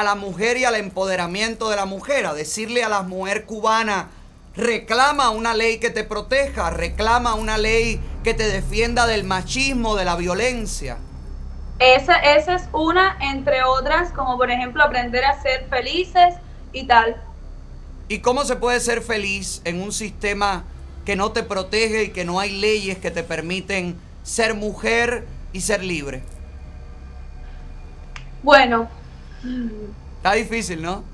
a la mujer y al empoderamiento de la mujer, a decirle a la mujer cubana, reclama una ley que te proteja, reclama una ley que te defienda del machismo, de la violencia. Esa, esa es una, entre otras, como por ejemplo aprender a ser felices y tal. ¿Y cómo se puede ser feliz en un sistema que no te protege y que no hay leyes que te permiten ser mujer y ser libre? Bueno, Está difícil, ¿no?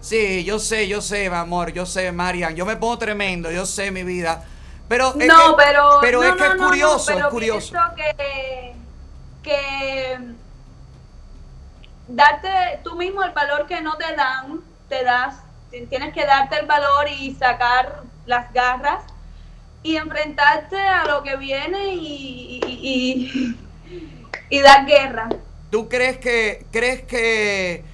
Sí, yo sé, yo sé, mi amor, yo sé, Marian. Yo me pongo tremendo, yo sé mi vida. Pero es no, que, pero, pero no, es que no, es no, no, curioso, pero es curioso. que darte tú mismo el valor que no te dan, te das, tienes que darte el valor y sacar las garras y enfrentarte a lo que viene y, y, y- y dar guerra. ¿Tú crees que, crees que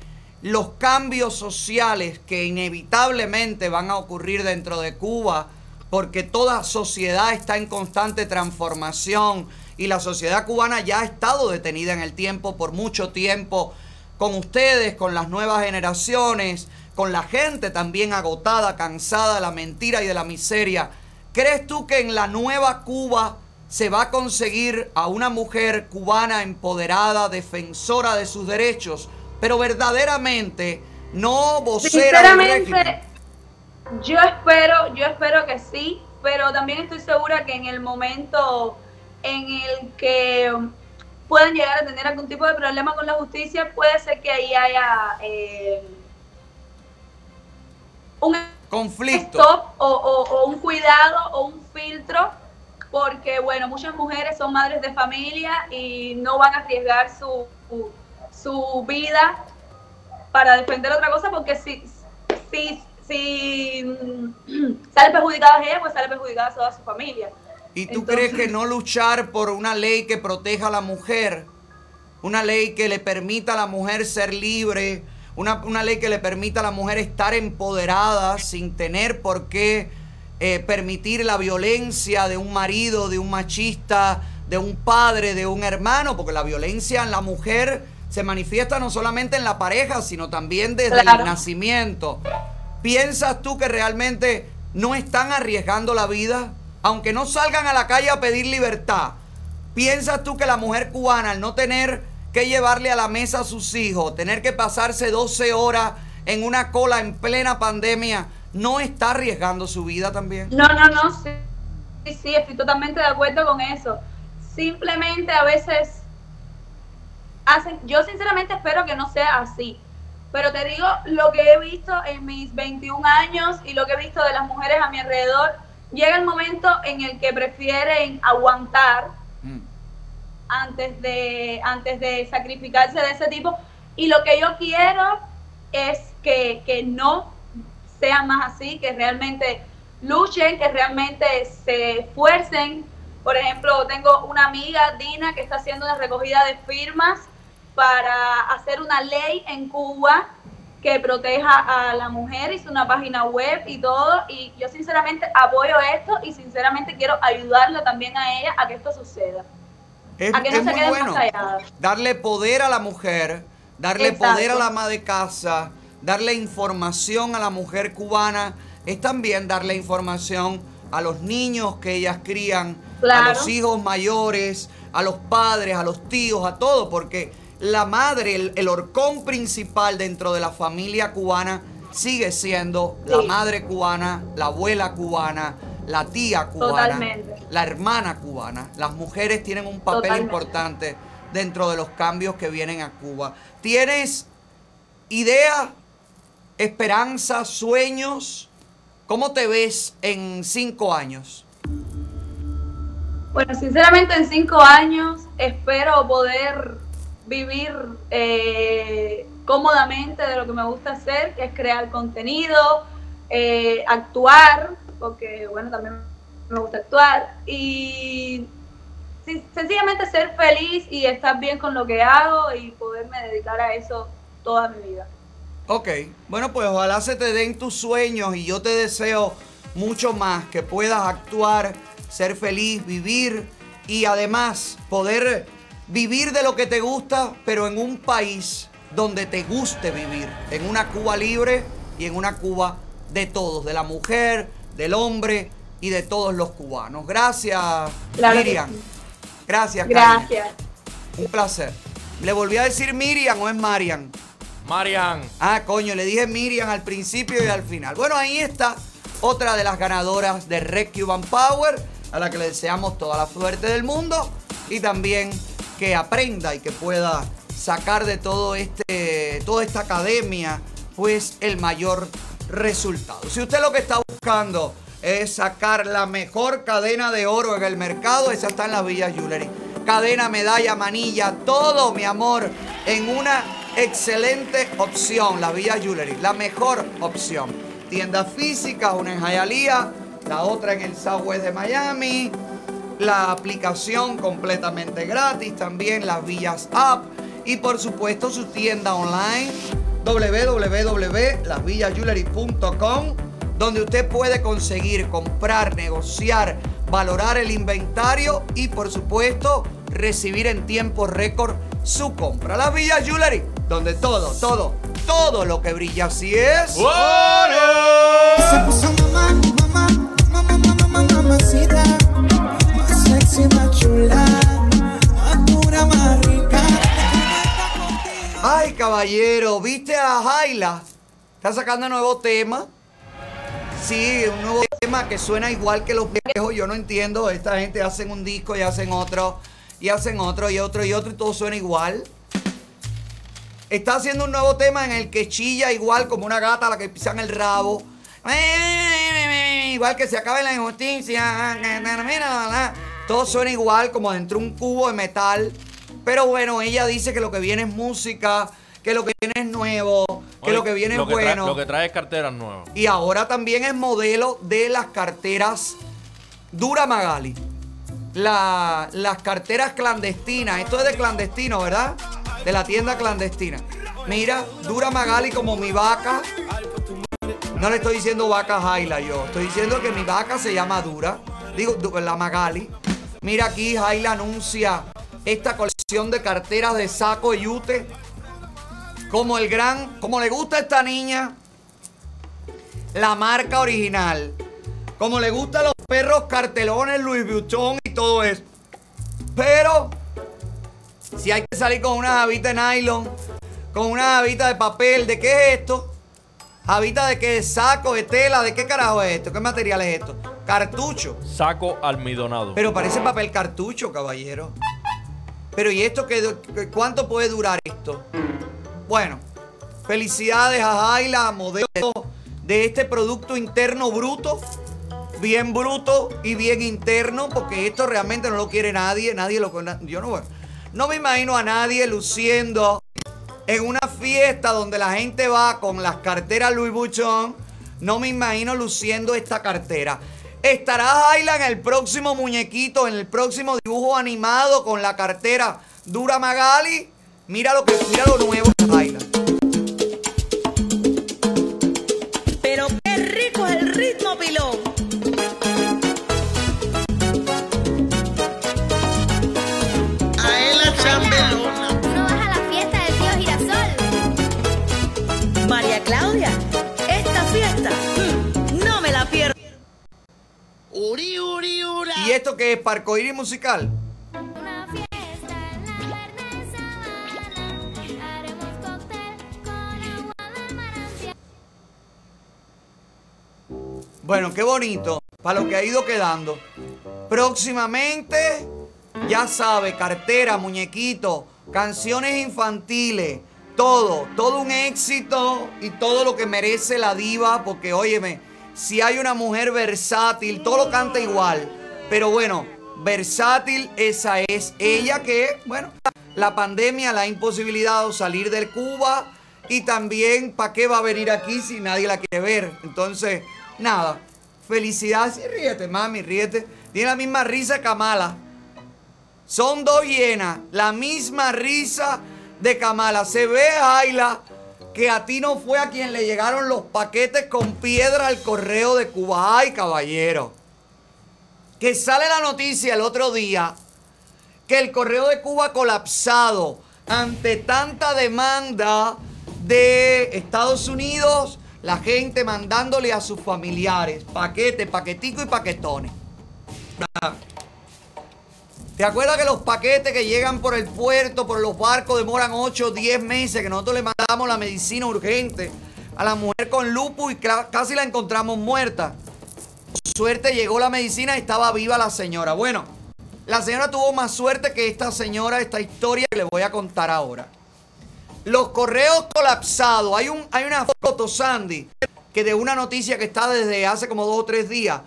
los cambios sociales que inevitablemente van a ocurrir dentro de Cuba, porque toda sociedad está en constante transformación y la sociedad cubana ya ha estado detenida en el tiempo por mucho tiempo, con ustedes, con las nuevas generaciones, con la gente también agotada, cansada de la mentira y de la miseria, ¿crees tú que en la nueva Cuba se va a conseguir a una mujer cubana empoderada, defensora de sus derechos, pero verdaderamente no vocera del régimen? Sinceramente, yo espero, yo espero que sí, pero también estoy segura que en el momento en el que puedan llegar a tener algún tipo de problema con la justicia, puede ser que ahí haya eh, un conflicto stop o, o- o un cuidado o un filtro, porque bueno, muchas mujeres son madres de familia y no van a arriesgar su, su, su vida para defender otra cosa, porque si, si, si mm, sale perjudicada ella, pues sale perjudicada toda su familia. ¿Y tú Entonces- crees que no luchar por una ley que proteja a la mujer? Una ley que le permita a la mujer ser libre, una, una ley que le permita a la mujer estar empoderada sin tener por qué eh, permitir la violencia de un marido, de un machista, de un padre, de un hermano, porque la violencia en la mujer se manifiesta no solamente en la pareja, sino también desde Claro. el nacimiento. ¿Piensas tú que realmente no están arriesgando la vida? Aunque no salgan a la calle a pedir libertad, ¿piensas tú que la mujer cubana, al no tener que llevarle a la mesa a sus hijos, tener que pasarse 12 horas en una cola en plena pandemia, no está arriesgando su vida también? No, no, no, sí, sí, sí, estoy totalmente de acuerdo con eso. Simplemente a veces hacen, yo sinceramente espero que no sea así, pero te digo lo que he visto en mis 21 años y lo que he visto de las mujeres a mi alrededor, llega el momento en el que prefieren aguantar antes de, antes de sacrificarse de ese tipo. Y lo que yo quiero es que, que no sea más así, que realmente luchen, que realmente se esfuercen. Por ejemplo, tengo una amiga, Dina, que está haciendo una recogida de firmas para hacer una ley en Cuba que proteja a la mujer, hizo una página web y todo, y yo sinceramente apoyo esto y sinceramente quiero ayudarla también a ella a que esto suceda. Es, a que no es se muy bueno darle poder a la mujer, darle Exacto. poder a la ama de casa, darle información a la mujer cubana, es también darle información a los niños que ellas crían, a los hijos mayores, a los padres, a los tíos, a todo, porque la madre, el, el horcón principal dentro de la familia cubana sigue siendo la madre cubana, la abuela cubana, la tía cubana, Totalmente. la hermana cubana. Las mujeres tienen un papel Totalmente. importante dentro de los cambios que vienen a Cuba. ¿Tienes idea, esperanza, sueños? ¿Cómo te ves en cinco años? Bueno, sinceramente en cinco años espero poder vivir eh, cómodamente de lo que me gusta hacer, que es crear contenido, eh, actuar, porque bueno, también me gusta actuar, y sencillamente ser feliz y estar bien con lo que hago y poderme dedicar a eso toda mi vida. Ok, bueno pues ojalá se te den tus sueños y yo te deseo mucho más, que puedas actuar, ser feliz, vivir y además poder vivir de lo que te gusta, pero en un país donde te guste vivir, en una Cuba libre y en una Cuba de todos, de la mujer, del hombre y de todos los cubanos. Gracias, Claro Miriam. sí. Gracias. Gracias. Un placer. ¿Le volví a decir Miriam o es Marian? Marian. Ah, coño, le dije Miriam al principio y al final. Bueno, ahí está otra de las ganadoras de Red Power, a la que le deseamos toda la suerte del mundo y también que aprenda y que pueda sacar de todo este, toda esta academia, pues el mayor resultado. Si usted lo que está buscando es sacar la mejor cadena de oro en el mercado, esa está en la Villa Jewelry. Cadena, medalla, manilla, todo, mi amor, en una excelente opción, la Villa Jewelry, la mejor opción. Tienda física, una en Hialeah, la otra en el Southwest de Miami, la aplicación completamente gratis, también las Villas App y por supuesto su tienda online www.lasvillasjewelry.com donde usted puede conseguir, comprar, negociar, valorar el inventario y por supuesto recibir en tiempo récord su compra. Las Villas Jewelry, donde todo, todo, todo lo que brilla así es. Se puso mamá, mamá, mamá, mamá, mamá, mamacita. Más sexy, más chula. Más pura, más rica. Ay, caballero, ¿viste a Jaila? Está sacando nuevo tema. Sí, un nuevo tema que suena igual que los viejos. Yo no entiendo. Esta gente hacen un disco y hacen otro. Y hacen otro y otro y otro y todo suena igual. Está haciendo un nuevo tema en el que chilla igual como una gata a la que pisan el rabo. Igual que se acaba la injusticia. Todo suena igual como dentro de un cubo de metal. Pero bueno, ella dice que lo que viene es música, que lo que viene es nuevo, que lo que viene lo es que bueno. lo que trae es carteras nuevas. Y ahora también es modelo de las carteras Dura Magali. La- las carteras clandestinas. Esto es de clandestino, ¿verdad? De la tienda clandestina. Mira, Dura Magali como mi vaca. No le estoy diciendo vaca Jaila yo. Estoy diciendo que mi vaca se llama Dura. Digo, la Magali. Mira aquí, Jaila anuncia esta colección de carteras de saco y yute. Como el gran, como le gusta esta niña, la marca original. Como le gustan los perros cartelones, Louis Vuitton y todo eso. Pero, si hay que salir con una jabita de nylon, con una jabita de papel, ¿de qué es esto? Jabita de qué? ¿De saco, de tela, ¿de qué carajo es esto? ¿Qué material es esto? Cartucho. Saco almidonado. Pero parece papel cartucho, caballero. Pero ¿y esto qué, cuánto puede durar esto? Bueno, felicidades a Jaila, modelo de este producto interno bruto. Bien bruto y bien interno, porque esto realmente no lo quiere nadie. Nadie lo Yo no, no me imagino a nadie luciendo en una fiesta donde la gente va con las carteras Louis Vuitton. No me imagino luciendo esta cartera. Estará Jaila en el próximo muñequito, en el próximo dibujo animado con la cartera Dura Magali. Mira lo que, mira lo nuevo de Jaila. esto qué es? ¿Parcoiris musical? Bueno, qué bonito. Para lo que ha ido quedando. Próximamente, ya sabe, cartera, muñequito, canciones infantiles todo, todo un éxito y todo lo que merece la diva, porque óyeme, si hay una mujer versátil, todo lo canta igual pero bueno, versátil esa es ella que, bueno, la pandemia la ha imposibilitado salir del Cuba y también, ¿para qué va a venir aquí si nadie la quiere ver? Entonces, nada, felicidades y ríete, mami, ríete. Tiene la misma risa que Kamala. Son dos hienas, la misma risa de Kamala. Se ve, Ayla, que a ti no fue a quien le llegaron los paquetes con piedra al correo de Cuba. Ay, caballero. Que sale la noticia el otro día que el correo de Cuba colapsado ante tanta demanda de Estados Unidos, la gente mandándole a sus familiares paquetes, paquetico y paquetones. ¿Te acuerdas que los paquetes que llegan por el puerto, por los barcos, demoran 8 o 10 meses? Que nosotros le mandamos la medicina urgente a la mujer con lupus y casi la encontramos muerta. Suerte llegó la medicina y estaba viva la señora. Bueno, la señora tuvo más suerte que esta señora, esta historia que le voy a contar ahora. Los correos colapsados. Hay, un, hay una foto, Sandy, que de una noticia que está desde hace como dos o tres días,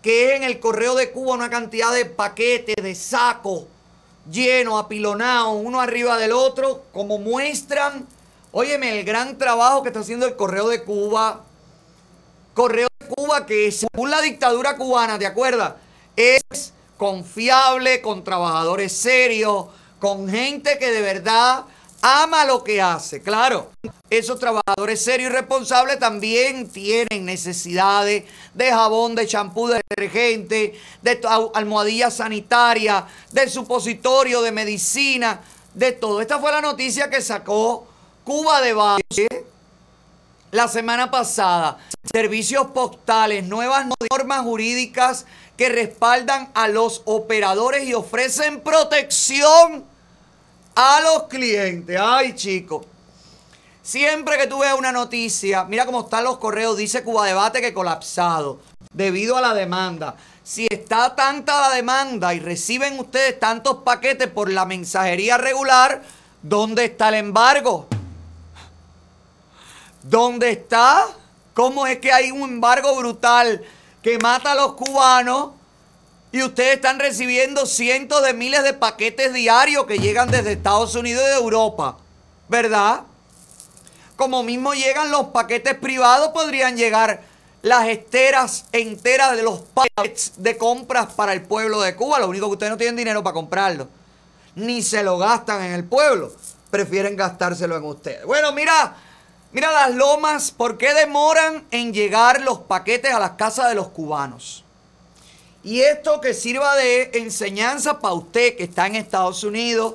que es en el correo de Cuba una cantidad de paquetes, de sacos llenos, apilonados, uno arriba del otro, como muestran, óyeme, el gran trabajo que está haciendo el correo de Cuba. Correo Cuba que según la dictadura cubana, ¿te acuerdas? Es confiable, con trabajadores serios, con gente que de verdad ama lo que hace. Claro, esos trabajadores serios y responsables también tienen necesidades de jabón, de champú, de detergente, de almohadilla sanitaria, de supositorio, de medicina, de todo. Esta fue la noticia que sacó Cuba de Valle la semana pasada. Servicios postales, nuevas normas jurídicas que respaldan a los operadores y ofrecen protección a los clientes. Ay, chicos. Siempre que tú veas una noticia, mira cómo están los correos, dice Cuba Debate que colapsado debido a la demanda. Si está tanta la demanda y reciben ustedes tantos paquetes por la mensajería regular, ¿dónde está el embargo? ¿Dónde está? ¿Cómo es que hay un embargo brutal que mata a los cubanos y ustedes están recibiendo cientos de miles de paquetes diarios que llegan desde Estados Unidos y de Europa? ¿Verdad? Como mismo llegan los paquetes privados, podrían llegar las esteras enteras de los paquetes de compras para el pueblo de Cuba. Lo único que ustedes no tienen dinero para comprarlo. Ni se lo gastan en el pueblo. Prefieren gastárselo en ustedes. Bueno, mira, mira las lomas. ¿Por qué demoran en llegar los paquetes a las casas de los cubanos? Y esto que sirva de enseñanza para usted que está en Estados Unidos.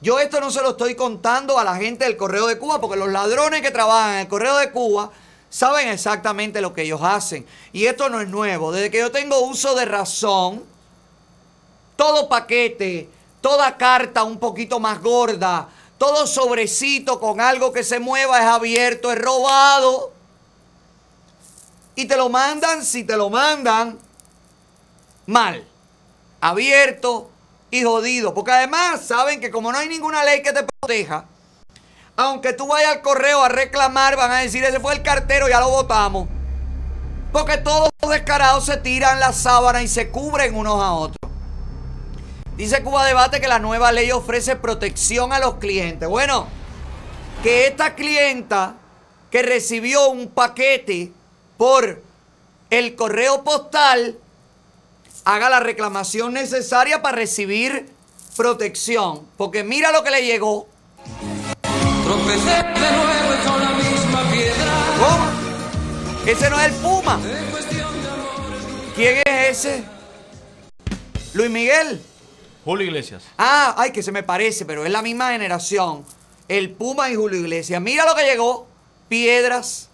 Yo esto no se lo estoy contando a la gente del Correo de Cuba, porque los ladrones que trabajan en el Correo de Cuba saben exactamente lo que ellos hacen. Y esto no es nuevo. Desde que yo tengo uso de razón, todo paquete, toda carta un poquito más gorda, todo sobrecito con algo que se mueva es abierto, es robado. Y te lo mandan, si te lo mandan, mal, abierto y jodido. Porque además saben que como no hay ninguna ley que te proteja, aunque tú vayas al correo a reclamar, van a decir, ese fue el cartero, ya lo votamos. Porque todos los descarados se tiran la sábana y se cubren unos a otros. Dice Cuba Debate que la nueva ley ofrece protección a los clientes. Bueno, que esta clienta que recibió un paquete por el correo postal haga la reclamación necesaria para recibir protección. Porque mira lo que le llegó. Tropecé de nuevo y con la misma piedra. ¿Cómo? Ese no es el Puma. ¿Quién es ese? Luis Miguel. Julio Iglesias. Ah, ay, que se me parece, pero es la misma generación. El Puma y Julio Iglesias. Mira lo que llegó. Piedras.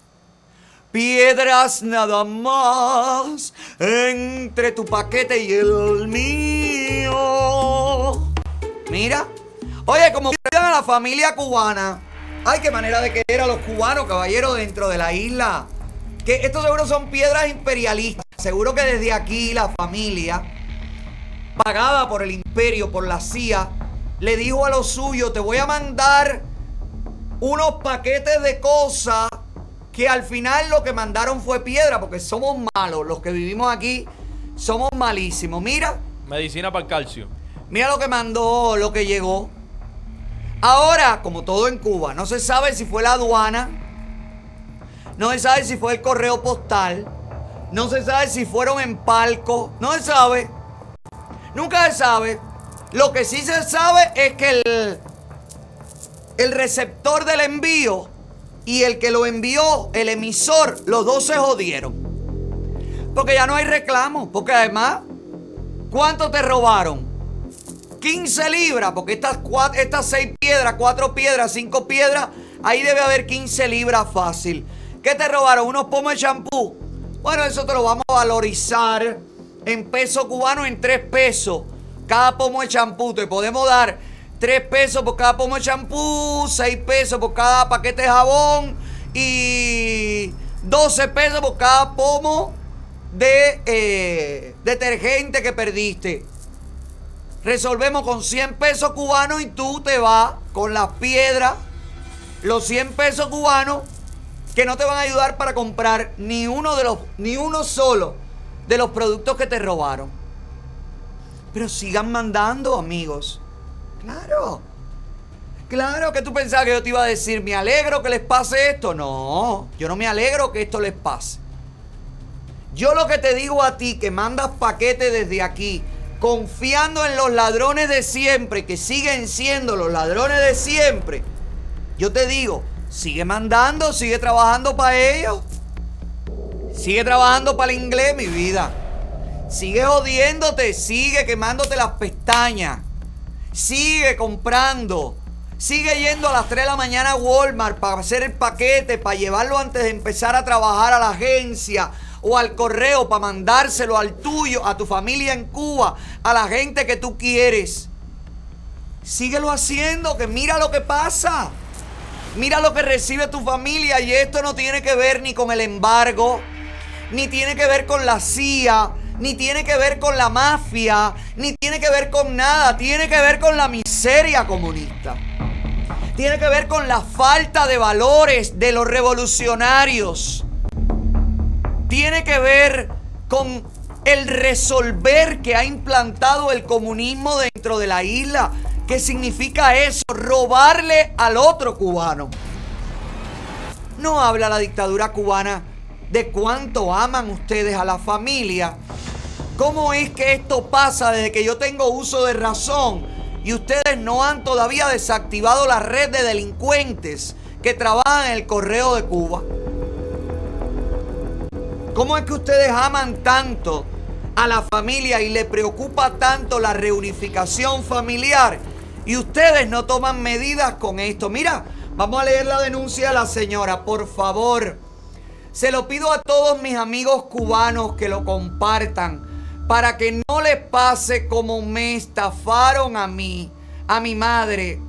Piedras nada más entre tu paquete y el mío. Mira. Oye, como a la familia cubana. Ay, qué manera de querer a los cubanos, caballeros, dentro de la isla Que estos seguro son piedras imperialistas. Seguro que desde aquí la familia, pagada por el imperio, por la CIA, le dijo a los suyos, te voy a mandar unos paquetes de cosas que al final lo que mandaron fue piedra, porque somos malos. Los que vivimos aquí somos malísimos. Mira, Medicina para el calcio. mira lo que mandó, lo que llegó. Ahora, como todo en Cuba, no se sabe si fue la aduana, no se sabe si fue el correo postal, no se sabe si fueron en palco, no se sabe. Nunca se sabe. Lo que sí se sabe es que el, el receptor del envío y el que lo envió, el emisor, los dos se jodieron. Porque ya no hay reclamo. Porque además, ¿cuánto te robaron? 15 libras, porque estas, cua- estas 6 piedras, 4 piedras, 5 piedras, ahí debe haber 15 libras fácil. ¿Qué te robaron? ¿Unos pomos de champú? Bueno, eso te lo vamos a valorizar en peso cubano en 3 pesos. Cada pomo de champú te podemos dar 3 pesos por cada pomo de champú, 6 pesos por cada paquete de jabón y 12 pesos por cada pomo de eh, detergente que perdiste. Resolvemos con 100 pesos cubanos y tú te vas con las piedras, los 100 pesos cubanos que no te van a ayudar para comprar ni uno de los ni uno solo de los productos que te robaron. Pero sigan mandando, amigos. Claro. Claro que tú pensabas que yo te iba a decir, me alegro que les pase esto. No, yo no me alegro que esto les pase. Yo lo que te digo a ti, que mandas paquetes desde aquí, confiando en los ladrones de siempre, que siguen siendo los ladrones de siempre, yo te digo, sigue mandando, sigue trabajando para ellos. Sigue trabajando para el inglés, mi vida. Sigue jodiéndote, sigue quemándote las pestañas. Sigue comprando. Sigue yendo a las 3 de la mañana a Walmart para hacer el paquete, para llevarlo antes de empezar a trabajar a la agencia o al correo, para mandárselo al tuyo, a tu familia en Cuba, a la gente que tú quieres. Síguelo haciendo, que mira lo que pasa. Mira lo que recibe tu familia y esto no tiene que ver ni con el embargo, ni tiene que ver con la CIA, ni tiene que ver con la mafia, ni tiene que ver con nada, tiene que ver con la miseria comunista. Tiene que ver con la falta de valores de los revolucionarios. Tiene que ver con el resolver que ha implantado el comunismo dentro de la isla. ¿Qué significa eso? Robarle al otro cubano. No habla la dictadura cubana de cuánto aman ustedes a la familia. ¿Cómo es que esto pasa desde que yo tengo uso de razón y ustedes no han todavía desactivado la red de delincuentes que trabajan en el correo de Cuba? ¿Cómo es que ustedes aman tanto a la familia y le preocupa tanto la reunificación familiar y ustedes no toman medidas con esto? Mira, vamos a leer la denuncia de la señora, por favor. Se lo pido a todos mis amigos cubanos que lo compartan para que no les pase como me estafaron a mí, a mi madre,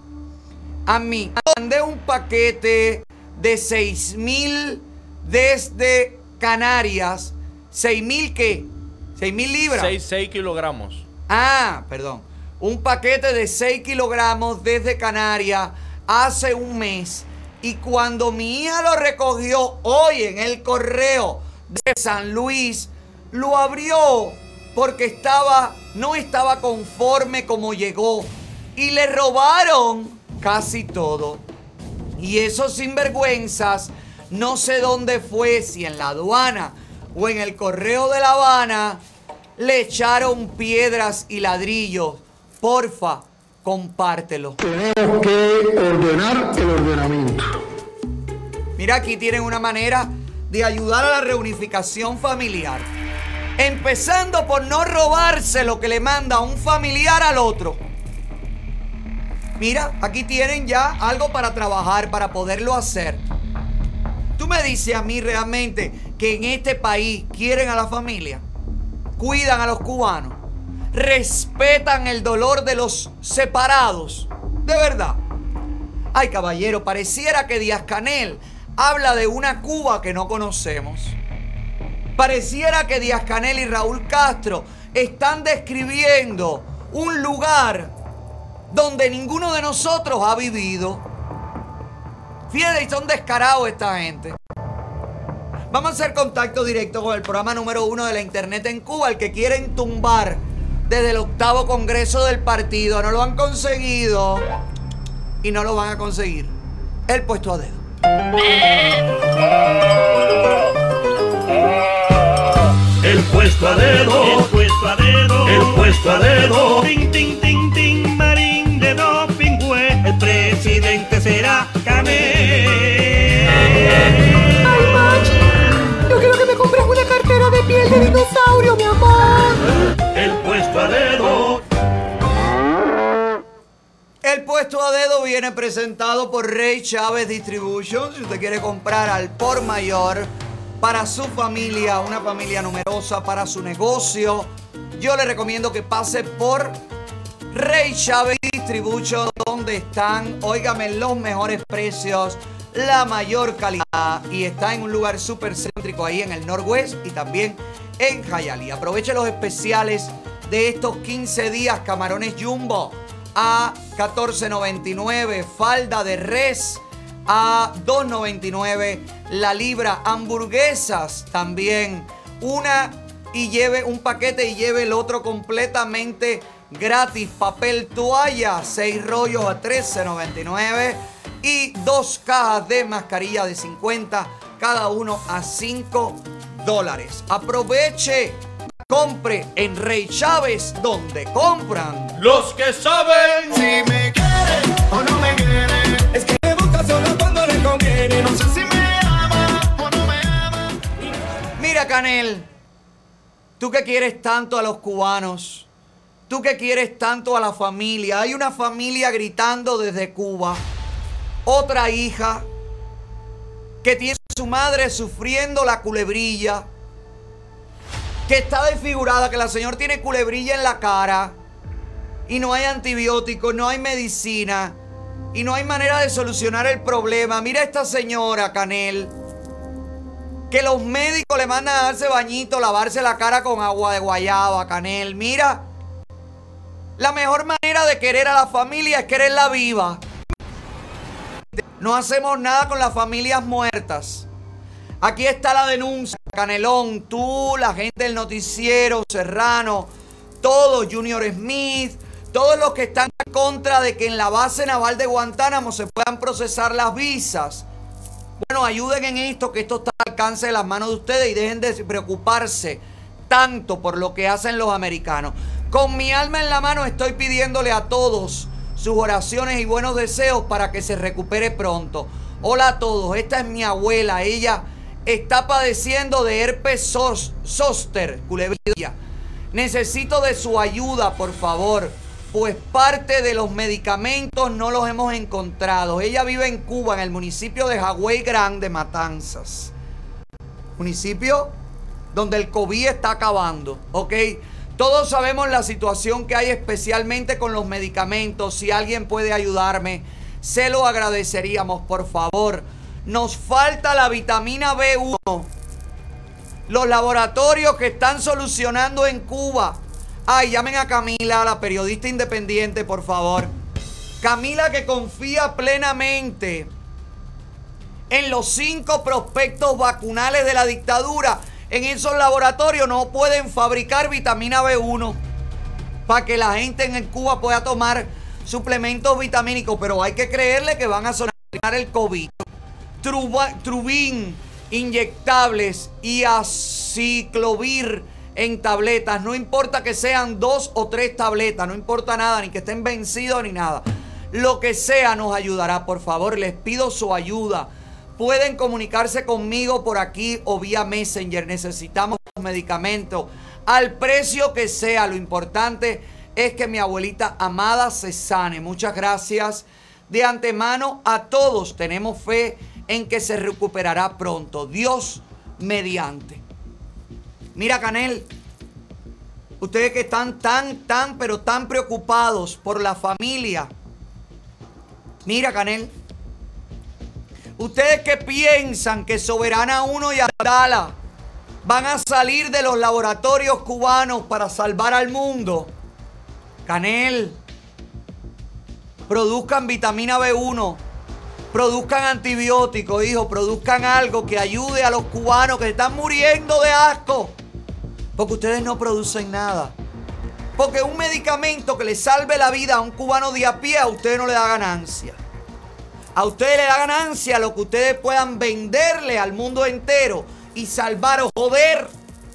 a mí. Mandé un paquete de 6 mil desde Canarias. ¿6 mil qué? ¿6 mil libras? 6, kilogramos. Ah, perdón. Un paquete de 6 kilogramos desde Canarias hace un mes. Y cuando mi hija lo recogió hoy en el correo de San Luis, lo abrió porque estaba, no estaba conforme como llegó. Y le robaron casi todo. Y esos sinvergüenzas, no sé dónde fue, si en la aduana o en el correo de La Habana, le echaron piedras y ladrillos. Porfa, compártelo. Tenemos que ordenar el ordenamiento. Mira, aquí tienen una manera de ayudar a la reunificación familiar. Empezando por no robarse lo que le manda un familiar al otro. Mira, aquí tienen ya algo para trabajar, para poderlo hacer. Tú me dices a mí realmente que en este país quieren a la familia, cuidan a los cubanos, respetan el dolor de los separados. De verdad. Ay, caballero, pareciera que Díaz Canel habla de una Cuba que no conocemos. Pareciera que Díaz Canel y Raúl Castro están describiendo un lugar donde ninguno de nosotros ha vivido. Fíjate, son descarados esta gente. Vamos a hacer contacto directo con el programa número uno de la internet en Cuba, el que quieren tumbar desde el octavo congreso del partido. No lo han conseguido y no lo van a conseguir. El puesto a dedo. El puesto a dedo, el puesto a dedo, el puesto a dedo. Tin, tin, tin, tin, marín de doping, güey. El presidente será Canel. Ay, Machi, yo quiero que me compres una cartera de piel de dinosaurio, mi amor. El puesto a dedo viene presentado por Rey Chávez Distribution. Si usted quiere comprar al por mayor para su familia, una familia numerosa, para su negocio, yo le recomiendo que pase por Rey Chávez Distribution, donde están, óigame, los mejores precios, la mayor calidad y está en un lugar súper céntrico ahí en el Northwest y también en Hialeah. Aproveche los especiales de estos 15 días, camarones jumbo a 14.99, falda de res a 2.99, la libra, hamburguesas también, una y lleve un paquete y lleve el otro completamente gratis, papel toalla, 6 rollos a 13.99 y dos cajas de mascarilla de 50, cada uno a 5 dólares. Aproveche, compre en Rey Chávez, donde compran Los que saben. Si me quiere o no me quiere, es que me busca solo cuando le conviene. No sé si me ama o no me ama. Mira, Canel, tú que quieres tanto a los cubanos, tú que quieres tanto a la familia, hay una familia gritando desde Cuba, otra hija que tiene a su madre sufriendo la culebrilla, que está desfigurada, que la señora tiene culebrilla en la cara y no hay antibióticos, no hay medicina y no hay manera de solucionar el problema. Mira a esta señora, Canel que los médicos le mandan a darse bañito, lavarse la cara con agua de guayaba, canel. Mira, la mejor manera de querer a la familia es quererla viva. No hacemos nada con las familias muertas. Aquí está la denuncia, Canelón, tú, la gente del noticiero, Serrano, todos, Junior Smith, todos los que están en contra de que en la base naval de Guantánamo se puedan procesar las visas. Bueno, ayuden en esto, que esto está al alcance de las manos de ustedes y dejen de preocuparse tanto por lo que hacen los americanos. Con mi alma en la mano estoy pidiéndole a todos sus oraciones y buenos deseos para que se recupere pronto. Hola a todos, esta es mi abuela, ella está padeciendo de herpes zóster, culebrilla. Necesito de su ayuda, por favor, pues parte de los medicamentos no los hemos encontrado. Ella vive en Cuba, en el municipio de Hawái Grande, Matanzas. Municipio donde el COVID está acabando, ¿ok? Todos sabemos la situación que hay especialmente con los medicamentos. Si alguien puede ayudarme, se lo agradeceríamos, por favor. Nos falta la vitamina B1. Los laboratorios que están solucionando en Cuba. Ay, llamen a Camila, la periodista independiente, por favor. Camila que confía plenamente en los cinco prospectos vacunales de la dictadura. En esos laboratorios no pueden fabricar vitamina B1 para que la gente en Cuba pueda tomar suplementos vitamínicos, pero hay que creerle que van a solucionar el COVID. Truba- Trubin, inyectables y aciclovir en tabletas. No importa que sean dos o tres tabletas, no importa nada, ni que estén vencidos ni nada. Lo que sea nos ayudará, por favor. Les pido su ayuda. Pueden comunicarse conmigo por aquí o vía Messenger. Necesitamos medicamentos al precio que sea. Lo importante es que mi abuelita amada se sane. Muchas gracias de antemano a todos. Tenemos fe en que se recuperará pronto. Dios mediante. Mira, Canel, ustedes que están tan, tan, pero tan preocupados por la familia. Mira, Canel. Ustedes que piensan que Soberana 1 y Abdala van a salir de los laboratorios cubanos para salvar al mundo. Canel, produzcan vitamina B1, produzcan antibióticos, hijo, produzcan algo que ayude a los cubanos que están muriendo de asco. Porque ustedes no producen nada. Porque un medicamento que le salve la vida a un cubano de a pie, a usted no le da ganancia. A ustedes le da ganancia lo que ustedes puedan venderle al mundo entero y salvar o joder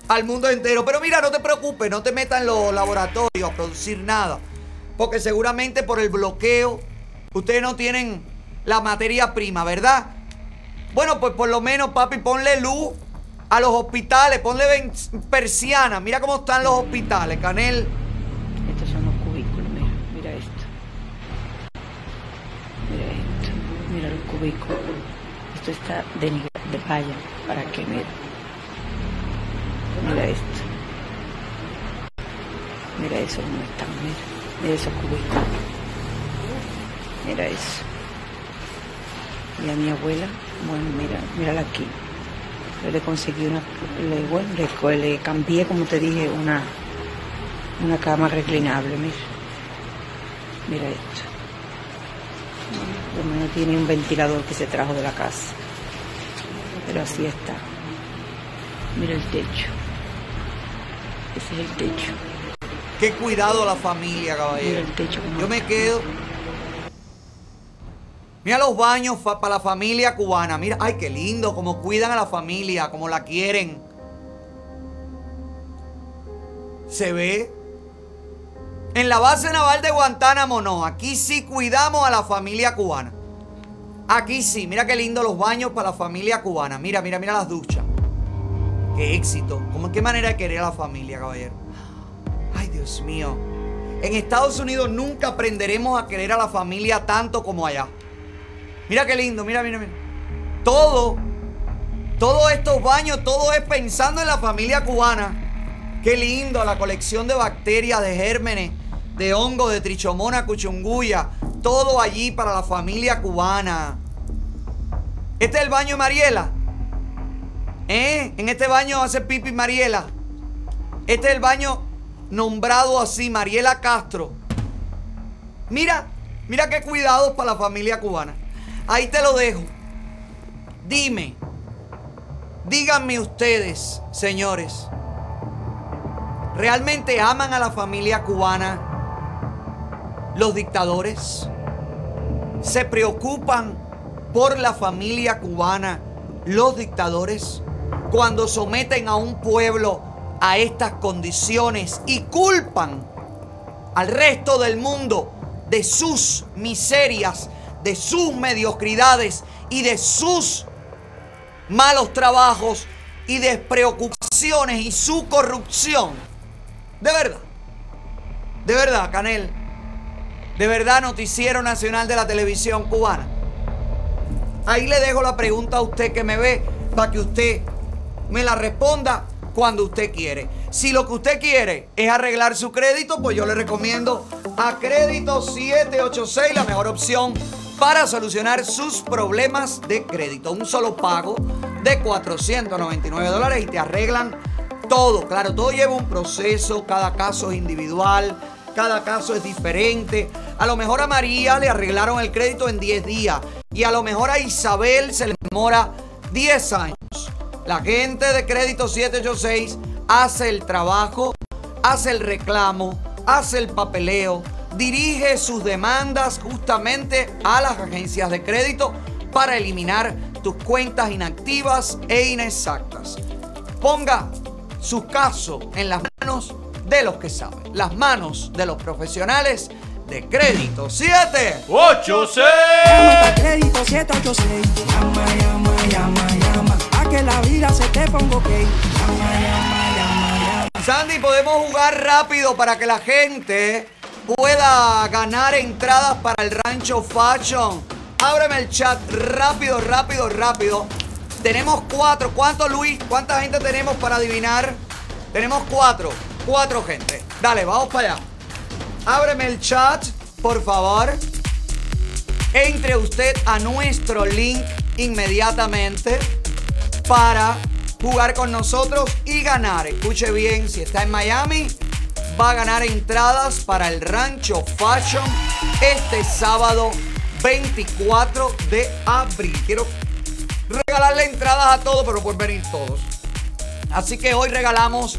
al mundo entero. Pero mira, no te preocupes, no te metas en los laboratorios a producir nada. Porque seguramente por el bloqueo ustedes no tienen la materia prima, ¿verdad? Bueno, pues por lo menos, papi, ponle luz a los hospitales, ponle persianas. Mira cómo están los hospitales, Canel. Estos son los cubículos, mira, mira esto. Mira esto, mira los cubículos. Esto está de, de valla, para que mira. Mira esto. Mira eso cómo están, mira. Mira esos cubículos. Mira eso. Y a mi abuela, bueno, mira, mírala aquí. Yo le conseguí una, le, bueno, le, le cambié, como te dije, una, una cama reclinable, mira. Mira esto. Por lo menos tiene un ventilador que se trajo de la casa. Pero así está. Mira el techo. Ese es el techo. Qué cuidado la familia, caballero. Mira el techo Yo me quedo. Mira los baños para la familia cubana. Mira, ay, qué lindo, como cuidan a la familia, como la quieren. Se ve. En la base naval de Guantánamo no. Aquí sí cuidamos a la familia cubana. Aquí sí. Mira qué lindo los baños para la familia cubana. Mira, mira, mira las duchas. Qué éxito. ¿Cómo, ¿Qué manera de querer a la familia, caballero? Ay, Dios mío. En Estados Unidos nunca aprenderemos a querer a la familia tanto como allá. Mira qué lindo, mira, mira, mira. Todo, todos estos baños, todo es pensando en la familia cubana. Qué lindo la colección de bacterias, de gérmenes, de hongo, de trichomona, cuchunguya. Todo allí para la familia cubana. Este es el baño de Mariela. ¿Eh? En este baño hace pipi Mariela. Este es el baño nombrado así, Mariela Castro. Mira, mira qué cuidados para la familia cubana. Ahí te lo dejo. Dime, díganme ustedes, señores, ¿realmente aman a la familia cubana los dictadores? ¿Se preocupan por la familia cubana los dictadores cuando someten a un pueblo a estas condiciones y culpan al resto del mundo de sus miserias, de sus mediocridades y de sus malos trabajos y despreocupaciones y su corrupción. De verdad. De verdad, Canel. De verdad, Noticiero Nacional de la Televisión Cubana. Ahí le dejo la pregunta a usted que me ve para que usted me la responda cuando usted quiere. Si lo que usted quiere es arreglar su crédito, pues yo le recomiendo a Crédito 786, la mejor opción para solucionar sus problemas de crédito. Un solo pago de 499 dólares y te arreglan todo. Claro, todo lleva un proceso, cada caso es individual, cada caso es diferente. A lo mejor a María le arreglaron el crédito en 10 días y a lo mejor a Isabel se le demora 10 años. La gente de Crédito 786 hace el trabajo, hace el reclamo, hace el papeleo, dirige sus demandas justamente a las agencias de crédito para eliminar tus cuentas inactivas e inexactas. Ponga su caso en las manos de los que saben, las manos de los profesionales de Crédito 786. Llama pa' crédito 786. Llama, llama, llama, llama. Pa' que la vida se te ponga ok. Llama, llama, llama, llama. Sandy, podemos jugar rápido para que la gente pueda ganar entradas para el Rancho Fashion. Ábreme el chat rápido, rápido, rápido. Tenemos cuatro. ¿Cuánto, Luis? ¿Cuánta gente tenemos para adivinar? Tenemos cuatro. Cuatro gente. Dale, vamos para allá. Ábreme el chat, por favor. Entre usted a nuestro link inmediatamente para jugar con nosotros y ganar. Escuche bien, si está en Miami, va a ganar entradas para el Rancho Fashion este sábado 24 de abril. Quiero regalarle entradas a todos, pero pueden venir todos. Así que hoy regalamos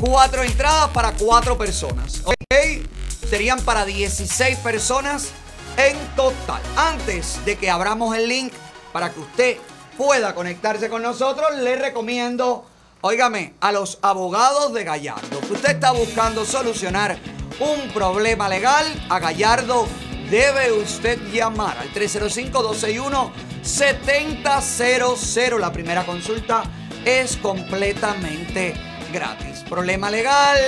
cuatro entradas para cuatro personas. ¿Ok? Serían para 16 personas en total. Antes de que abramos el link para que usted pueda conectarse con nosotros, le recomiendo, óigame, a los abogados de Gallardo. Que usted está buscando solucionar un problema legal, a Gallardo debe usted llamar al 305-261-7000. La primera consulta es completamente gratis. Problema legal,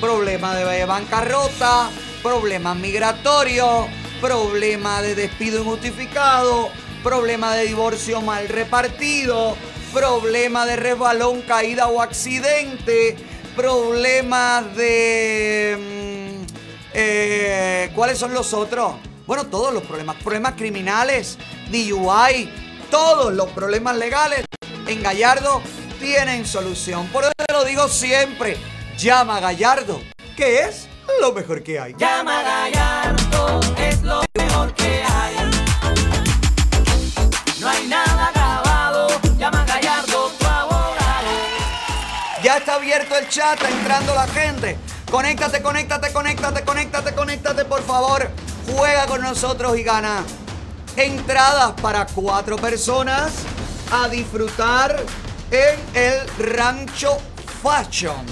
problema de bancarrota, problema migratorio, problema de despido injustificado, problema de divorcio mal repartido, problema de resbalón, caída o accidente, problemas de... mm, eh, ¿Cuáles son los otros? Bueno, todos los problemas. Problemas criminales, DUI, todos los problemas legales en Gallardo tienen solución. Por eso te lo digo siempre. Llama a Gallardo, que es lo mejor que hay. Llama a Gallardo, Está abierto el chat, está entrando la gente. Conéctate, conéctate, conéctate, conéctate, conéctate, por favor. Juega con nosotros y gana entradas para cuatro personas a disfrutar en el Rancho Fashion.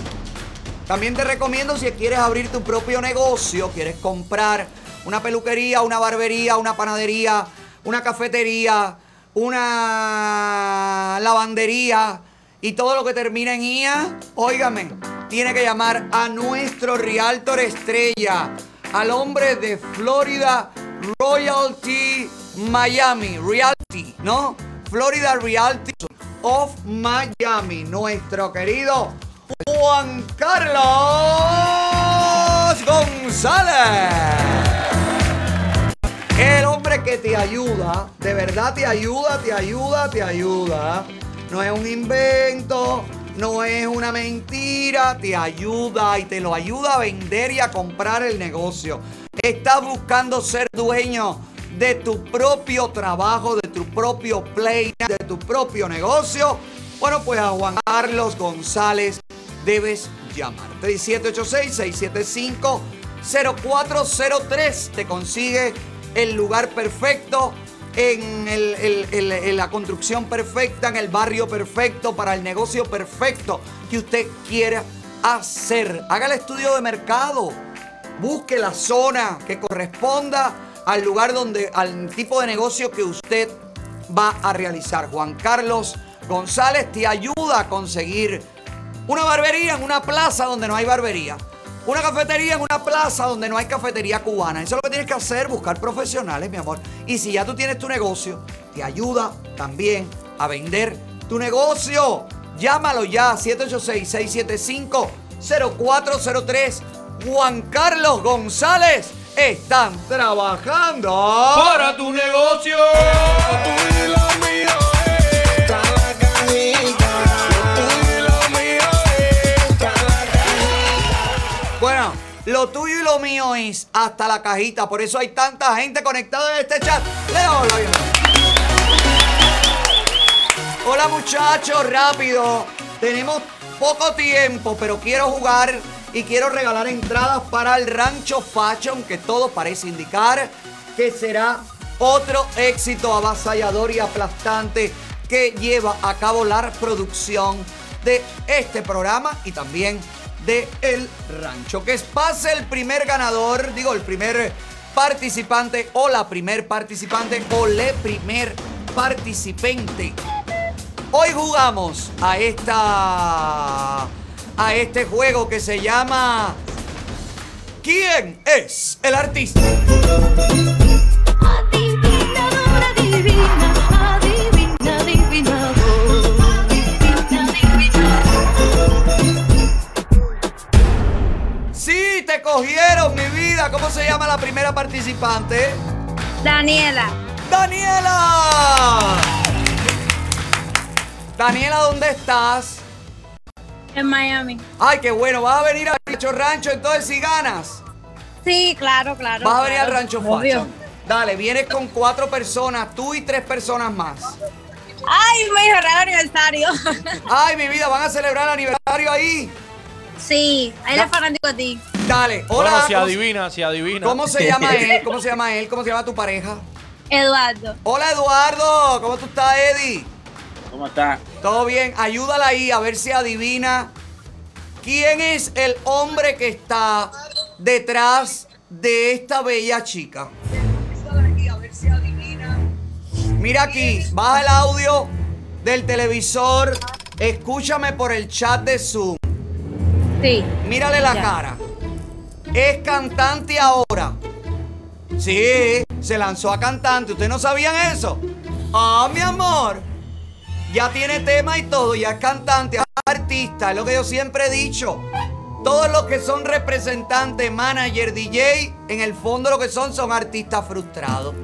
También te recomiendo si quieres abrir tu propio negocio, quieres comprar una peluquería, una barbería, una panadería, una cafetería, una lavandería y todo lo que termina en IA, óigame, tiene que llamar a nuestro Realtor Estrella, al hombre de Florida Royalty Miami, Realty, ¿no? Florida Realty of Miami, nuestro querido Juan Carlos González. El hombre que te ayuda, de verdad te ayuda, te ayuda, te ayuda. No es un invento, no es una mentira, te ayuda y te lo ayuda a vender y a comprar el negocio. Estás buscando ser dueño de tu propio trabajo, de tu propio play, de tu propio negocio. Bueno, pues a Juan Carlos González debes llamar. 3786-675-0403 te consigue el lugar perfecto, en, la construcción perfecta, en el barrio perfecto, para el negocio perfecto que usted quiera hacer. Haga el estudio de mercado. Busque la zona que corresponda al lugar donde, al tipo de negocio que usted va a realizar. Juan Carlos González te ayuda a conseguir una barbería en una plaza donde no hay barbería. Una cafetería en una plaza donde no hay cafetería cubana. Eso es lo que tienes que hacer, buscar profesionales, mi amor. Y si ya tú tienes tu negocio, te ayuda también a vender tu negocio. Llámalo ya, 786-675-0403. Juan Carlos González están trabajando Para tu negocio. Tuyo y lo mío es hasta la cajita. Por eso hay tanta gente conectada en este chat. Leo. Hola muchachos, rápido. Tenemos poco tiempo, pero quiero jugar y quiero regalar entradas para el Rancho Fashion, que todo parece indicar que será otro éxito avasallador y aplastante que lleva a cabo la producción de este programa y también de El Rancho. Que pase el primer ganador, digo, el primer participante o la primer participante o le primer participante. Hoy jugamos a esta a este juego que se llama ¿Quién es el artista? Te cogieron, mi vida. ¿Cómo se llama la primera participante? Daniela. ¡Daniela! Daniela, ¿dónde estás? En Miami. Ay, qué bueno. ¿Vas a venir al Rancho Rancho entonces si ganas? Sí, claro, claro. Vas a venir al. Rancho Obvio. Facha. Dale, vienes con cuatro personas, tú y tres personas más. Ay, mi regalo aniversario. Ay, mi vida, ¿van a celebrar el aniversario ahí? Sí, ahí le fanático a ti. Dale, hola. Bueno, si ¿cómo- adivina, si adivina. ¿Cómo se llama él? ¿Cómo se llama él? ¿Cómo se llama tu pareja? Eduardo. Hola, Eduardo. ¿Cómo tú estás, Eddie? ¿Cómo está? Todo bien. Ayúdala ahí a ver si adivina quién es el hombre que está detrás de esta bella chica. Mira aquí, baja el audio del televisor, escúchame por el chat de Zoom. Sí. Mírale la Ya. cara. Es cantante ahora. Sí, se lanzó a cantante. ¿Ustedes no sabían eso? Ah, mi amor. Ya tiene tema y todo, ya es cantante, es artista, es lo que yo siempre he dicho. Todos los que son representantes, manager, DJ, en el fondo lo que son son artistas frustrados.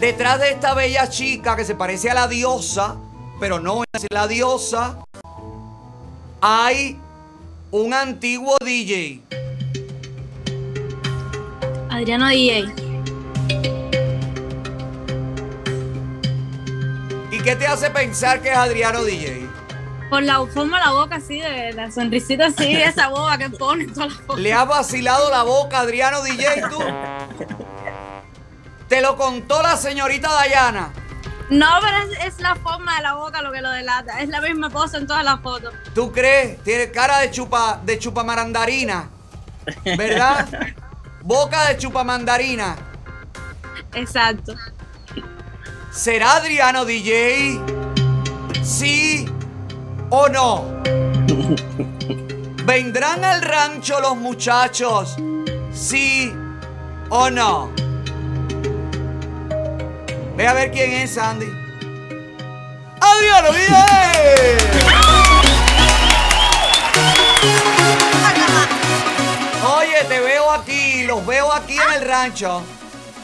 Detrás de esta bella chica que se parece a la diosa, pero no es la diosa, hay un antiguo DJ. Adriano DJ. ¿Y qué te hace pensar que es Adriano DJ? Por la forma de la boca así, de la sonrisita así, de esa boba que pone las fotos. ¿Le has vacilado la boca a Adriano DJ tú? Te lo contó la señorita Dayana. No, pero es, es la forma de la boca lo que lo delata. Es la misma pose en todas las fotos. ¿Tú crees? Tiene cara de chupa de chupamarandarina. ¿Verdad? Boca de chupamandarina. Exacto. ¿Será Adriano DJ? ¿Sí o no? ¿Vendrán al rancho los muchachos? ¿Sí o no? Ve a ver quién es, Sandy. ¡Adriano DJ! Oye, te veo aquí, los veo aquí en el rancho.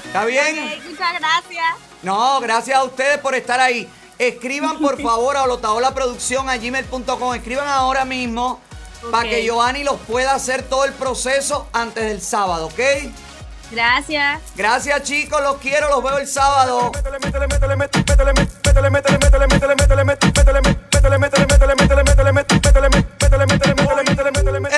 ¿Está bien? Muchas gracias. No, gracias a ustedes por estar ahí. Escriban por favor a Olotaola Producción a gmail.com. Escriban ahora mismo para que Giovanni los pueda hacer todo el proceso antes del sábado, ¿ok? Gracias. Gracias chicos, los quiero, los veo el sábado.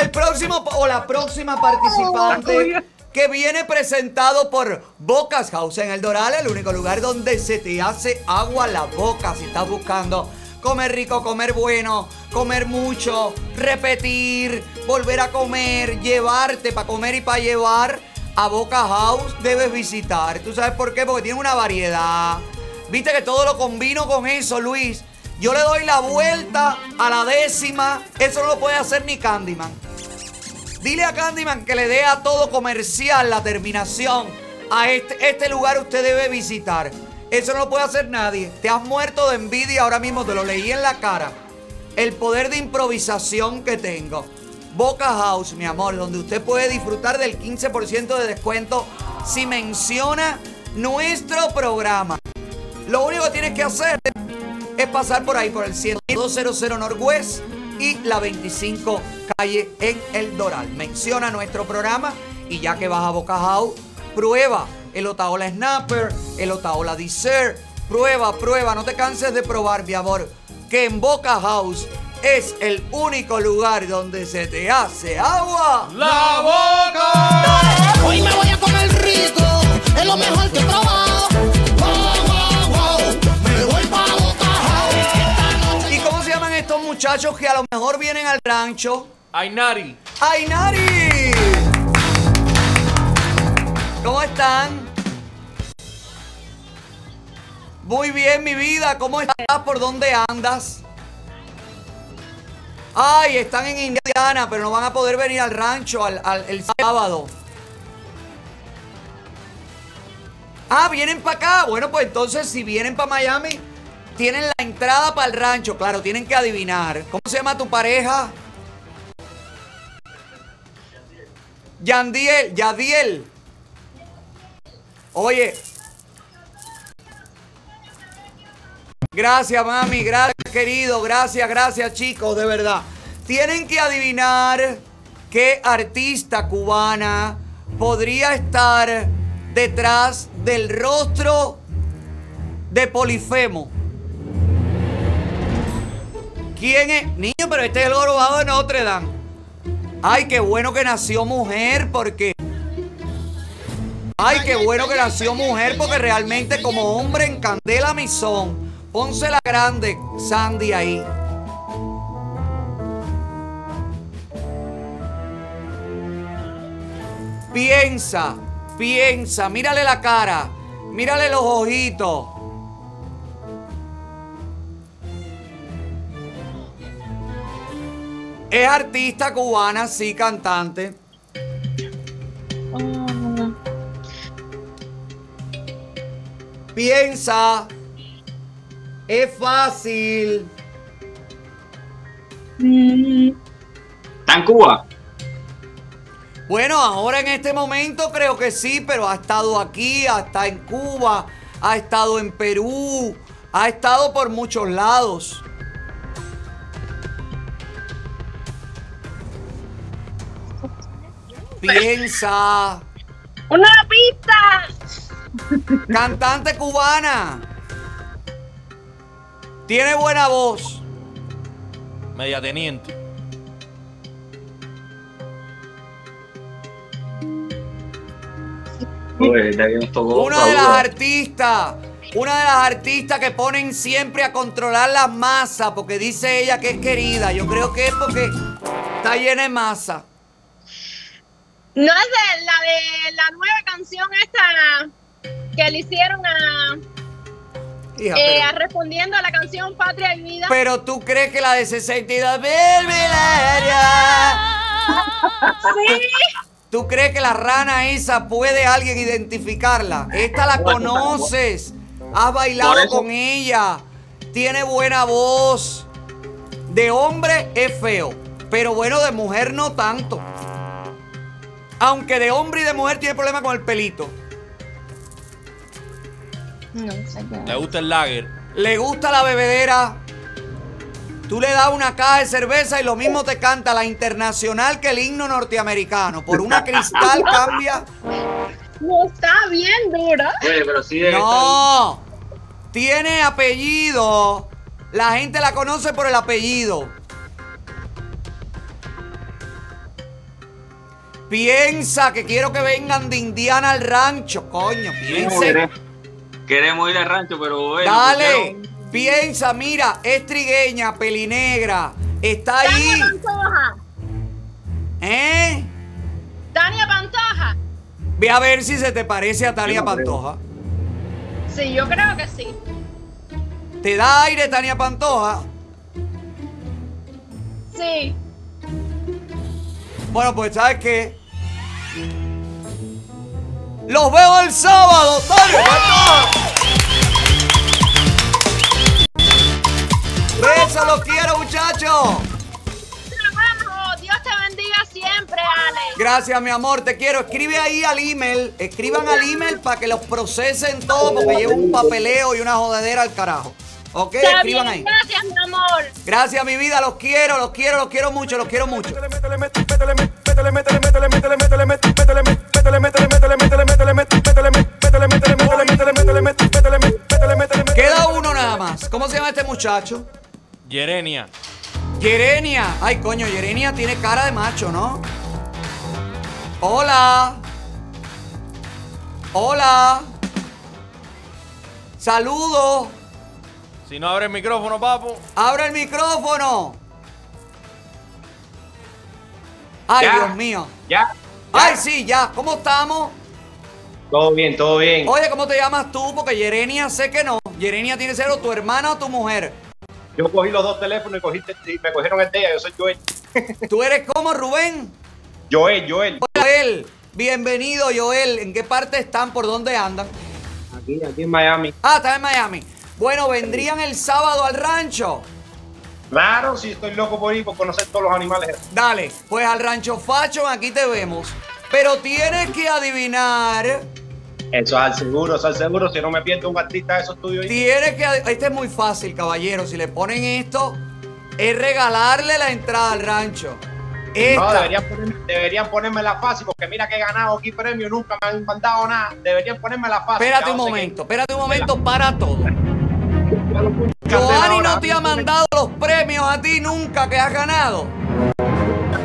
El próximo o la próxima participante que viene presentado por Bocas House en el Doral, el único lugar donde se te hace agua la boca si estás buscando comer rico, comer bueno, comer mucho, repetir, volver a comer, llevarte para comer y para llevar a Boca House debes visitar. ¿Tú sabes por qué? Porque tiene una variedad. Viste que todo lo combino con eso, Luis. Yo le doy la vuelta a la décima. Eso no lo puede hacer ni Candyman. Dile a Candyman que le dé a todo comercial la terminación. A este, este lugar usted debe visitar. Eso no lo puede hacer nadie. Te has muerto de envidia ahora mismo, te lo leí en la cara. El poder de improvisación que tengo. Boca House, mi amor, donde usted puede disfrutar del 15% de descuento si menciona nuestro programa. Lo único que tienes que hacer es pasar por ahí, por el 10200 Northwest y la 25 calle en El Doral. Menciona nuestro programa y ya que vas a Boca House, prueba el Otaola Snapper, el Otaola Dessert. Prueba, prueba, no te canses de probar, mi amor, que en Boca House es el único lugar donde se te hace agua la boca. Hoy me voy a comer rico, es lo mejor que he probado. Wow, wow, wow, me voy pa' Boca. ¿Y cómo se llaman estos muchachos que a lo mejor vienen al rancho? Ainari. ¡Ainari! ¿Cómo están? Muy bien, mi vida. ¿Cómo estás? ¿Por dónde andas? Ay, están en Indiana, pero no van a poder venir al rancho al, el sábado. Ah, vienen para acá. Bueno, pues entonces si vienen para Miami, tienen la entrada para el rancho. Claro, tienen que adivinar. ¿Cómo se llama tu pareja? Yandiel, Yadiel. Oye. Gracias, mami. Gracias, querido. Gracias, gracias, chicos, de verdad. Tienen que adivinar qué artista cubana podría estar detrás del rostro de Polifemo. ¿Quién es? Niño, pero este es el jorobado de Notre Dame. Ay, qué bueno que nació mujer porque... Ay, qué bueno que nació mujer porque realmente como hombre encandela mi son. Ponce la grande, Sandy, ahí. Piensa, piensa, mírale la cara, mírale los ojitos. Es artista cubana, sí, cantante. Piensa. Es fácil. ¿Está en Cuba? Bueno, ahora en este momento creo que sí, pero ha estado aquí, ha estado en Cuba, ha estado en Perú, ha estado por muchos lados. Piensa. ¡Una pista! Cantante cubana. Tiene buena voz. Media teniente. Pues, Una de las artistas. Una de las artistas que ponen siempre a controlar las masas porque dice ella que es querida. Yo creo que es porque está llena de masa. No es de la de la nueva canción esta que le hicieron a, Hija, eh, pero- respondiendo a la canción Patria y Vida. Pero tú crees que la de 62 mil. Sí. ¿Tú crees que la rana esa puede alguien identificarla? Esta la conoces. Has bailado con ella. Tiene buena voz. De hombre es feo. Pero bueno, de mujer no tanto. Aunque de hombre y de mujer tiene problema con el pelito. No sé qué. Le gusta el lager. Le gusta la bebedera. Tú le das una caja de cerveza y lo mismo te canta la internacional que el himno norteamericano. Por una cristal cambia. No está bien dura. Oye, pero sí debe No. Tiene apellido. La gente la conoce por el apellido. Piensa que quiero que vengan de Indiana al rancho, coño. Piense. Queremos ir al rancho, pero bueno. Dale, pusieron- piensa, mira, es trigueña, pelinegra, está ahí. Tania Pantoja. ¿Eh? Tania Pantoja. Ve a ver si se te parece a Tania. Pantoja. Sí, yo creo que sí. ¿Te da aire Tania Pantoja? Sí. Bueno, pues ¿sabes qué? Los veo el sábado, Pantoja. Besos, los quiero, muchachos. Dios te bendiga siempre, Ale. Gracias, mi amor, te quiero. Escribe ahí al email. Escriban al email para que los procesen todo porque lleva un papeleo y una jodedera al carajo. ¿Ok? Está Escriban bien, ahí. Gracias, mi amor. Gracias, mi vida. Los quiero, los quiero, los quiero mucho, los quiero mucho. Más. ¿Cómo se llama este muchacho? Yerenia. Yerenia. Ay, coño, Yerenia tiene cara de macho, ¿no? Hola. Hola. Saludos. Si no abre el micrófono, papo. Abre el micrófono. Ay, Ya. Dios mío. Ya. Ay, sí, ya. ¿Cómo estamos? Todo bien, todo bien. Oye, ¿cómo te llamas tú? Porque Yerenia sé que no. Yerenia tiene cero, tu hermana o tu mujer. Yo cogí los dos teléfonos y, cogiste, y me cogieron el de ella. Yo soy Joel. ¿Tú eres como Rubén? Joel, Joel. Joel, bienvenido Joel. ¿En qué parte están? ¿Por dónde andan? Aquí, aquí en Miami. Ah, está en Miami. Bueno, vendrían el sábado al rancho. Claro, sí, estoy loco por ir por conocer todos los animales. Dale, pues al rancho Facho, aquí te vemos. Pero tienes que adivinar Eso es al seguro, eso es al seguro. Si no me pierdo un artista de esos tuyos. Tienes que. Este es muy fácil, caballero. Si le ponen esto, es regalarle la entrada al rancho. No, deberían, ponerme, deberían ponerme la fácil, porque mira que he ganado aquí premio, nunca me han mandado nada. Deberían ponerme la fácil. Espérate un momento, espérate un momento, para todo. Giovanni no te ha mandado los premios a ti nunca que has ganado.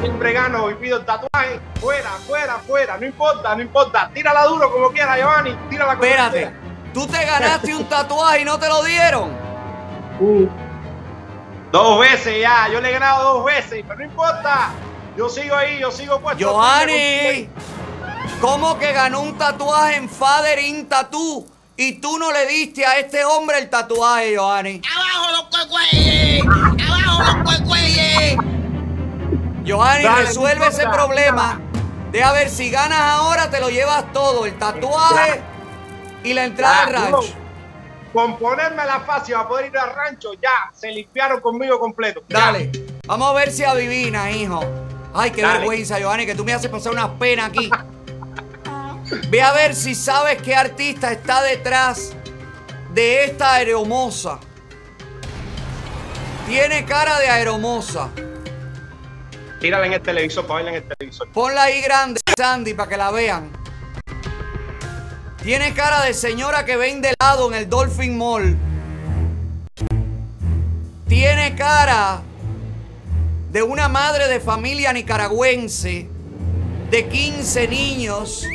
Siempre gano y pido el tatuaje. Fuera, fuera, fuera. No importa, no importa. Tírala duro como quiera, Giovanni. Tírala como Espérate, quiera. tú te ganaste un tatuaje y no te lo dieron. Dos veces ya. Yo le he ganado dos veces, pero no importa. Yo sigo ahí, yo sigo puesto. Giovanni, ¿cómo que ganó un tatuaje en Father in Tattoo? Y tú no le diste a este hombre el tatuaje, Giovanni. ¡Abajo los cuecueyes! ¡Abajo los cuecueyes! Dale, resuelve ese problema. De a ver si ganas ahora, te lo llevas todo: el tatuaje y la entrada al rancho. Con ponerme la fácil a poder ir al rancho, ya se limpiaron conmigo completo. Ya. Dale, vamos a ver si adivina, hijo. Ay, qué Dale. vergüenza, Giovanni, que tú me haces pasar una pena aquí. Ve a ver si sabes qué artista está detrás de esta aeromoza. Tiene cara de aeromoza. Tírala en el televisor para verla en el televisor. Ponla ahí grande, Sandy, para que la vean. Tiene cara de señora que vende helado en el Dolphin Mall. Tiene cara de una madre de familia nicaragüense de 15 niños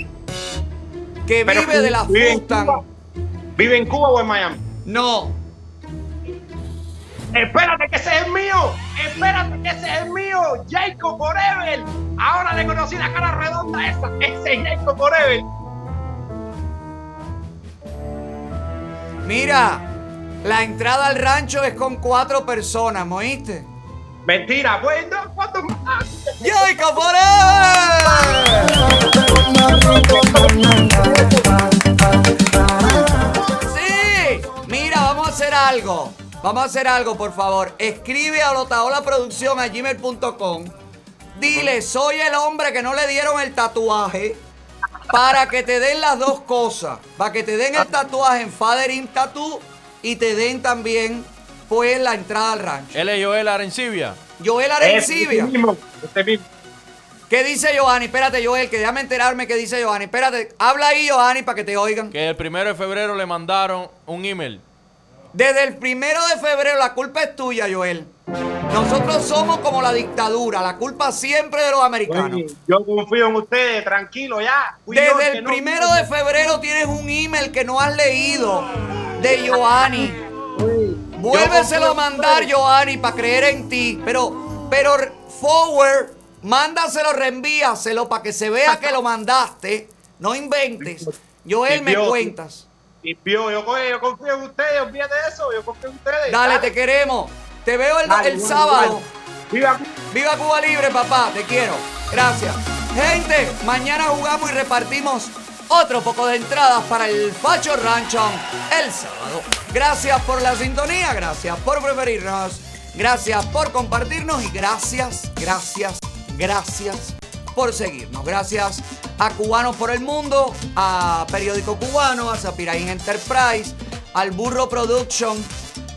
que Pero vive de la vive en Fustan. Cuba. ¿Vive en Cuba o en Miami? No. Espérate que ese es el mío. Espérate que ese es el mío. Jacob Forever. Ahora le conocí la cara redonda esa. Ese es Jacob Forever. Mira, la entrada al rancho es con cuatro personas, ¿me oíste? Mentira, bueno, ¿cuántos más? ¡Jacob Sí, mira, vamos a hacer algo. Vamos a hacer algo, por favor. Escribe a lotaolaproducción a gmail.com. Dile, soy el hombre que no le dieron el tatuaje para que te den las dos cosas. Para que te den el tatuaje en Father in Tattoo y te den también, pues, la entrada al rancho. Él es Joel Arencibia. Joel Arencibia. Este mismo, este mismo. ¿Qué dice Giovanni? Espérate, Joel, que déjame enterarme qué dice Giovanni. Espérate, habla ahí, Giovanni, para que te oigan. Que el primero de febrero le mandaron un email. Desde el primero de febrero, la culpa es tuya, Joel. Nosotros somos como la dictadura, la culpa siempre de los americanos. Oye, Yo confío en ustedes, tranquilo ya. Fui Desde el no- primero de febrero tienes un email que no has leído de Giovanni. Vuélveselo a mandar, Giovanni, para creer en ti. Pero, pero forward, mándaselo, reenvíaselo para que se vea que lo mandaste. No inventes. Joel, me cuentas. Yo, oye, yo confío en ustedes, olvídate de eso, yo confío en ustedes. Dale, te queremos. Te veo el, Dale, el igual, sábado. Viva Viva Cuba Libre, papá. Te quiero. Gracias. Gente, mañana jugamos y repartimos otro poco de entradas para el Facho Ranchón el sábado. Gracias por la sintonía, gracias por preferirnos, gracias por compartirnos y gracias, gracias, gracias por seguirnos. Gracias a Cubanos por el Mundo, a Periódico Cubano, a Sapiraín Enterprise, al Burro Production,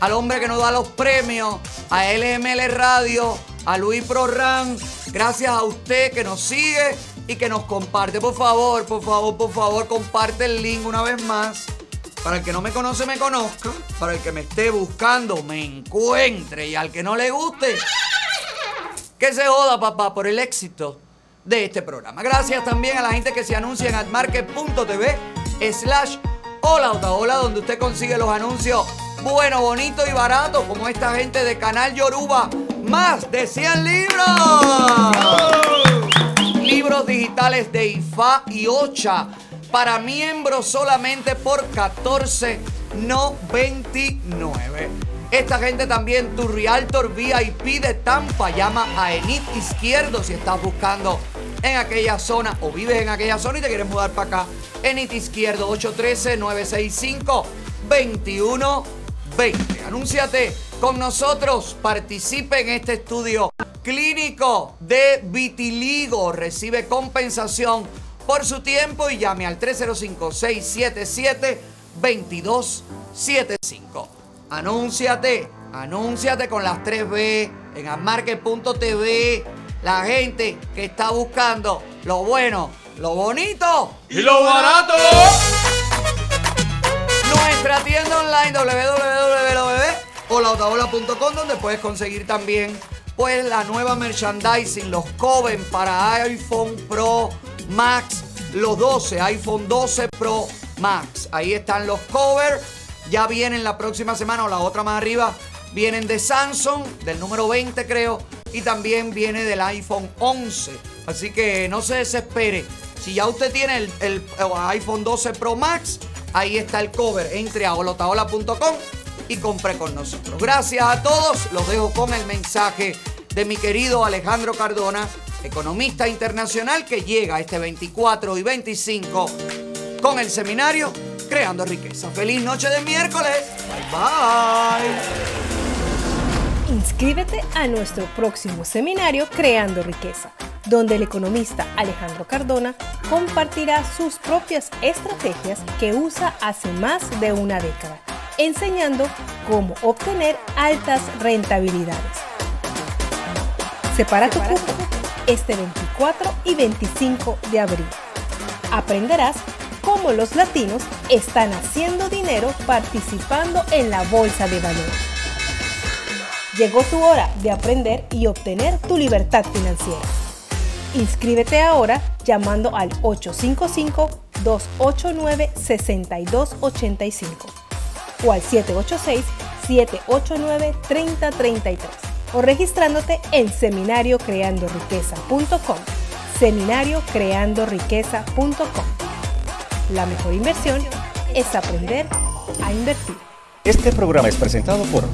al hombre que nos da los premios, a LML Radio, a Luis Prorran. Gracias a usted que nos sigue y que nos comparte. Por favor, por favor, por favor, comparte el link una vez más. Para el que no me conoce, me conozca. Para el que me esté buscando, me encuentre. Y al que no le guste, que se joda, papá, por el éxito de este programa. Gracias también a la gente que se anuncia en admarket.tv slash hola donde usted consigue los anuncios bueno, bonito y barato como esta gente de Canal Yoruba. Más de 100 libros. Libros digitales de IFA y OCHA para miembros solamente por 14.99. Esta gente también, tu Realtor VIP de Tampa, llama a Enid Izquierdo si estás buscando en aquella zona o vives en aquella zona y te quieres mudar para acá. Enid Izquierdo, 813-965-2120. Anúnciate con nosotros, participe en este estudio clínico de vitiligo, recibe compensación por su tiempo y llame al 305-677-2275. Anúnciate, anúnciate con las 3B en amarque.tv. La gente que está buscando lo bueno, lo bonito ¡Y lo barato! Nuestra tienda online www.olaotaola.com donde puedes conseguir también pues la nueva merchandising, los Coven para iPhone Pro Max, los 12, iPhone 12 Pro Max. Ahí están los covers. Ya vienen la próxima semana o la otra más arriba. Vienen de Samsung, del número 20 creo. Y también viene del iPhone 11. Así que no se desespere. Si ya usted tiene el, el iPhone 12 Pro Max, ahí está el cover. Entre a holotaola.com y compre con nosotros. Gracias a todos. Los dejo con el mensaje de mi querido Alejandro Cardona, economista internacional que llega este 24 y 25 con el seminario Creando Riqueza. Feliz noche de miércoles. Bye bye. Inscríbete a nuestro próximo seminario Creando Riqueza, donde el economista Alejandro Cardona compartirá sus propias estrategias que usa hace más de una década, enseñando cómo obtener altas rentabilidades. Separa tu cupo este 24 y 25 de abril. Aprenderás cómo los latinos están haciendo dinero participando en la bolsa de valores. Llegó tu hora de aprender y obtener tu libertad financiera. Inscríbete ahora llamando al 855-289-6285 o al 786-789-3033 o registrándote en seminariocreandoriqueza.com. Seminariocreandoriqueza.com. La mejor inversión es aprender a invertir. Este programa es presentado por